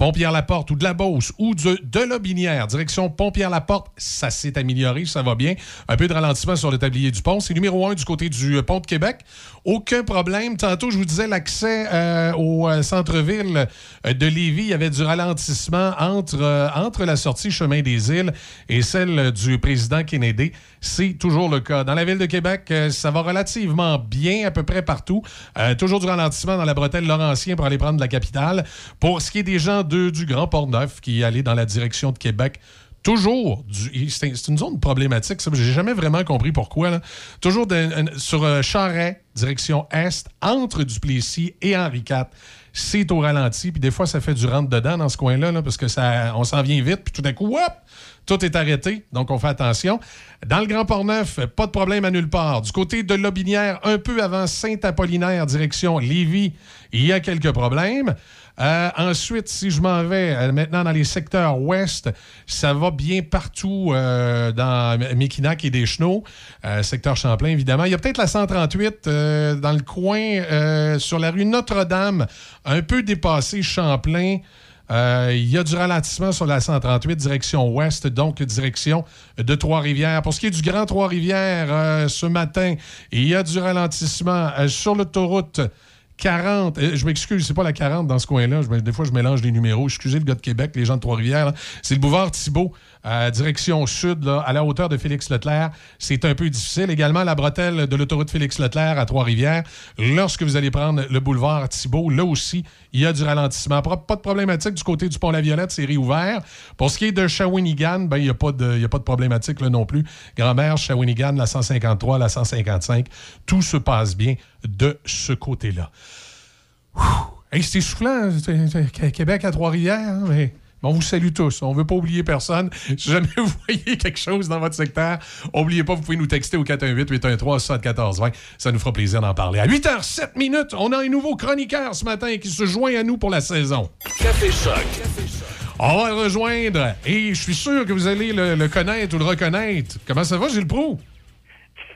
Pont-Pierre-Laporte ou de la Beauce ou de, de Lobinière, direction Pont-Pierre-Laporte, ça s'est amélioré, ça va bien. Un peu de ralentissement sur le tablier du pont. C'est numéro un du côté du euh, pont de Québec. Aucun problème. Tantôt, je vous disais, l'accès euh, au euh, centre-ville de Lévis, il y avait du ralentissement entre, la sortie Chemin des Îles et celle du président Kennedy. C'est toujours le cas. Dans la ville de Québec, ça va relativement bien à peu près partout. Toujours du ralentissement dans la bretelle Laurentien pour aller prendre la capitale. Pour ce qui est des gens du Grand Port-Neuf qui allaient dans la direction de Québec, toujours, du- c'est une zone problématique. ça. J'ai jamais vraiment compris pourquoi. Toujours sur euh, direction Est, entre Duplessis et Henri IV. C'est au ralenti, puis des fois, ça fait du rentre-dedans dans ce coin-là, là, parce que ça, on s'en vient vite, puis tout d'un coup, hop, tout est arrêté, donc on fait attention. Dans le Grand Port-Neuf, pas de problème à nulle part. Du côté de Lobinière, un peu avant Saint-Apollinaire, direction Lévis, il y a quelques problèmes. Euh, ensuite, si je m'en vais euh, maintenant dans les secteurs ouest, ça va bien partout euh, dans Mekinac et Deschenaux, secteur Champlain évidemment. Il y a peut-être la 138 euh, dans le coin sur la rue Notre-Dame, un peu dépassé Champlain. Il y a du ralentissement sur la 138, direction ouest, donc direction de Trois-Rivières. Pour ce qui est du Grand Trois-Rivières, ce matin, il y a du ralentissement sur l'autoroute 40. euh, je m'excuse, c'est pas la 40 dans ce coin-là. Des fois, je mélange les numéros. Excusez le gars de Québec, les gens de Trois-Rivières. C'est le boulevard Thibault euh, direction sud, à la hauteur de Félix-Leclerc. C'est un peu difficile. Également, la bretelle de l'autoroute Félix-Leclerc à Trois-Rivières. Lorsque vous allez prendre le boulevard Thibault, là aussi, il y a du ralentissement. Pas de problématique du côté du Pont-la-Violette, c'est réouvert. Pour ce qui est de Shawinigan, ben, il n'y a, pas de- a pas de problématique là non plus. Grand-mère, Shawinigan, la 153, la 155, tout se passe bien de ce côté-là. C'est soufflant, c'est- Québec à Trois-Rivières, hein, mais on vous salue tous. On ne veut pas oublier personne. Si jamais vous voyez quelque chose dans votre secteur, n'oubliez pas, vous pouvez nous texter au 418-813-7420. Ça nous fera plaisir d'en parler. À 8h07 minutes, on a un nouveau chroniqueur ce matin qui se joint à nous pour la saison. Café Choc. On va le rejoindre et je suis sûr que vous allez le, le connaître ou le reconnaître. Comment ça va, Gilles Proux?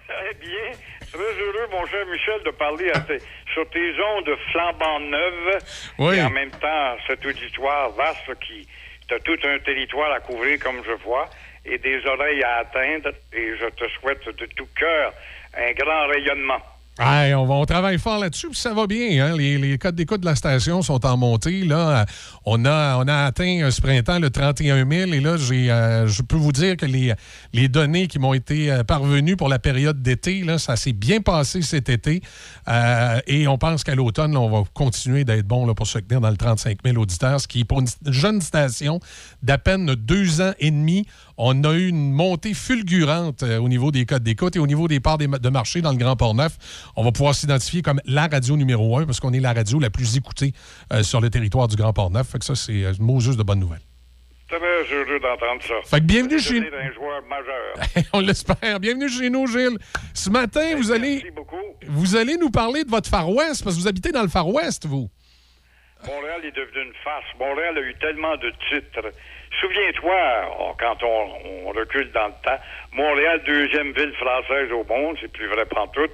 Très bien. Très heureux, mon cher Michel, de parler à tes- sur tes ondes flambant neuves. Oui. Et en même temps, cet auditoire vaste qui as tout un territoire à couvrir, comme je vois, et des oreilles à atteindre. Et je te souhaite de tout cœur un grand rayonnement. On, va- on travaille fort là-dessus, puis ça va bien. hein. Les, codes d'écoute de la station sont en montée. Là. On, a, on a atteint euh, ce printemps le 31 000. Et là, j'ai, euh, je peux vous dire que les, les données qui m'ont été euh, parvenues pour la période d'été, là, ça s'est bien passé cet été. Et on pense qu'à l'automne, on va continuer d'être bon là, pour se tenir dans le 35 000 auditeurs, ce qui est pour une jeune station d'à peine deux ans et demi. On a eu une montée fulgurante au niveau des codes d'écoute et au niveau des parts de marché dans le Grand Port-Neuf. On va pouvoir s'identifier comme la radio numéro un parce qu'on est la radio la plus écoutée euh, sur le territoire du Grand Port-Neuf. Fait que ça, c'est euh, un mot juste de bonne nouvelle. Très heureux d'entendre ça. Fait que bienvenue chez nous. un joueur majeur. [LAUGHS] On l'espère. Bienvenue chez nous, Gilles. Ce matin, vous allez, vous allez nous parler de votre Far West parce que vous habitez dans le Far West, vous. Montréal est devenu une farce. Montréal a eu tellement de titres. Souviens-toi, oh, quand on, on recule dans le temps, Montréal, deuxième ville française au monde, c'est plus vrai pantoute.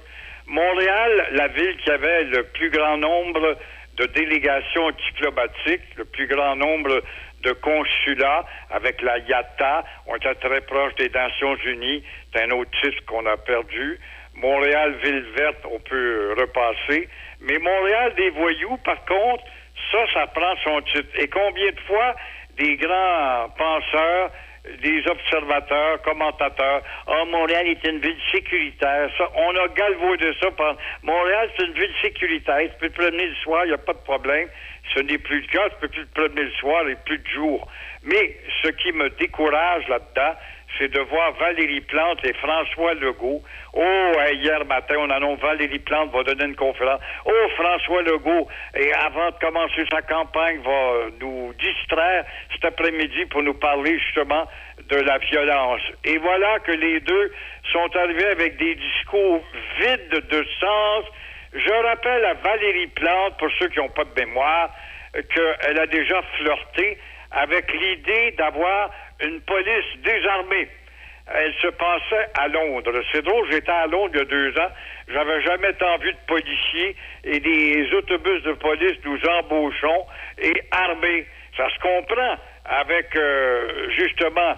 Montréal, la ville qui avait le plus grand nombre de délégations diplomatiques, le plus grand nombre de consulats avec la IATA. On était très proche des Nations Unies. C'est un autre titre qu'on a perdu. Montréal, ville verte, on peut repasser. Mais Montréal des voyous, par contre, ça, ça prend son titre. Et combien de fois des grands penseurs, des observateurs, commentateurs, ah, Montréal est une ville sécuritaire. Ça, on a galvaudé ça. Par... Montréal, c'est une ville sécuritaire. Tu peux te promener le soir, il n'y a pas de problème. Ce n'est plus le cas. Tu peux plus te promener le soir et plus de jour. Mais ce qui me décourage là-dedans, c'est de voir Valérie Plante et François Legault. Oh, hier matin, on annonce Valérie Plante va donner une conférence. Oh, François Legault, et avant de commencer sa campagne, va nous distraire cet après-midi pour nous parler justement de la violence. Et voilà que les deux sont arrivés avec des discours vides de sens. Je rappelle à Valérie Plante, pour ceux qui n'ont pas de mémoire, qu'elle a déjà flirté avec l'idée d'avoir une police désarmée. Elle se passait à Londres. C'est drôle, j'étais à Londres il y a deux ans. J'avais jamais tant vu de policiers et des autobus de police nous embauchons et armés. Ça se comprend avec euh, justement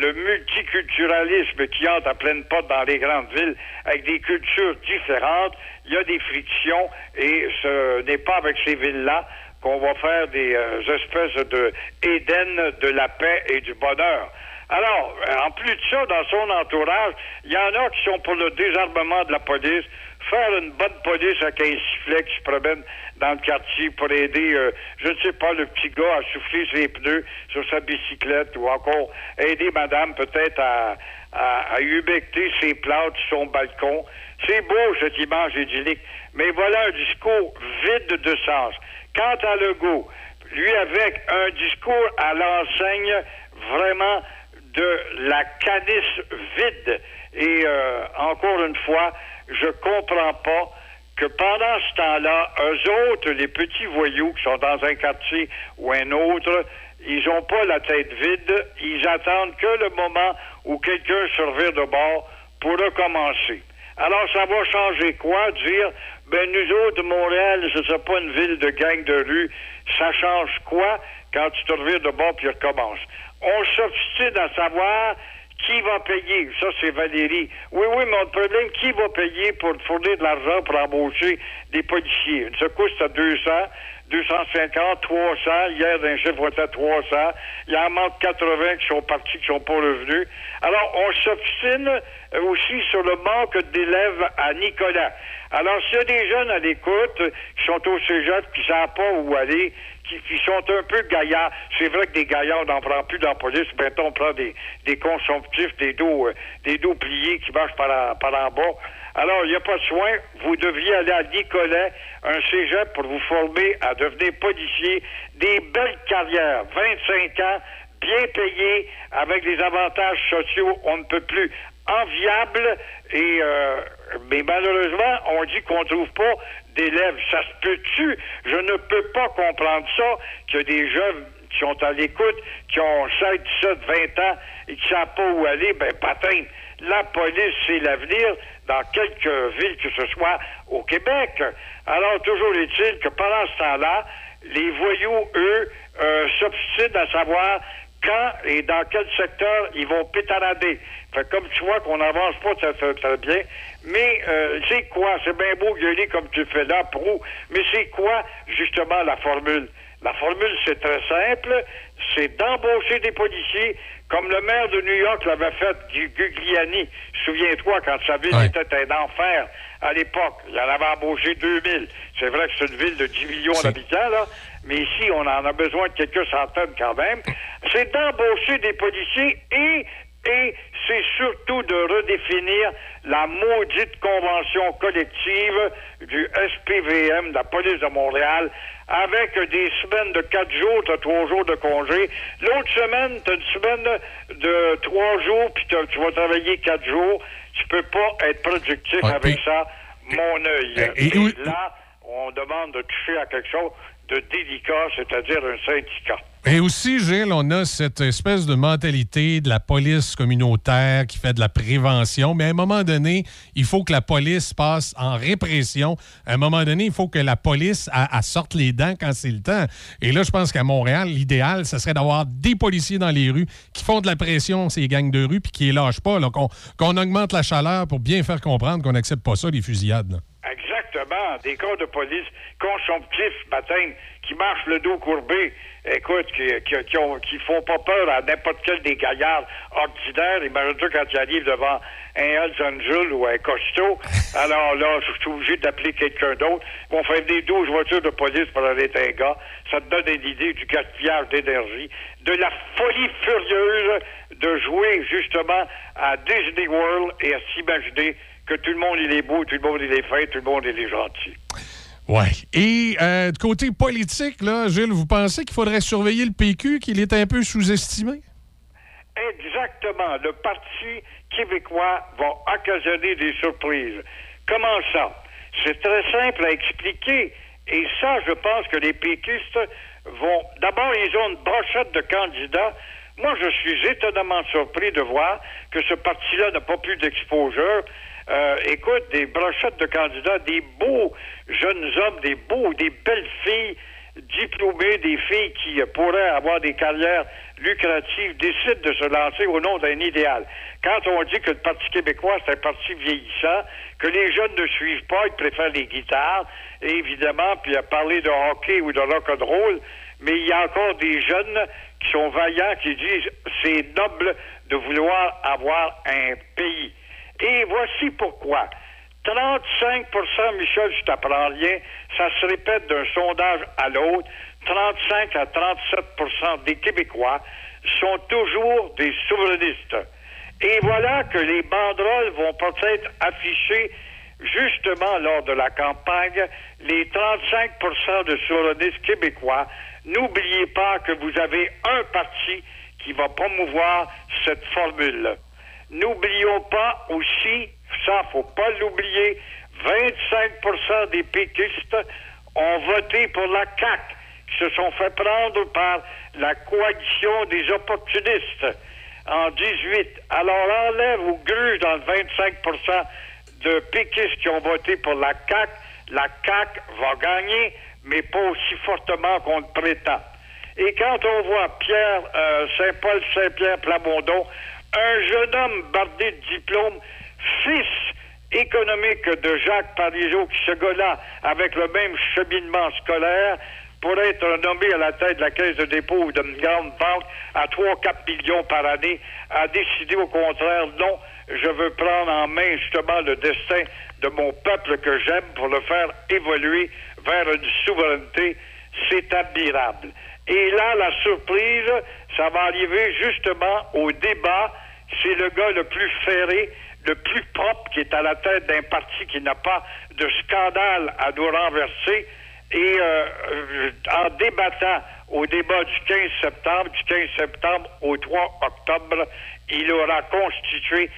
le multiculturalisme qui entre à pleine porte dans les grandes villes avec des cultures différentes. Il y a des frictions et ce n'est pas avec ces villes-là qu'on va faire des euh, espèces de Éden de la paix et du bonheur. Alors, euh, en plus de ça, dans son entourage, il y en a qui sont pour le désarmement de la police, faire une bonne police avec un sifflet qui se promène dans le quartier pour aider, euh, je ne sais pas, le petit gars à souffler ses pneus sur sa bicyclette ou encore aider madame peut-être à, à, à ses plantes sur son balcon. C'est beau, cette image idyllique, mais voilà un discours vide de sens. Quant à Legault, lui avec un discours à l'enseigne vraiment de la canisse vide. Et euh, encore une fois, je comprends pas que pendant ce temps-là, eux autres, les petits voyous qui sont dans un quartier ou un autre, ils ont pas la tête vide, ils attendent que le moment où quelqu'un se revire de bord pour recommencer. Alors, ça va changer quoi? Dire, ben, nous autres, Montréal, ce sera pas une ville de gang de rue. Ça change quoi quand tu te revires de bord puis recommence? On s'obstine à savoir Qui va payer? Ça, c'est Valérie. Oui, oui, mais le problème, qui va payer pour fournir de l'argent pour embaucher des policiers? Une secousse, à 200, 250, 300. Hier, un chiffre était à 300. Il y en manque 80 qui sont partis, qui sont pas revenus. Alors, on s'obstine euh, aussi sur le manque d'élèves à Nicolas. Alors, s'il y a des jeunes à l'écoute qui sont au cégep, qui ne savent pas où aller, qui, qui sont un peu gaillards, c'est vrai que des gaillards, on n'en prend plus dans la police. Maintenant, on prend des, des consomptifs, des dos, euh, des dos pliés qui marchent par en, par en bas. Alors, il n'y a pas de soin. Vous devriez aller à Nicolet, un cégep, pour vous former à devenir policier. Des belles carrières, 25 ans, bien payés, avec des avantages sociaux, on ne peut plus enviables. Et, euh, mais malheureusement, on dit qu'on trouve pas d'élèves. Ça se peut-tu? Je ne peux pas comprendre ça, que des jeunes qui sont à l'écoute, qui ont 16, 17, 20 ans et qui savent pas où aller, ben, patin. La police, c'est l'avenir dans quelques villes que ce soit au Québec. Alors, toujours est-il que pendant ce temps-là, les voyous, eux, euh, s'obstinent à savoir quand et dans quel secteur ils vont pétarader. Fait comme tu vois qu'on n'avance pas très, très, très bien, mais euh, c'est quoi? C'est bien beau gueuler comme tu fais là, Prou, mais c'est quoi justement la formule? La formule, c'est très simple, c'est d'embaucher des policiers comme le maire de New York l'avait fait, Gu- Gugliani. Souviens-toi, quand sa ville était un enfer à l'époque, il en avait embauché 2000. C'est vrai que c'est une ville de 10 millions d'habitants, là, mais ici, on en a besoin de quelques centaines quand même. C'est d'embaucher des policiers et et c'est surtout de redéfinir la maudite convention collective du SPVM, de la police de Montréal, avec des semaines de quatre jours, t'as trois jours de congé. L'autre semaine, t'as une semaine de trois jours, puis tu vas travailler quatre jours. Tu peux pas être productif avec ça, mon œil. et- là, on demande de toucher à quelque chose de délicat, c'est-à-dire un syndicat. Et aussi, Gilles, on a cette espèce de mentalité de la police communautaire qui fait de la prévention, mais à un moment donné, il faut que la police passe en répression. À un moment donné, il faut que la police elle sorte les dents quand c'est le temps. Et là, je pense qu'à Montréal, l'idéal, ce serait d'avoir des policiers dans les rues qui font de la pression, ces gangs de rue, puis qui les lâchent pas, qu'on augmente la chaleur pour bien faire comprendre qu'on n'accepte pas ça, les fusillades. Exactement. Des corps de police consomptifs, baptême, qui marchent le dos courbé, écoute, qui, qui, qui, ont- qui font pas peur à n'importe quel des gaillards ordinaires. Imagine-toi quand tu arrives devant un Hells Angel ou un costaud. [LAUGHS] Alors là, je suis obligé d'appeler quelqu'un d'autre. Ils vont faire des 12 voitures de police pour aller un gars. Ça te donne une idée du gaspillage d'énergie, de la folie furieuse de jouer justement à Disney World et à s'imaginer que tout le monde il est beau, tout le monde il est fin, tout le monde il est gentil. Ouais. Et euh, de côté politique, là, Gilles, vous pensez qu'il faudrait surveiller le PQ, qu'il est un peu sous-estimé? Exactement. Le Parti québécois va occasionner des surprises. Comment ça? C'est très simple à expliquer. Et ça, je pense que les péquistes vont... D'abord, ils ont une brochette de candidats. Moi, je suis étonnamment surpris de voir que ce parti-là n'a pas plus d'exposure. Euh, écoute, des brochettes de candidats, des beaux jeunes hommes, des beaux, des belles filles diplômés, des filles qui pourraient avoir des carrières lucratives, décident de se lancer au nom d'un idéal. Quand on dit que le Parti québécois, c'est un parti vieillissant, que les jeunes ne suivent pas, ils préfèrent les guitares, et évidemment, puis à parler de hockey ou de rock'n'roll, mais il y a encore des jeunes qui sont vaillants, qui disent c'est noble de vouloir avoir un pays. Et voici pourquoi. 35% Michel, je t'apprends rien, ça se répète d'un sondage à l'autre. 35 à 37% des Québécois sont toujours des souverainistes. Et voilà que les banderoles vont peut-être afficher justement lors de la campagne les 35% de souverainistes québécois. N'oubliez pas que vous avez un parti qui va promouvoir cette formule. N'oublions pas aussi, ça faut pas l'oublier, 25% des péquistes ont voté pour la CAQ, qui se sont fait prendre par la coalition des opportunistes en 18. Alors enlève ou grue dans le 25% de péquistes qui ont voté pour la CAQ, la CAQ va gagner, mais pas aussi fortement qu'on le prétend. Et quand on voit Pierre euh, Saint-Paul Saint-Pierre Plamondon, un jeune homme bardé de diplôme, fils économique de Jacques Parizeau, qui ce gars-là, avec le même cheminement scolaire, pour être nommé à la tête de la caisse de dépôt ou d'une grande banque à 3-4 millions par année, a décidé au contraire, non, je veux prendre en main justement le destin de mon peuple que j'aime pour le faire évoluer vers une souveraineté. C'est admirable. Et là, la surprise, ça va arriver justement au débat. C'est le gars le plus ferré, le plus propre qui est à la tête d'un parti qui n'a pas de scandale à nous renverser. Et euh, euh, en débattant au débat du 15 septembre, du 15 septembre au 3 octobre, il aura constitué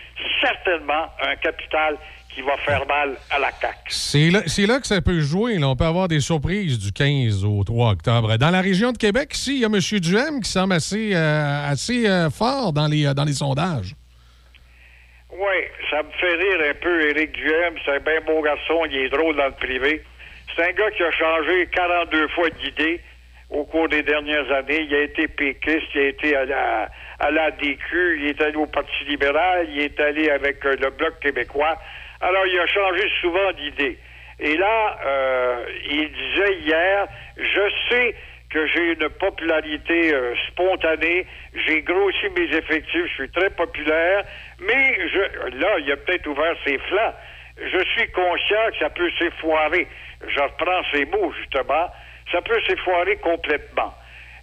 certainement un capital qui va faire mal à la CAQ. C'est là, que ça peut jouer. là. On peut avoir des surprises du 15 au 3 octobre. Dans la région de Québec, ici, il y a M. Duhem qui semble assez, euh, assez euh, fort dans les, euh, dans les sondages. Oui, ça me fait rire un peu, Éric Duhem. C'est un bien beau garçon, il est drôle dans le privé. C'est un gars qui a changé 42 fois d'idée au cours des dernières années. Il a été péquiste, il a été à la, à la DQ, il est allé au Parti libéral, il est allé avec le Bloc québécois. Alors, il a changé souvent d'idée. Et là, euh, il disait hier, je sais que j'ai une popularité euh, spontanée, j'ai grossi mes effectifs, je suis très populaire, mais je, là, il a peut-être ouvert ses flancs. Je suis conscient que ça peut s'effoirer. Je reprends ces mots, justement. Ça peut s'effoirer complètement.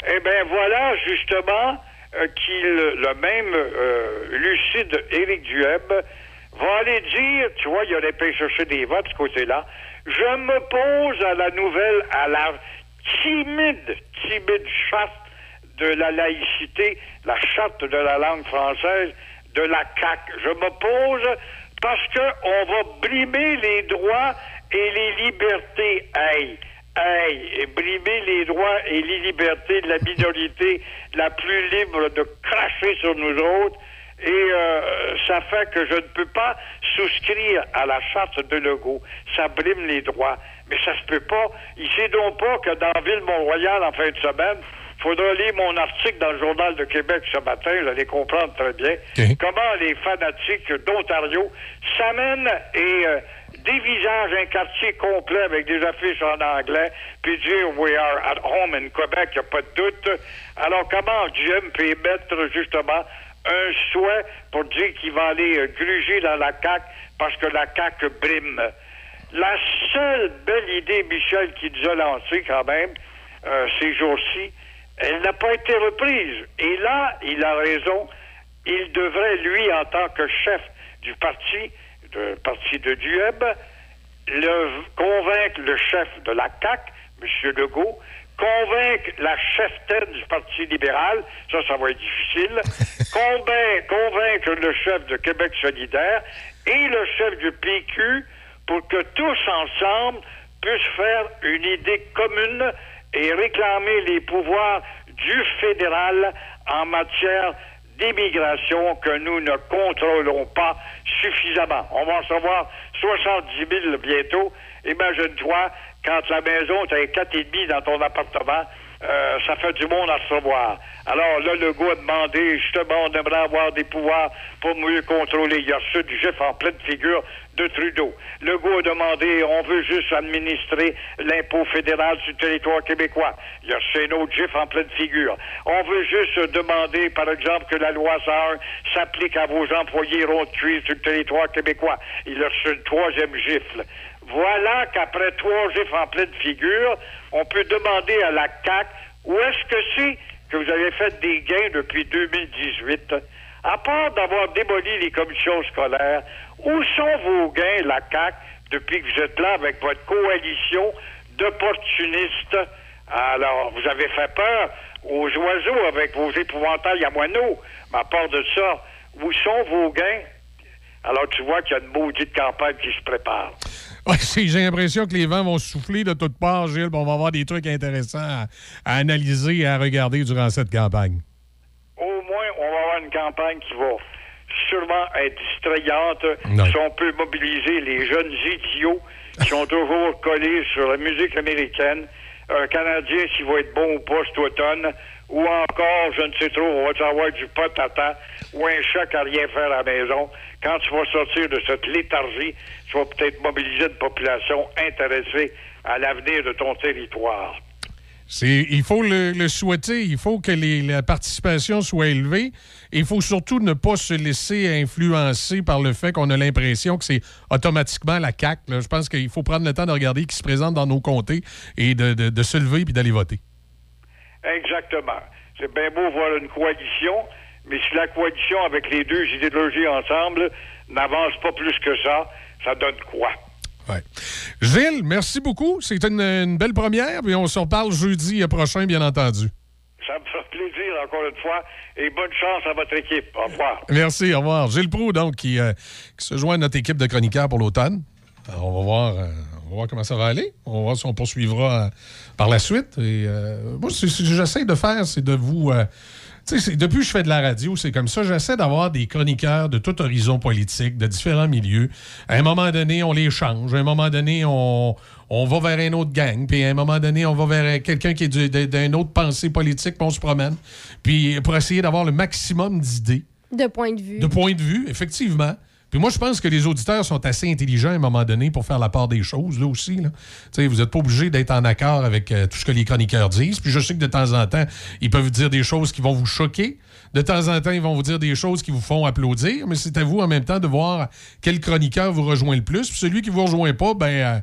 Eh bien, voilà, justement, euh, qu'il, le même euh, lucide Éric Duhem va aller dire, tu vois, il aurait pu chercher des votes de ce côté-là, je m'oppose à la nouvelle, à la timide, timide charte de la laïcité, la charte de la langue française de la CAC. Je m'oppose parce qu'on va brimer les droits et les libertés. Hey, hey, brimer les droits et les libertés de la minorité la plus libre de cracher sur nous autres. Et euh, ça fait que je ne peux pas souscrire à la charte de Legault. Ça brime les droits. Mais ça se peut pas. Il sait donc pas que dans Ville-Mont-Royal, en fin de semaine, faudra lire mon article dans le Journal de Québec ce matin, vous allez comprendre très bien, comment les fanatiques d'Ontario s'amènent et euh, dévisagent un quartier complet avec des affiches en anglais, puis dire « We are at home in Quebec », il n'y a pas de doute. Alors, comment Jim peut émettre justement un souhait pour dire qu'il va aller euh, gruger dans la CAQ parce que la CAQ brime. La seule belle idée, Michel, qui nous a lancée quand même euh, ces jours-ci, elle n'a pas été reprise. Et là, il a raison. Il devrait, lui, en tant que chef du parti, du parti de Dueb, convaincre le chef de la CAQ, M. Legault, convaincre la cheftaine du Parti libéral, ça, ça va être difficile, [LAUGHS] convain- convaincre le chef de Québec solidaire et le chef du PQ pour que tous ensemble puissent faire une idée commune et réclamer les pouvoirs du fédéral en matière d'immigration que nous ne contrôlons pas suffisamment. On va en recevoir 70 000 bientôt. Imagine-toi, quand la maison, tu as 4,5 dans ton appartement, euh, ça fait du monde à recevoir. Alors là, le gars a demandé, justement, on aimerait avoir des pouvoirs pour mieux contrôler. Il y a ceux du GIF en pleine figure de Trudeau. Le gars a demandé, on veut juste administrer l'impôt fédéral sur le territoire québécois. Il y a chez autre GIF en pleine figure. On veut juste demander, par exemple, que la loi 101 s'applique à vos employés ronds de cuir sur le territoire québécois. Il y a une troisième gifle. Voilà qu'après trois gifs en pleine figure, on peut demander à la CAC où est-ce que c'est que vous avez fait des gains depuis 2018, à part d'avoir démoli les commissions scolaires, où sont vos gains, la CAC, depuis que vous êtes là avec votre coalition d'opportunistes? Alors, vous avez fait peur aux oiseaux avec vos épouvantails à moineaux. Mais à part de ça, où sont vos gains? Alors, tu vois qu'il y a une maudite campagne qui se prépare. [LAUGHS] Ouais, J'ai l'impression que les vents vont souffler de toutes parts, Gilles. On va avoir des trucs intéressants à, à analyser et à regarder durant cette campagne. Au moins, on va avoir une campagne qui va sûrement être distrayante si on peut mobiliser les jeunes idiots qui sont toujours collés sur la musique américaine. Un Canadien, s'il va être bon ou pas cet automne, ou encore, je ne sais trop, on va avoir du pot à temps ou un choc à rien faire à la maison. Quand tu vas sortir de cette léthargie, tu vas peut-être mobiliser une population intéressée à l'avenir de ton territoire. C'est, il faut le, le souhaiter, il faut que les- la participation soit élevée. Et il faut surtout ne pas se laisser influencer par le fait qu'on a l'impression que c'est automatiquement la CAQ. là. Je pense qu'il faut prendre le temps de regarder qui se présente dans nos comtés et de, de- de se lever puis d'aller voter. Exactement. C'est bien beau voir une coalition, mais si la coalition avec les deux idéologies ensemble n'avance pas plus que ça, ça donne quoi? Gilles, merci beaucoup. C'était une, une belle première. On se reparle jeudi prochain, bien entendu. Ça me fera plaisir encore une fois et bonne chance à votre équipe. Au revoir. Merci, au revoir. Gilles Proux, donc, qui, euh, qui se joint à notre équipe de chroniqueurs pour l'automne. On va voir. euh, on va voir comment ça va aller. On va voir si on poursuivra euh, par la suite. Et moi, c'est- c'est- j'essaie de faire, c'est de vous. Depuis que je fais de la radio, c'est comme ça. J'essaie d'avoir des chroniqueurs de tout horizon politique, de différents milieux. À un moment donné, on les change. À un moment donné, on, on va vers un autre gang. Puis à un moment donné, on va vers quelqu'un qui est d'une autre pensée politique, puis on se promène. Puis pour essayer d'avoir le maximum d'idées De point de vue. de point de vue, effectivement. Puis moi, je pense que les auditeurs sont assez intelligents à un moment donné pour faire la part des choses, là aussi. Là. Vous n'êtes pas obligé d'être en accord avec euh, tout ce que les chroniqueurs disent. Puis je sais que de temps en temps, ils peuvent dire des choses qui vont vous choquer. De temps en temps, ils vont vous dire des choses qui vous font applaudir. Mais c'est à vous en même temps de voir quel chroniqueur vous rejoint le plus. Puis celui qui vous rejoint pas, ben. euh,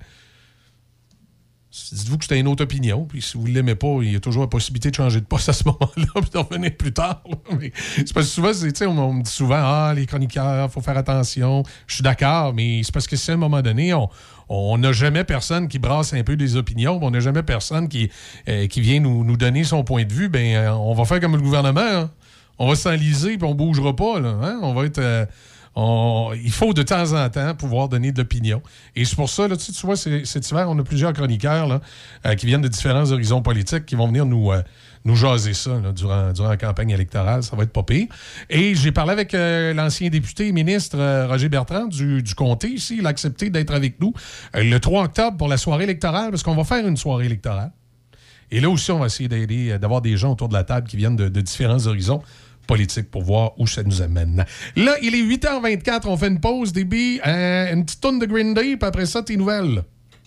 Dites-vous que c'était une autre opinion, puis si vous ne l'aimez pas, il y a toujours la possibilité de changer de poste à ce [LAUGHS] moment-là, puis d'en revenir plus tard. c'est parce que souvent, c'est- on, on me dit souvent, ah, les chroniqueurs, faut faire attention. Je suis d'accord, mais c'est parce que si à un moment donné, on n'a jamais personne qui brasse un peu des opinions, on n'a jamais personne qui, euh, qui vient nous, nous donner son point de vue, ben euh, on va faire comme le gouvernement. hein. On va s'enliser, puis on bougera pas. Là, hein. On va être... euh, il faut de temps en temps pouvoir donner de l'opinion. Et c'est pour ça, là, tu, vois, cet hiver, on a plusieurs chroniqueurs euh, qui viennent de différents horizons politiques qui vont venir nous, euh, jaser ça durant, la campagne électorale. Ça va être pas pire. Et j'ai parlé avec euh, l'ancien député et ministre Roger Bertrand du, comté ici. Il a accepté d'être avec nous le 3 octobre pour la soirée électorale, parce qu'on va faire une soirée électorale. Et là aussi, on va essayer d'avoir des gens autour de la table qui viennent de différents horizons politiques pour voir où ça nous amène. Là, il est 8h24, on fait une pause, débit, euh, une petite tonne de Green Day, puis après ça, tes nouvelles.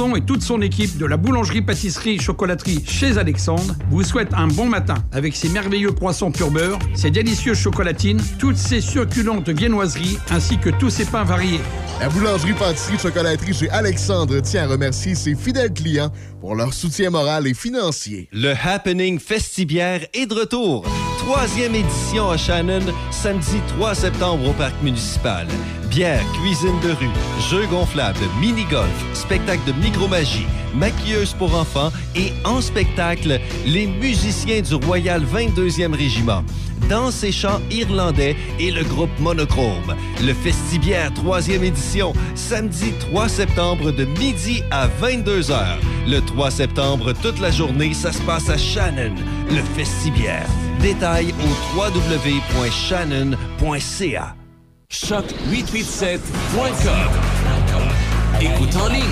et toute son équipe de la boulangerie-pâtisserie-chocolaterie chez Alexandre vous souhaitent un bon matin avec ses merveilleux croissants pur beurre, ses délicieuses chocolatines, toutes ses succulentes viennoiseries ainsi que tous ses pains variés. La boulangerie pâtisserie chocolaterie chez Alexandre tient à remercier ses fidèles clients pour leur soutien moral et financier. Le Happening Festibière est de retour. Troisième édition à Shannon, samedi 3 septembre au parc municipal. Bière, cuisine de rue, jeux gonflables, mini-golf, spectacle de micromagie, maquilleuse pour enfants et en spectacle, les musiciens du Royal 22e Régiment. Danse et chants irlandais et le groupe Monochrome. Le Festibière 3e édition, samedi 3 septembre de midi à 22h. Le 3 septembre, toute la journée, ça se passe à Shannon, le Festibière. Détails au www.shannon.ca. Choc887.com. Écoute en ligne,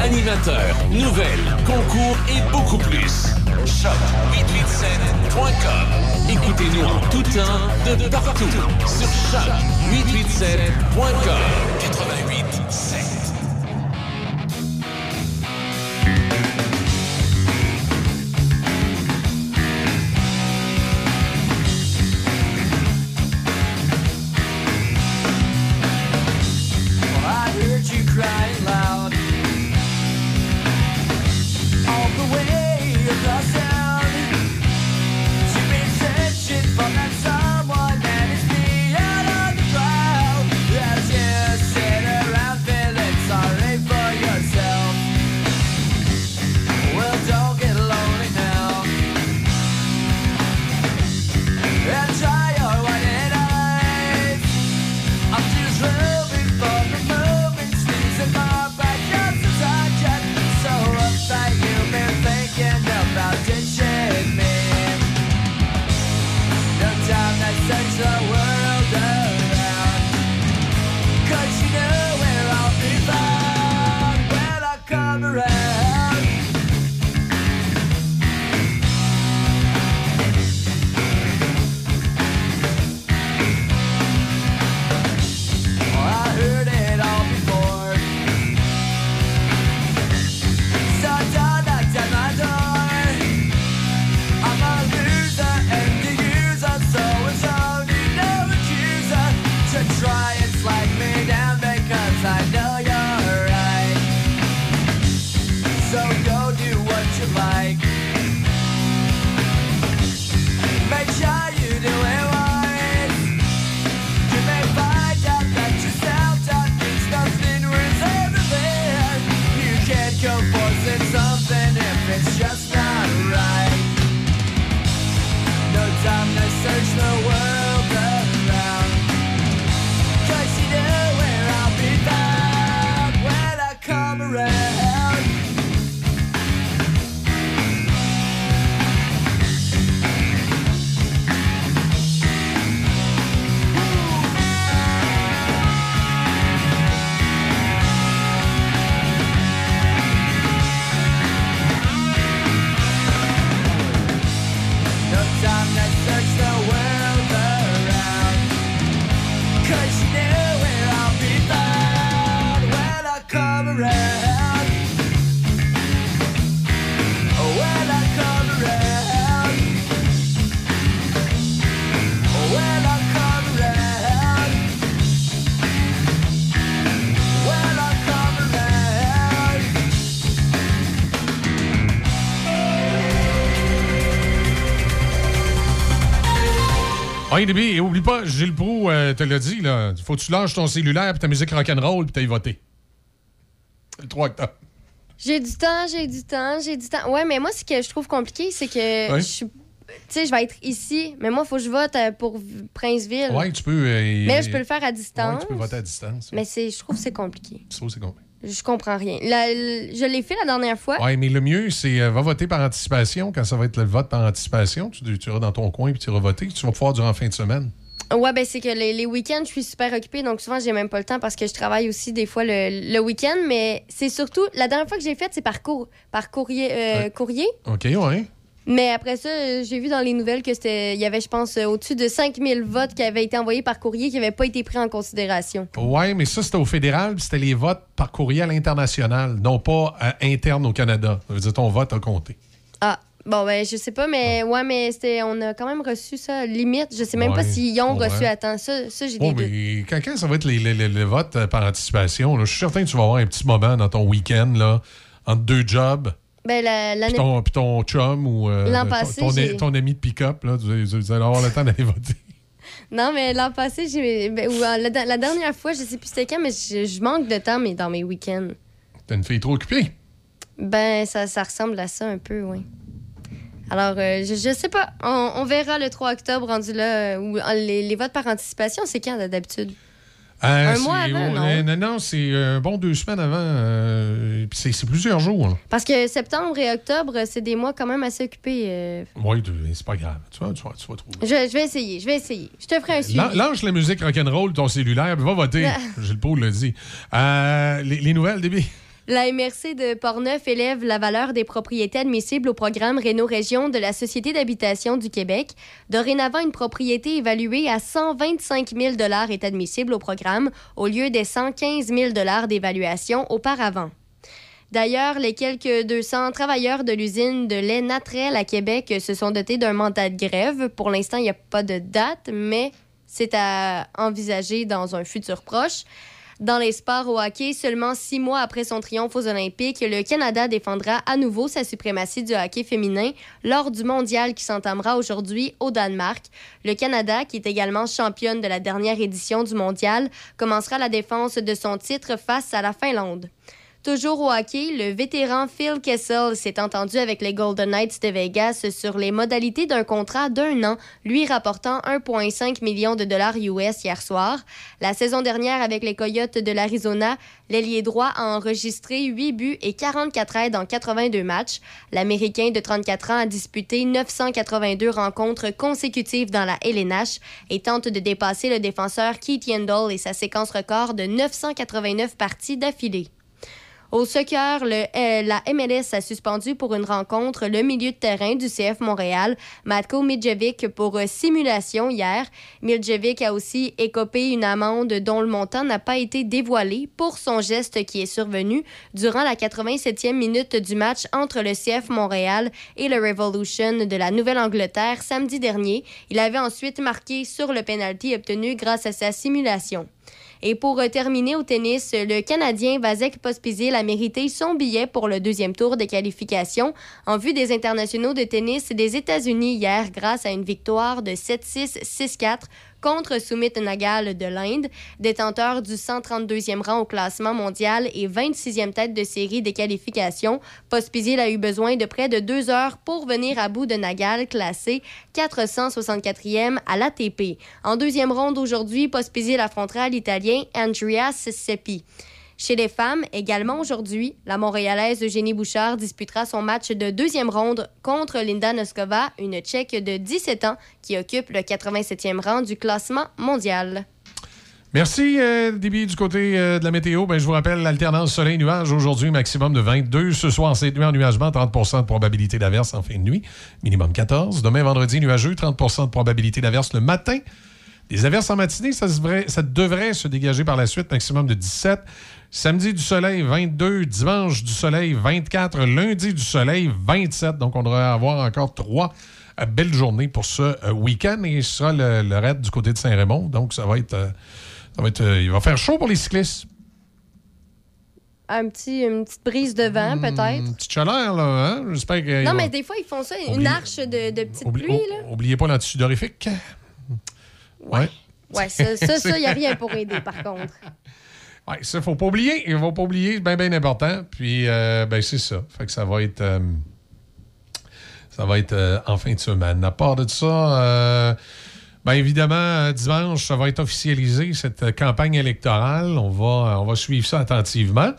animateur, nouvelles, concours et beaucoup plus. Choc887.com. Écoutez-nous en tout temps, de partout, sur choc887.com. 88.7. Oui, Déby, et oublie pas, Gilles Proux euh, te l'a dit, là. Faut que tu lâches ton cellulaire puis ta musique rock'n'roll puis t'ailles voter. Le 3 octobre. J'ai du temps, j'ai du temps, j'ai du temps. Ouais, mais moi, ce que je trouve compliqué, c'est que je suis. Tu sais, je vais être ici, mais moi, il faut que je vote euh, pour Princeville. Ouais, tu peux. euh, Mais je peux le faire à distance. Ouais, tu peux voter à distance. Mais je trouve que c'est compliqué. Je trouve que c'est compliqué. Je comprends rien. La- l- je l'ai fait la dernière fois. Oui, mais le mieux, c'est euh, va voter par anticipation. Quand ça va être le vote par anticipation, tu, tu iras dans ton coin puis tu iras voter. Tu vas pouvoir durant la fin de semaine. Ouais, ben c'est que les, les week-ends, je suis super occupée, donc souvent, j'ai même pas le temps parce que je travaille aussi des fois le, le week-end. Mais c'est surtout, la dernière fois que j'ai fait, c'est par, cour- par courrier, euh, courrier. OK, ouais. Mais après ça, euh, j'ai vu dans les nouvelles que c'était, il y avait, je pense, euh, au-dessus de 5000 votes qui avaient été envoyés par courrier qui n'avaient pas été pris en considération. Oui, mais ça, c'était au fédéral, c'était les votes par courriel international, non pas euh, interne au Canada. Ça veut dire ton vote a compté. Ah, bon, ben, je sais pas, mais ouais, mais c'était, on a quand même reçu ça, limite. Je sais même Ouais, pas s'ils ont ouais. reçu à temps. Ça, ça j'ai Oh, des doutes. mais quand, quand ça va être les, les- les- les votes par anticipation, là, je suis certain que tu vas avoir un petit moment dans ton week-end, là, entre deux jobs, Ben, la- puis l'année. ton, puis ton chum ou euh, L'an ton- passé, ton, ami de pick-up, là, tu, vas- tu vas avoir le temps d'aller [LAUGHS] voter. Non, mais l'an passé, j'ai. ben, ou, euh, la, la dernière fois, je sais plus c'était quand, mais je, je manque de temps mais dans mes week-ends. T'as une fille trop occupée? Ben, ça, ça ressemble à ça un peu, oui. Alors, euh, je, je sais pas. On, on verra le 3 octobre rendu là. où, les, les votes par anticipation, c'est quand d'habitude? Euh, Un mois avant, non? euh, non, non, c'est un bon deux semaines avant. euh, puis c'est c'est plusieurs jours. Parce que septembre et octobre, c'est des mois quand même assez occupés. euh. Oui, c'est pas grave. Tu vas, tu vas, tu vas trouver. Je, je vais essayer, je vais essayer. Je te ferai un suivi. Lâche la musique rock'n'roll de ton cellulaire, puis va voter. [LAUGHS] Gilles Paul l'a dit. Euh, les, les nouvelles, début. La MRC de Portneuf élève la valeur des propriétés admissibles au programme Réno-Région de la Société d'habitation du Québec. Dorénavant, une propriété évaluée à 125 000 est admissible au programme au lieu des 115 000 d'évaluation auparavant. D'ailleurs, les quelques 200 travailleurs de l'usine de lait Natrel à Québec se sont dotés d'un mandat de grève. Pour l'instant, il n'y a pas de date, mais c'est à envisager dans un futur proche. Dans les sports au hockey, seulement six mois après son triomphe aux Olympiques, le Canada défendra à nouveau sa suprématie du hockey féminin lors du mondial qui s'entamera aujourd'hui au Danemark. Le Canada, qui est également championne de la dernière édition du mondial, commencera la défense de son titre face à la Finlande. Toujours au hockey, le vétéran Phil Kessel s'est entendu avec les Golden Knights de Vegas sur les modalités d'un contrat d'un an, lui rapportant 1,5 million de dollars US hier soir. La saison dernière, avec les Coyotes de l'Arizona, l'ailier droit a enregistré 8 buts et 44 aides en 82 matchs. L'Américain de 34 ans a disputé 982 rencontres consécutives dans la LNH et tente de dépasser le défenseur Keith Yandel et sa séquence record de 989 parties d'affilée. Au soccer, euh, la MLS a suspendu pour une rencontre le milieu de terrain du CF Montréal, Matko Midjevic, pour euh, simulation hier. Midjevic a aussi écopé une amende dont le montant n'a pas été dévoilé pour son geste qui est survenu durant la 87e minute du match entre le CF Montréal et le Revolution de la Nouvelle-Angleterre samedi dernier. Il avait ensuite marqué sur le penalty obtenu grâce à sa simulation. Et pour euh, terminer au tennis, le Canadien Vasek Pospisil a mérité son billet pour le deuxième tour de qualification en vue des internationaux de tennis des États-Unis hier grâce à une victoire de 7-6, 6-4 contre Sumit Nagal de l'Inde, détenteur du 132e rang au classement mondial et 26e tête de série des qualifications. Pospisil a eu besoin de près de deux heures pour venir à bout de Nagal, classé 464e à l'ATP. En deuxième ronde aujourd'hui, Pospisil affrontera l'Italien Andreas Seppi. Chez les femmes, également aujourd'hui, la Montréalaise Eugénie Bouchard disputera son match de deuxième ronde contre Linda Noskova, une Tchèque de 17 ans qui occupe le 87e rang du classement mondial. Merci, euh, du côté euh, de la météo. Ben, je vous rappelle l'alternance soleil-nuage. Aujourd'hui, maximum de 22. Ce soir, c'est nuit en nuagement, 30% de probabilité d'averse en fin de nuit. Minimum 14. Demain, vendredi, nuageux, 30% de probabilité d'averse le matin. Les averses en matinée, ça, ça devrait se dégager par la suite, maximum de 17. Samedi, du soleil, 22. Dimanche, du soleil, 24. Lundi, du soleil, 27. Donc, on devrait avoir encore trois euh, belles journées pour ce euh, week-end. Et ce sera le, le raid du côté de Saint-Raymond. Donc, ça va être... euh, ça va être, il va faire chaud pour les cyclistes. Un petit, une petite brise de vent, peut-être. Une petite chaleur, là. Hein? J'espère que. Non, mais des fois, ils font ça, une arche de, de petite Oublie- pluie, là. Oubliez pas l'antisudorifique. Ouais. Ouais, ça, ça, C'est- il n'y a rien pour aider, par contre. Ouais, ça, faut pas oublier. Il faut pas oublier, c'est bien, bien important. Puis, euh, ben, c'est ça. Fait que ça va être. euh, ça va être euh, en fin de semaine. À part de ça, euh, ben, évidemment, dimanche, ça va être officialisé, cette campagne électorale. On va, on va suivre ça attentivement.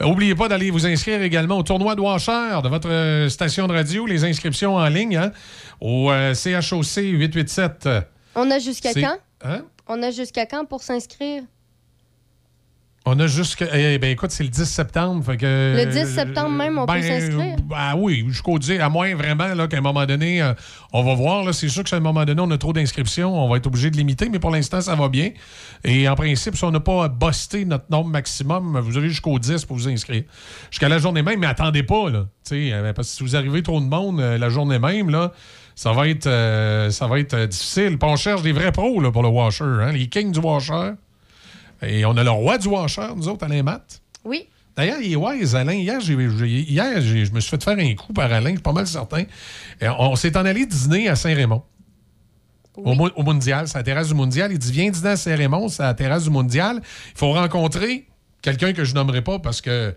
Euh, Oubliez pas d'aller vous inscrire également au tournoi de Washer de votre station de radio. Les inscriptions en ligne hein, au CHOC 887. On a jusqu'à quand? Hein? On a jusqu'à quand pour s'inscrire? On a jusqu'à. Eh ben écoute, c'est le 10 septembre. Fait que, Le 10 septembre même, on peut ben, s'inscrire? Ah oui, jusqu'au 10, à moins vraiment là, qu'à un moment donné, euh, on va voir. C'est sûr qu'à un moment donné, on a trop d'inscriptions, on va être obligé de limiter, mais pour l'instant, ça va bien. Et en principe, si on n'a pas busté notre nombre maximum, vous avez jusqu'au 10 pour vous inscrire. Jusqu'à la journée même, mais attendez pas, là. Euh, parce que si vous arrivez trop de monde euh, la journée même, là. Ça va être, euh, ça va être difficile. Puis on cherche des vrais pros là, pour le washer, hein, les kings du washer. Et on a le roi du washer, nous autres, Alain Matt. Oui. D'ailleurs, il est wise, Alain. Hier, j'ai- hier je me suis fait faire un coup par Alain, je suis pas mal certain. Et on s'est en allé dîner à Saint-Raymond. Au, mo- au Mondial, c'est à la terrasse du Mondial. Il dit Viens dîner à Saint-Raymond, c'est la terrasse du Mondial. Il faut rencontrer quelqu'un que je nommerai pas parce que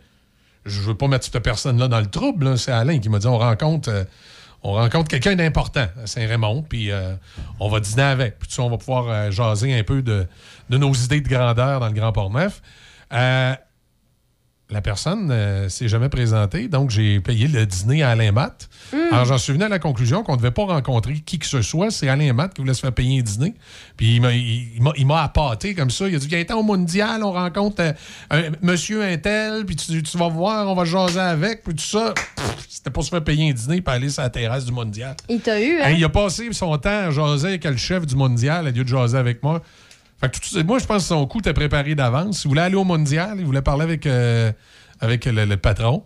je veux pas mettre cette personne-là dans le trouble. C'est Alain qui m'a dit On rencontre. euh, on rencontre quelqu'un d'important à Saint-Raymond, puis euh, on va dîner avec. Puis on va pouvoir euh, jaser un peu de, de nos idées de grandeur dans le Grand Port-Neuf. Euh, la personne ne s'est jamais présentée, donc j'ai payé le dîner à Alain Matt. Alors j'en suis venu à la conclusion qu'on ne devait pas rencontrer qui que ce soit. C'est Alain Matt qui voulait se faire payer un dîner. Puis il m'a- appâté comme ça. Il a dit Viens au mondial, on rencontre euh, un monsieur un tel, puis tu, tu vas voir, on va jaser avec, puis tout ça. C'était pour se faire payer un dîner puis aller sur la terrasse du mondial. Il t'a eu, hein? Il a passé son temps à jaser avec le chef du mondial au lieu de jaser avec moi. Fait que tout- moi, je pense que son coup était préparé d'avance. Il voulait aller au mondial, il voulait parler avec, euh, avec le, le patron,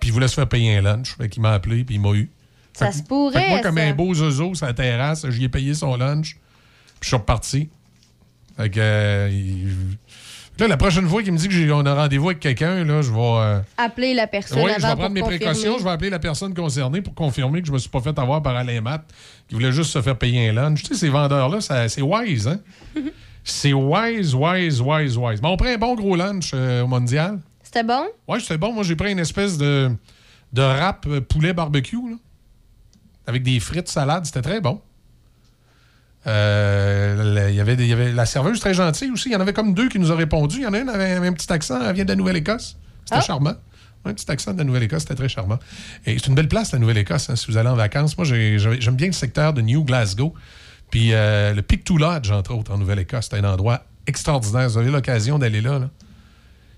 puis il voulait se faire payer un lunch. Fait qu'il m'a appelé, puis il m'a eu. Ça Fait se pourrait, fait que moi, comme ça. un beau zozo sur la terrasse, j'y ai payé son lunch, puis je suis reparti. Fait que. euh, il- Là, la prochaine fois qu'il me dit qu'on a rendez-vous avec quelqu'un, là, je vais. euh, Appeler la personne oui, je vais prendre mes confirmer. précautions. Je vais appeler la personne concernée pour confirmer que je me suis pas fait avoir par Alain Matt, qui voulait juste se faire payer un lunch. Tu sais, ces vendeurs-là, c'est wise, hein? [LAUGHS] c'est wise, wise, wise, wise. Mais on prend un bon gros lunch euh, au mondial. C'était bon? Oui, c'était bon. Moi, j'ai pris une espèce de, de rap euh, poulet barbecue, là, avec des frites, salades. C'était très bon. Euh, y avait des- il y avait la serveuse très gentille aussi. Il y en avait comme deux qui nous ont répondu. Il y en a une avait un, un petit accent. Elle vient de la Nouvelle-Écosse. C'était Ah. charmant. Un petit accent de la Nouvelle-Écosse, c'était très charmant. Et c'est une belle place, la Nouvelle-Écosse, hein, si vous allez en vacances. Moi, j'ai- j'ai- j'aime bien le secteur de New Glasgow. Puis euh, le Pictou Lodge, entre autres, en Nouvelle-Écosse, c'est un endroit extraordinaire. Vous avez l'occasion d'aller là.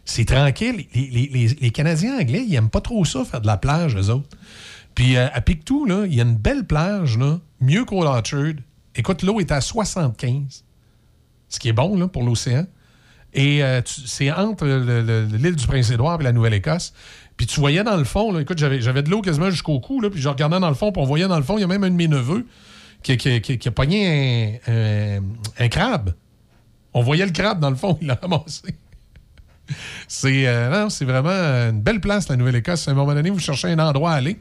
C'est tranquille. Les, Canadiens anglais, ils aiment pas trop ça, faire de la plage, eux autres. Puis euh, à Pictou, il y a une belle plage, mieux qu'au Orchard. Écoute, l'eau est à 75, ce qui est bon pour l'océan. Et euh, c'est entre le- le- l'île du Prince-Édouard et la Nouvelle-Écosse. Puis tu voyais dans le fond, écoute, j'avais de l'eau quasiment jusqu'au cou, puis je regardais dans le fond, puis on voyait dans le fond, il y a même un de mes neveux qui, a pogné un, un- un crabe. On voyait le crabe dans le fond, [LAUGHS] il l'a ramassé. C'est euh, c'est vraiment une belle place, la Nouvelle-Écosse. À un moment donné, vous cherchez un endroit à aller,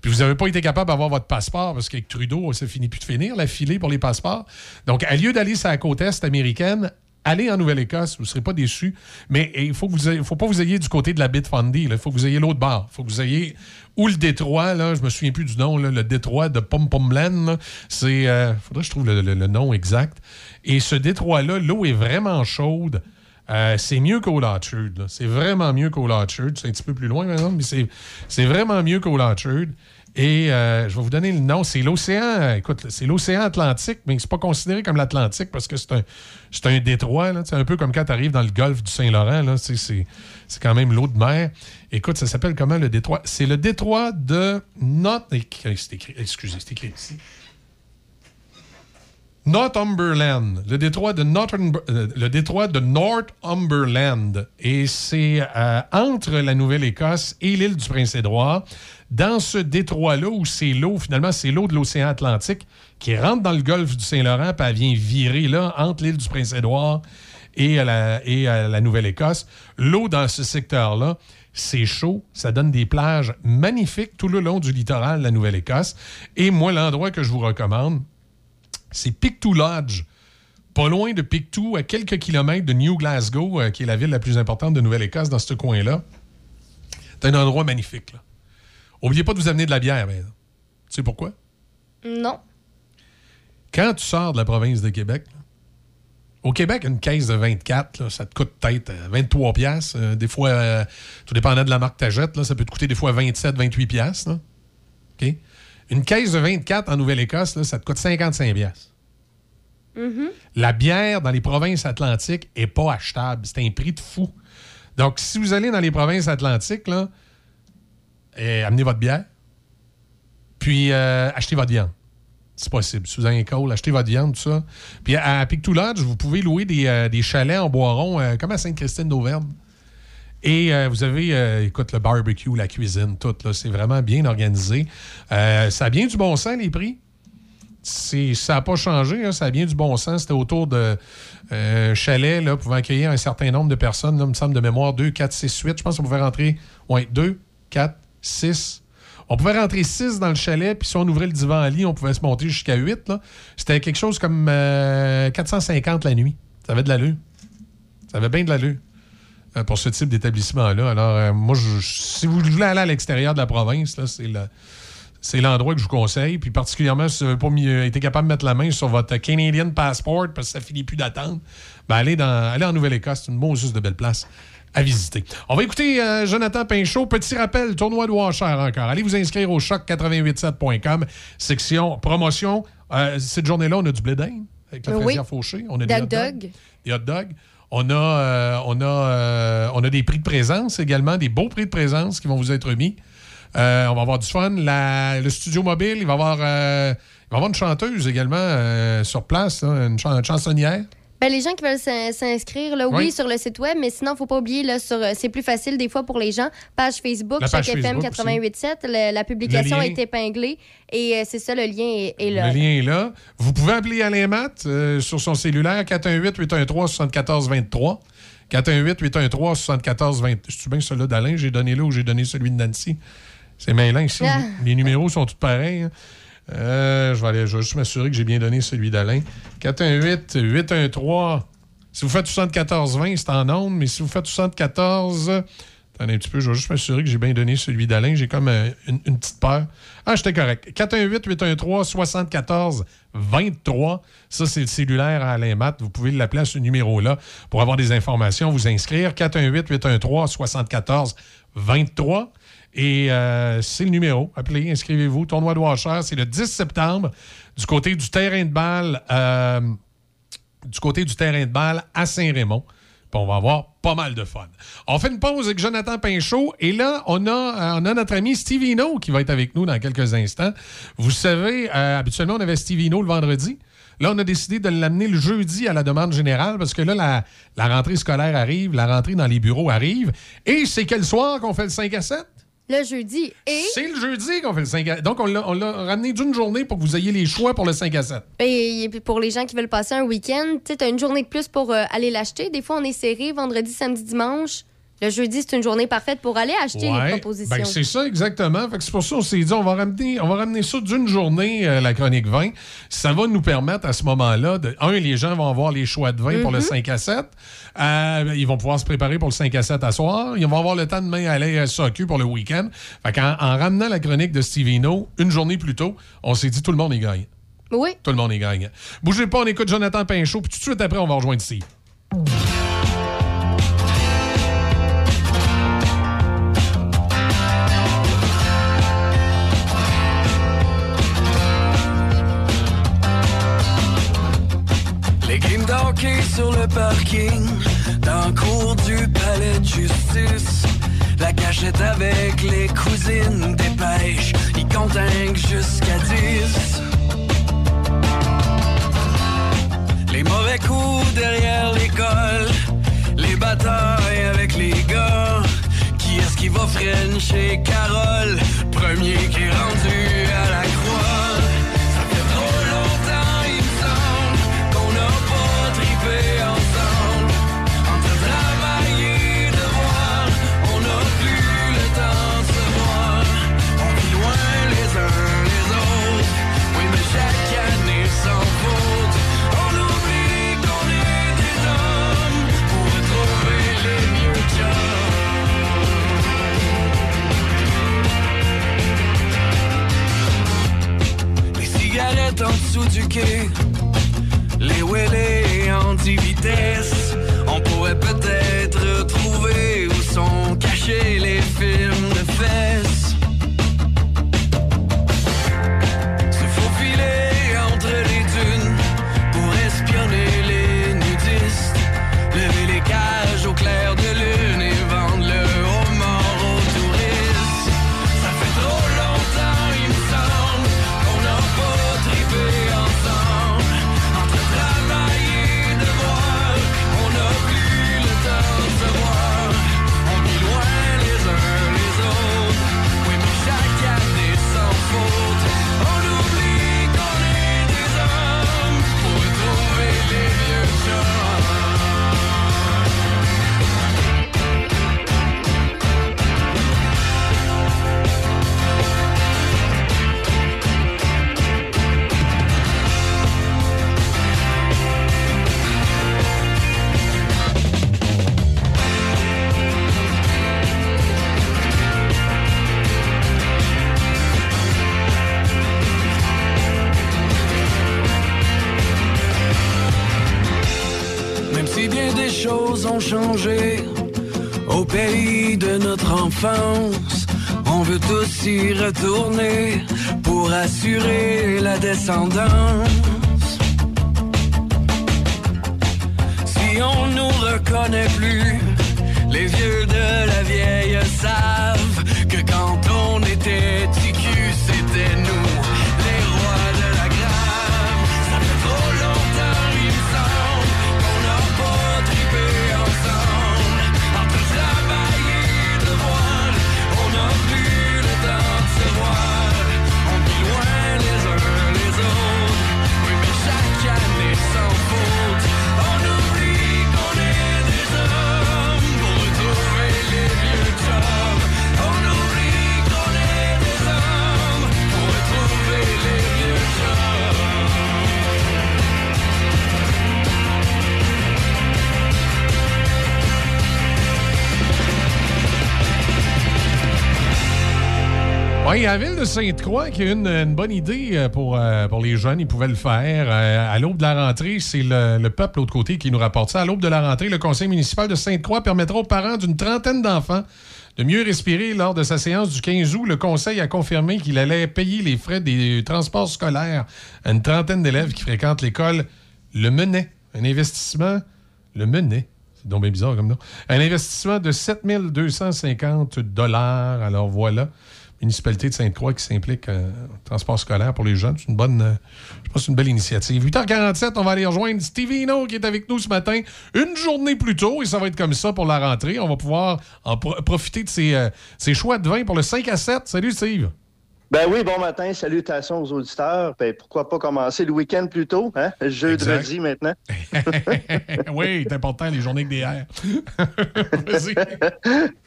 puis vous n'avez pas été capable d'avoir votre passeport parce qu'avec Trudeau, ça finit plus de finir, la filée pour les passeports. Donc, à lieu d'aller sur la côte est américaine, allez en Nouvelle-Écosse, vous ne serez pas déçus. Mais il faut faut pas vous ayez du côté de la Bitfundy. Il faut que vous ayez l'autre bord. Il faut que vous ayez ou le détroit, là, je me souviens plus du nom, le détroit de Pom Pomland. là. C'est. euh, faudrait que je trouve le, nom exact. Et ce détroit-là, l'eau est vraiment chaude. Euh, c'est mieux qu'au. C'est vraiment mieux qu'au. C'est un petit peu plus loin, mais c'est, vraiment mieux qu'au. Et euh, je vais vous donner le nom. C'est l'océan. Écoute, c'est l'océan Atlantique, mais c'est pas considéré comme l'Atlantique parce que c'est un, c'est un détroit. là. C'est un peu comme quand tu arrives dans le golfe du Saint-Laurent. là. C'est, c'est, c'est quand même l'eau de mer. Écoute, ça s'appelle comment le détroit? C'est le détroit de Not. C'est écrit, excusez, c'est écrit ici. Northumberland, le détroit de, Northern- euh, le détroit de Northumberland. Et c'est euh, entre la Nouvelle-Écosse et l'île du Prince-Édouard. Dans ce détroit-là, où c'est l'eau, finalement, c'est l'eau de l'océan Atlantique qui rentre dans le golfe du Saint-Laurent, puis elle vient virer là, entre l'île du Prince-Édouard et à la, la Nouvelle-Écosse. L'eau dans ce secteur-là, c'est chaud, ça donne des plages magnifiques tout le long du littoral de la Nouvelle-Écosse. Et moi, l'endroit que je vous recommande, c'est Pictou Lodge pas loin de Pictou, à quelques kilomètres de New Glasgow, euh, qui est la ville la plus importante de Nouvelle-Écosse dans ce coin-là. C'est un endroit magnifique. Là. Oubliez pas de vous amener de la bière. Mais... Tu sais pourquoi? Non. Quand tu sors de la province de Québec, là, au Québec, une caisse de 24, là, ça te coûte peut-être euh, 23 pièces. Des fois, euh, tout dépendant de la marque que t'achètes, là, ça peut te coûter des fois 27, 28 pièces. là. Une caisse de 24 en Nouvelle-Écosse, ça te coûte 55 pièces. Mhm. La bière dans les provinces atlantiques est pas achetable. C'est un prix de fou. Donc, si vous allez dans les provinces atlantiques, là, eh, amenez votre bière, puis euh, achetez votre viande. C'est possible. Si vous avez un call, achetez votre viande, tout ça. Puis à, à Pictou Lodge, vous pouvez louer des, euh, des chalets en bois rond, euh, comme à Sainte-Christine d'Auvergne. Et euh, vous avez, euh, écoute, le barbecue, la cuisine, tout. là, C'est vraiment bien organisé. Euh, ça a bien du bon sens, les prix? Ça n'a pas changé, hein, ça a bien du bon sens. C'était autour de euh, chalet là, pouvant accueillir un certain nombre de personnes. Là, il me semble de mémoire 2, 4, 6, 8. Je pense qu'on pouvait rentrer ouais, 2, 4, 6. On pouvait rentrer 6 dans le chalet, puis si on ouvrait le divan à lit, on pouvait se monter jusqu'à 8. là. C'était quelque chose comme euh, 450 la nuit. Ça avait de l'allure. Ça avait bien de l'allure pour ce type d'établissement-là. Alors, euh, moi, je- si vous voulez aller à l'extérieur de la province, là, c'est c'est l'endroit que je vous conseille. Puis particulièrement, si vous n'avez pas mis- euh, été capable de mettre la main sur votre Canadian Passport parce que ça finit plus d'attendre, ben allez, dans, allez en Nouvelle-Écosse. C'est une bonne juste de belle place à visiter. On va écouter euh, Jonathan Pinchot. Petit rappel, tournoi de Washer encore. Allez vous inscrire au choc887.com, section promotion. Euh, cette journée-là, on a du blé d'Inde avec la Oui. fauchée. On a hot dogs. Des hot dogs. On a, euh, euh, on a des prix de présence également, des beaux prix de présence qui vont vous être remis. Euh, on va avoir du fun. Le studio mobile, il va avoir, avoir une chanteuse également sur place, une, une chansonnière. Ben, les gens qui veulent s'in- s'inscrire, là, oui, Oui. sur le site web, mais sinon, faut pas oublier, là, sur, euh, c'est plus facile des fois pour les gens. Page Facebook, Choc FM Facebook 88.7, le- la publication est épinglée et euh, c'est ça, le lien est, est là. Le lien est là. Vous pouvez appeler Alain Matt euh, sur son cellulaire 418-813-7423. 418-813-7423. Je suis bien celui d'Alain, j'ai donné là ou j'ai donné celui de Nancy? C'est mêlant ici. Ah. Les numéros sont tous pareils. hein. Euh, je, vais aller, je juste m'assurer que j'ai bien donné celui d'Alain. 418-813. Si vous faites 74-20, c'est en ondes, mais si vous faites 74. Attendez un petit peu, je vais juste m'assurer que j'ai bien donné celui d'Alain. J'ai comme euh, une, petite peur. Ah, j'étais correct. 418-813-74-23. Ça, c'est le cellulaire à Alain Matt. Vous pouvez l'appeler à ce numéro-là pour avoir des informations, vous inscrire. 418-813-74-23. Et euh, c'est le numéro. Appelez, inscrivez-vous. Tournoi de Washer, c'est le 10 septembre du côté du terrain de balle. euh, du côté du terrain de balle à Saint-Raymond. On va avoir pas mal de fun. On fait une pause avec Jonathan Pinchot et là, on a, euh, on a notre ami Steve Hino qui va être avec nous dans quelques instants. Vous savez, habituellement, on avait Steve Hino le vendredi. Là, on a décidé de l'amener le jeudi à la demande générale parce que là, la, la rentrée scolaire arrive, la rentrée dans les bureaux arrive. Et c'est quel soir qu'on fait le 5 à 7? Le jeudi. Et, C'est le jeudi qu'on fait le 5 à Donc, on l'a ramené d'une journée pour que vous ayez les choix pour le 5 à 7. et puis pour les gens qui veulent passer un week-end, tu as une journée de plus pour euh, aller l'acheter. Des fois, on est serré vendredi, samedi, dimanche. Le jeudi, c'est une journée parfaite pour aller acheter Ouais, les propositions. ben, c'est ça, exactement. Fait que c'est pour ça qu'on s'est dit, on va ramener, on va ramener ça d'une journée, euh, la chronique 20. Ça va nous permettre à ce moment-là, de, un, les gens vont avoir les choix de vin pour le Mhm. 5 à 7. Euh, ils vont pouvoir se préparer pour le 5 à 7 à soir. Ils vont avoir le temps de demain aller à SAQ pour le week-end. Fait qu'en en ramenant la chronique de Stevino une journée plus tôt, on s'est dit, tout le monde est gagnant. Oui. Tout le monde est gagnant. Bougez pas, on écoute Jonathan Pinchot, puis tout de suite après, on va rejoindre Steve. Sur le parking, dans le cours du palais de justice. La cachette avec les cousines des pêches, ils que jusqu'à 10. Les mauvais coups derrière l'école, les batailles avec les gars. Qui est-ce qui va frencher Carole? Premier qui est rendu à la croix. en dessous du quai. Les wheelés en 10 vitesses. On pourrait peut-être trouver où sont cachés les films de fête. Ont changé au pays de notre enfance, on veut tous y retourner pour assurer la descendance. Si on nous reconnaît plus, les vieux de la vieille savent que quand on était Oui, la ville de Sainte-Croix qui a une, une bonne idée euh, pour, euh, pour les jeunes, ils pouvaient le faire. Euh, à l'aube de la rentrée, c'est le, le peuple, l'autre côté, qui nous rapporte ça. À l'aube de la rentrée, le conseil municipal de Sainte-Croix permettra aux parents d'une trentaine d'enfants de mieux respirer. Lors de sa séance du 15 août, le conseil a confirmé qu'il allait payer les frais des transports scolaires à une trentaine d'élèves qui fréquentent l'école Le Menet. Un investissement, Le Menet. C'est donc bizarre comme nom. Un investissement de 7 250 dollars. Alors voilà municipalité de Sainte-Croix qui s'implique euh, en transport scolaire pour les jeunes. C'est une bonne, euh, je pense, que une belle initiative. 8h47, on va aller rejoindre Stevie Hino qui est avec nous ce matin, une journée plus tôt, et ça va être comme ça pour la rentrée. On va pouvoir en pro- profiter de ses, euh, ses choix de vin pour le 5 à 7. Salut Steve. Ben oui, bon matin, salutations aux auditeurs. Ben, pourquoi pas commencer le week-end plus tôt, hein? Jeudi maintenant. [LAUGHS] oui, c'est important, les journées avec des airs. [LAUGHS] Vas-y. [LAUGHS]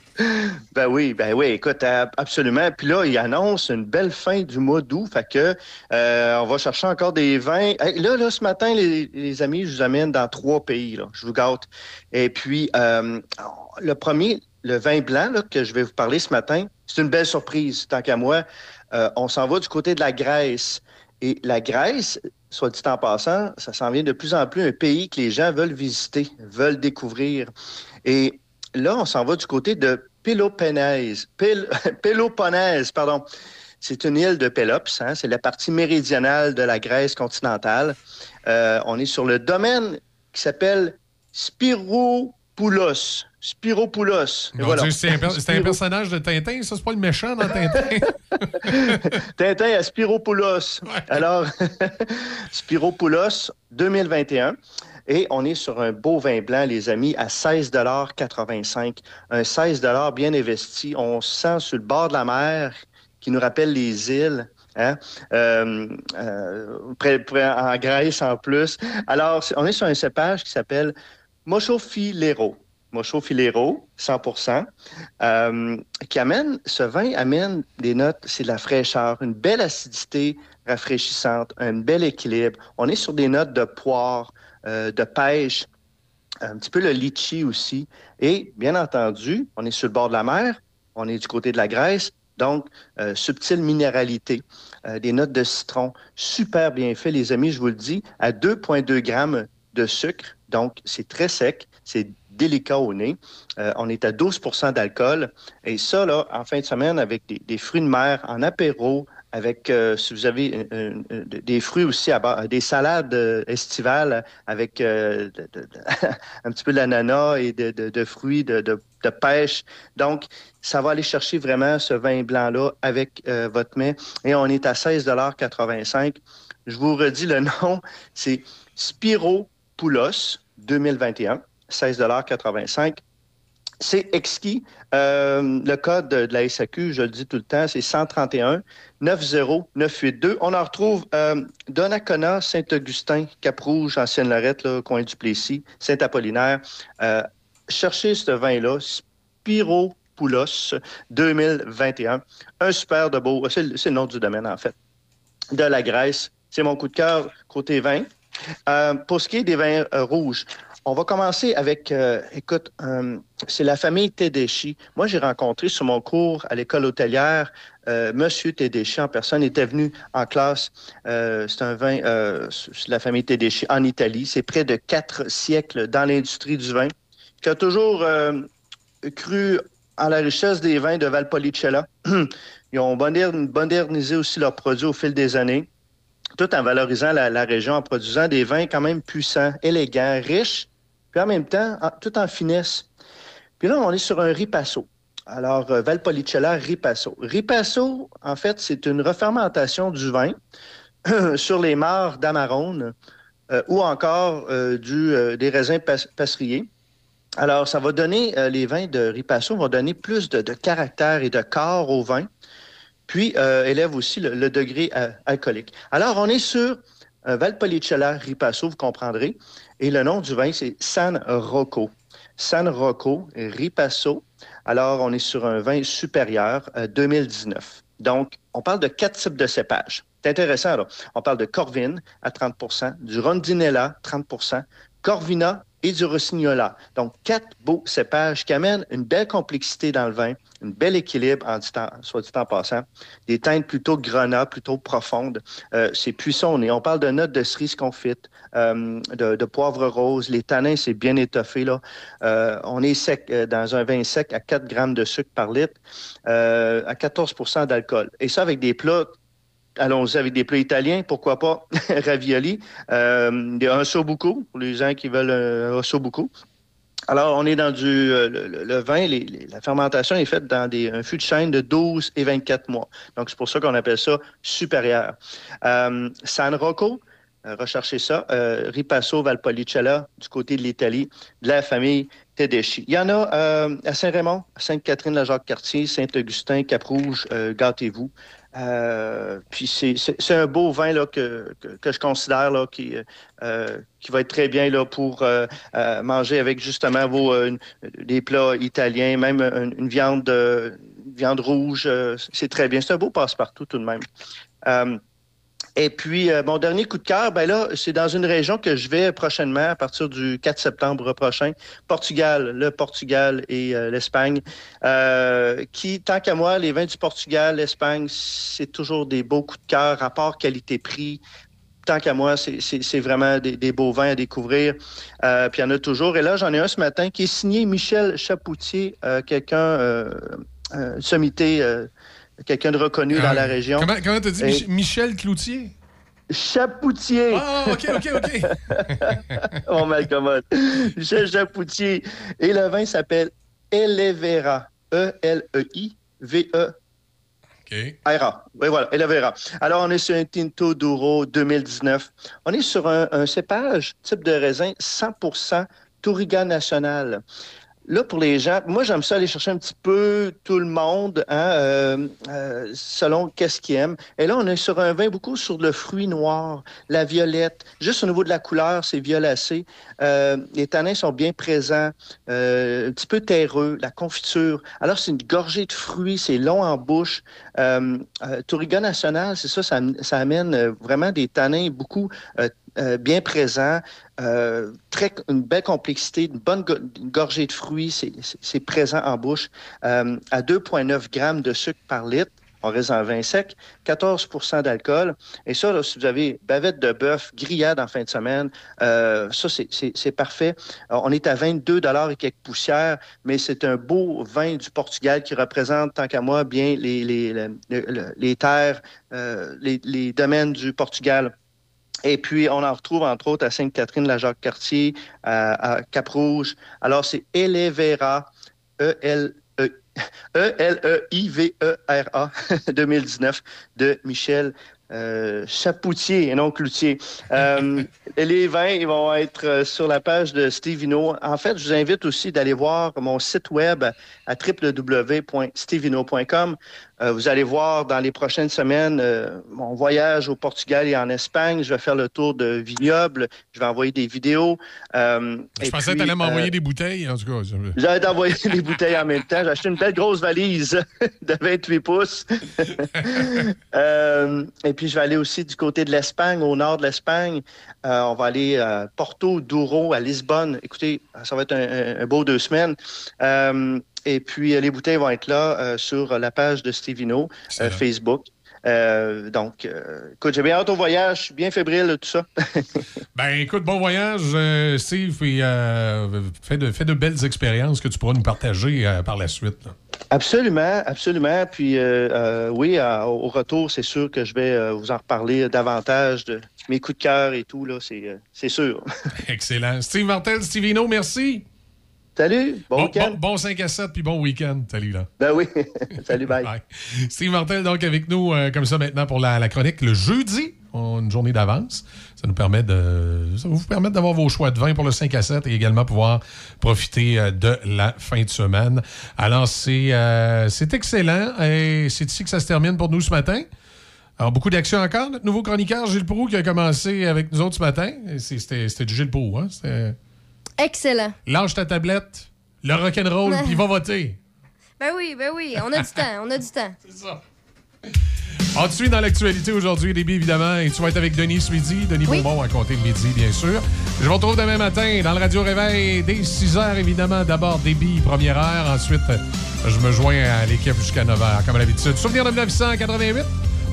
Ben oui, ben oui, écoute, absolument. Puis là, il annonce une belle fin du mois d'août, fait que euh, on va chercher encore des vins. Là, là, ce matin, les, les amis, je vous amène dans trois pays, là. Je vous gâte. Et puis, euh, le premier, le vin blanc là, que je vais vous parler ce matin, c'est une belle surprise, tant qu'à moi. Euh, on s'en va du côté de la Grèce. Et la Grèce, soit dit en passant, ça s'en vient de plus en plus un pays que les gens veulent visiter, veulent découvrir. Et là, on s'en va du côté de Péloponnèse. Pél- [LAUGHS] Péloponnèse, pardon. C'est une île de Pélops, hein, c'est la partie méridionale de la Grèce continentale. Euh, on est sur le domaine qui s'appelle Spiropoulos. Spiropoulos. Voilà. C'est un, per- personnage de Tintin, ça, c'est pas le méchant dans Tintin. [LAUGHS] Tintin à Spiropoulos. Alors, [LAUGHS] Spiropoulos 2021. Et on est sur un beau vin blanc, les amis, à 16,85 Un 16 bien investi. On se sent sur le bord de la mer qui nous rappelle les îles. Hein? Euh, euh, en Grèce en plus. Alors, on est sur un cépage qui s'appelle Mochofilero. Mochofilero, 100 euh, qui amène, ce vin amène des notes, c'est de la fraîcheur, une belle acidité rafraîchissante, un bel équilibre. On est sur des notes de poire, de pêche, un petit peu le litchi aussi. Et bien entendu, on est sur le bord de la mer, on est du côté de la Grèce, donc euh, subtile minéralité, euh, des notes de citron, super bien fait, les amis, je vous le dis, à 2,2 grammes de sucre, donc c'est très sec, c'est délicat au nez. Euh, on est à 12% d'alcool. Et ça, là, en fin de semaine, avec des fruits de mer en apéro, avec, euh, si vous avez euh, euh, des fruits aussi, à base- des salades euh, estivales avec euh, de- de- [LAUGHS] un petit peu d'ananas et de, de- fruits de, pêche. Donc, ça va aller chercher vraiment ce vin blanc-là avec euh, votre mets. Et on est à 16,85 Je vous redis le [LAUGHS] nom, c'est Spiropoulos 2021, 16,85 c'est exquis. Le code de, la SAQ, je le dis tout le temps, c'est 131 90982. On en retrouve euh, Saint-Augustin, Cap-Rouge, Ancienne-Lorette, là, coin du Plessis, Saint-Apollinaire. Euh, cherchez ce vin-là, Spiropoulos 2021. Un super de beau, c'est le c'est le nom du domaine en fait, de la Grèce. C'est mon coup de cœur côté vin. Euh, pour ce qui est des vins euh, rouges, on va commencer avec, euh, écoute, euh, c'est la famille Tedeschi. Moi, j'ai rencontré sur mon cours à l'école hôtelière euh, Monsieur Tedeschi en personne. Était venu en classe. Euh, c'est un vin c'est la famille Tedeschi en Italie. C'est près de quatre siècles dans l'industrie du vin, qui a toujours cru en la richesse des vins de Valpolicella. [CLEARS THROAT] Ils ont modern- modernisé aussi leurs produits au fil des années tout en valorisant la région, en produisant des vins quand même puissants, élégants, riches, puis en même temps, tout en finesse. Puis là, on est sur un ripasso. Alors, euh, Valpolicella Ripasso. Ripasso, en fait, c'est une refermentation du vin [CLEARS THROAT] sur les mares d'Amarone euh, ou encore euh, euh, des raisins pas- passeriers. Alors, ça va donner, les vins de Ripasso vont donner plus de, caractère et de corps au vin puis euh, élève aussi le, degré alcoolique. Alors, on est sur euh, Valpolicella Ripasso, vous comprendrez, et le nom du vin, c'est San Rocco. San Rocco Ripasso. Alors, on est sur un vin supérieur euh, 2019. Donc, on parle de quatre types de cépages. C'est intéressant, là. On parle de Corvine à 30% du Rondinella, 30% Corvina et du Rossignola. Donc, quatre beaux cépages qui amènent une belle complexité dans le vin, un bel équilibre, en soit dit en passant, des teintes plutôt grenat, plutôt profondes. Euh, c'est puissant. On parle de notes de cerise confite, euh, de, poivre rose. Les tanins, c'est bien étoffé. Là. Euh, on est sec dans un vin sec à 4 grammes de sucre par litre, à 14 d'alcool. Et ça avec des plats Allons-y avec des plats italiens, pourquoi pas [LAUGHS] ravioli, euh, des ossobuco, pour les gens qui veulent un ossobuco. Alors, on est dans du euh, le, vin, la fermentation est faite dans des, un fût de chêne de 12 et 24 mois. Donc, c'est pour ça qu'on appelle ça supérieur. Euh, San Rocco, euh, recherchez ça. Euh, Ripasso Valpolicella, du côté de l'Italie, de la famille Tedeschi. Il y en a euh, à Saint-Raymond, Sainte-Catherine, la Jacques-Cartier, Saint-Augustin, Cap-Rouge, euh, gâtez-vous. Euh, puis c'est- un beau vin là, que, que, que je considère là, qui, euh, qui va être très bien là, pour euh, euh, manger avec justement vos, euh, une- des plats italiens, même une, une viande, viande rouge. c'est très bien. C'est un beau passe-partout tout de même. Et puis, euh, mon dernier coup de cœur, ben là, c'est dans une région que je vais prochainement, à partir du 4 septembre prochain, Portugal, le Portugal et euh, l'Espagne, euh, qui, tant qu'à moi, les vins du Portugal, l'Espagne, c'est toujours des beaux coups de cœur, rapport qualité-prix. Tant qu'à moi, c'est- vraiment des, des beaux vins à découvrir. Euh, puis il y en a toujours. Et là, j'en ai un ce matin qui est signé Michel Chapoutier, euh, quelqu'un, euh, euh, sommité, euh, quelqu'un de reconnu dans la région. Comment t'as dit? Et- Michel Cloutier? Chapoutier. Ah, OK, OK, OK. [LAUGHS] On m'accommode. Michel Chapoutier. Et le vin s'appelle Elevera. E E-L-E-I-V-E. R.A. Oui, voilà, Elevera. Alors, on est sur un Tinto Douro 2019. On est sur un, un cépage type de raisin 100% Touriga National. Là, pour les gens, moi, j'aime ça aller chercher un petit peu tout le monde, hein, euh, euh, selon qu'est-ce qu'ils aiment. Et là, on est sur un vin beaucoup sur le fruit noir, la violette. Juste au niveau de la couleur, c'est violacé. Euh, les tanins sont bien présents, un petit peu terreux, la confiture. Alors, c'est une gorgée de fruits, c'est long en bouche. Euh, Touriga National, c'est ça, ça, ça amène vraiment des tanins beaucoup euh, bien présents, euh, très, une belle complexité, une bonne gorgée de fruits, c'est- présent en bouche, euh, à 2,9 grammes de sucre par litre. On reste vin sec, 14% d'alcool. Et ça, si vous avez bavette de bœuf, grillade en fin de semaine, ça, c'est- parfait. On est à 22 et quelques poussières, mais c'est un beau vin du Portugal qui représente, tant qu'à moi, bien les, les, le- le- les terres, les domaines du Portugal. Et puis, on en retrouve entre autres à Sainte-Catherine, la Jacques-Cartier, à, à Cap-Rouge. Alors, c'est Elevera, E E-L-E. E-L-E-I-V-E-R-A 2019 de Michel euh, Chapoutier et non Cloutier. Euh, [LAUGHS] les vins ils vont être euh, sur la page de Stevino. En fait, je vous invite aussi d'aller voir mon site web à www.stevino.com. Euh, vous allez voir dans les prochaines semaines euh, mon voyage au Portugal et en Espagne. Je vais faire le tour de vignobles. Je vais envoyer des vidéos. Euh, Je pensais que tu allais m'envoyer des bouteilles, en tout cas. J'allais t'envoyer des bouteilles en même temps. J'ai acheté une belle grosse valise [LAUGHS] de 28 pouces. [LAUGHS] Et puis, je vais aller aussi du côté de l'Espagne, au nord de l'Espagne. On va aller à Porto, Douro, à Lisbonne. Écoutez, ça va être un beau deux semaines. Et puis, euh, les bouteilles vont être là euh, sur la page de Stevino, euh, Facebook. Euh, donc, euh, écoute, j'ai bien hâte au voyage. Je suis bien fébrile tout ça. [LAUGHS] Ben écoute, bon voyage, euh, Steve, euh, fais, de, fais de belles expériences que tu pourras nous partager par la suite. là. Absolument, absolument. Puis oui, au retour, c'est sûr que je vais vous en reparler davantage de mes coups de cœur et tout, là, c'est, c'est sûr. [LAUGHS] Excellent. Steve Martel, Stevino, merci. Salut, bon, bon week-end. Bon, bon 5 à 7, puis bon week-end. Salut, là. Ben oui, [LAUGHS] salut, bye. Steve Martel, donc, avec nous, euh, comme ça, maintenant, pour la, la chronique, le jeudi, on une journée d'avance. Ça nous permet de. Ça va vous permettre d'avoir vos choix de vin pour le 5 à 7 et également pouvoir profiter euh, de la fin de semaine. Alors, c'est euh, c'est excellent et c'est ici que ça se termine pour nous ce matin. Alors, beaucoup d'action encore. Notre nouveau chroniqueur, Gilles Proux, qui a commencé avec nous autres ce matin. C'était du Gilles Proux, hein? Excellent. Lâche ta tablette, le rock'n'roll, [LAUGHS] puis va voter. Ben oui, ben oui, on a du temps, on a du temps. [LAUGHS] C'est ça. On te suit dans l'actualité aujourd'hui, Déby, évidemment, et tu vas être avec Denis ce midi. Denis Beaumont à compter de midi, bien sûr. Je vous retrouve demain matin dans le Radio Réveil dès 6 h, évidemment. D'abord, Déby, première heure. Ensuite, je me joins à l'équipe jusqu'à 9 h, comme à l'habitude. Souvenir de 1988,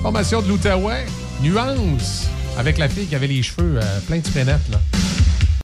formation de l'Outaouais, nuance, avec la fille qui avait les cheveux euh, plein de spénettes, là.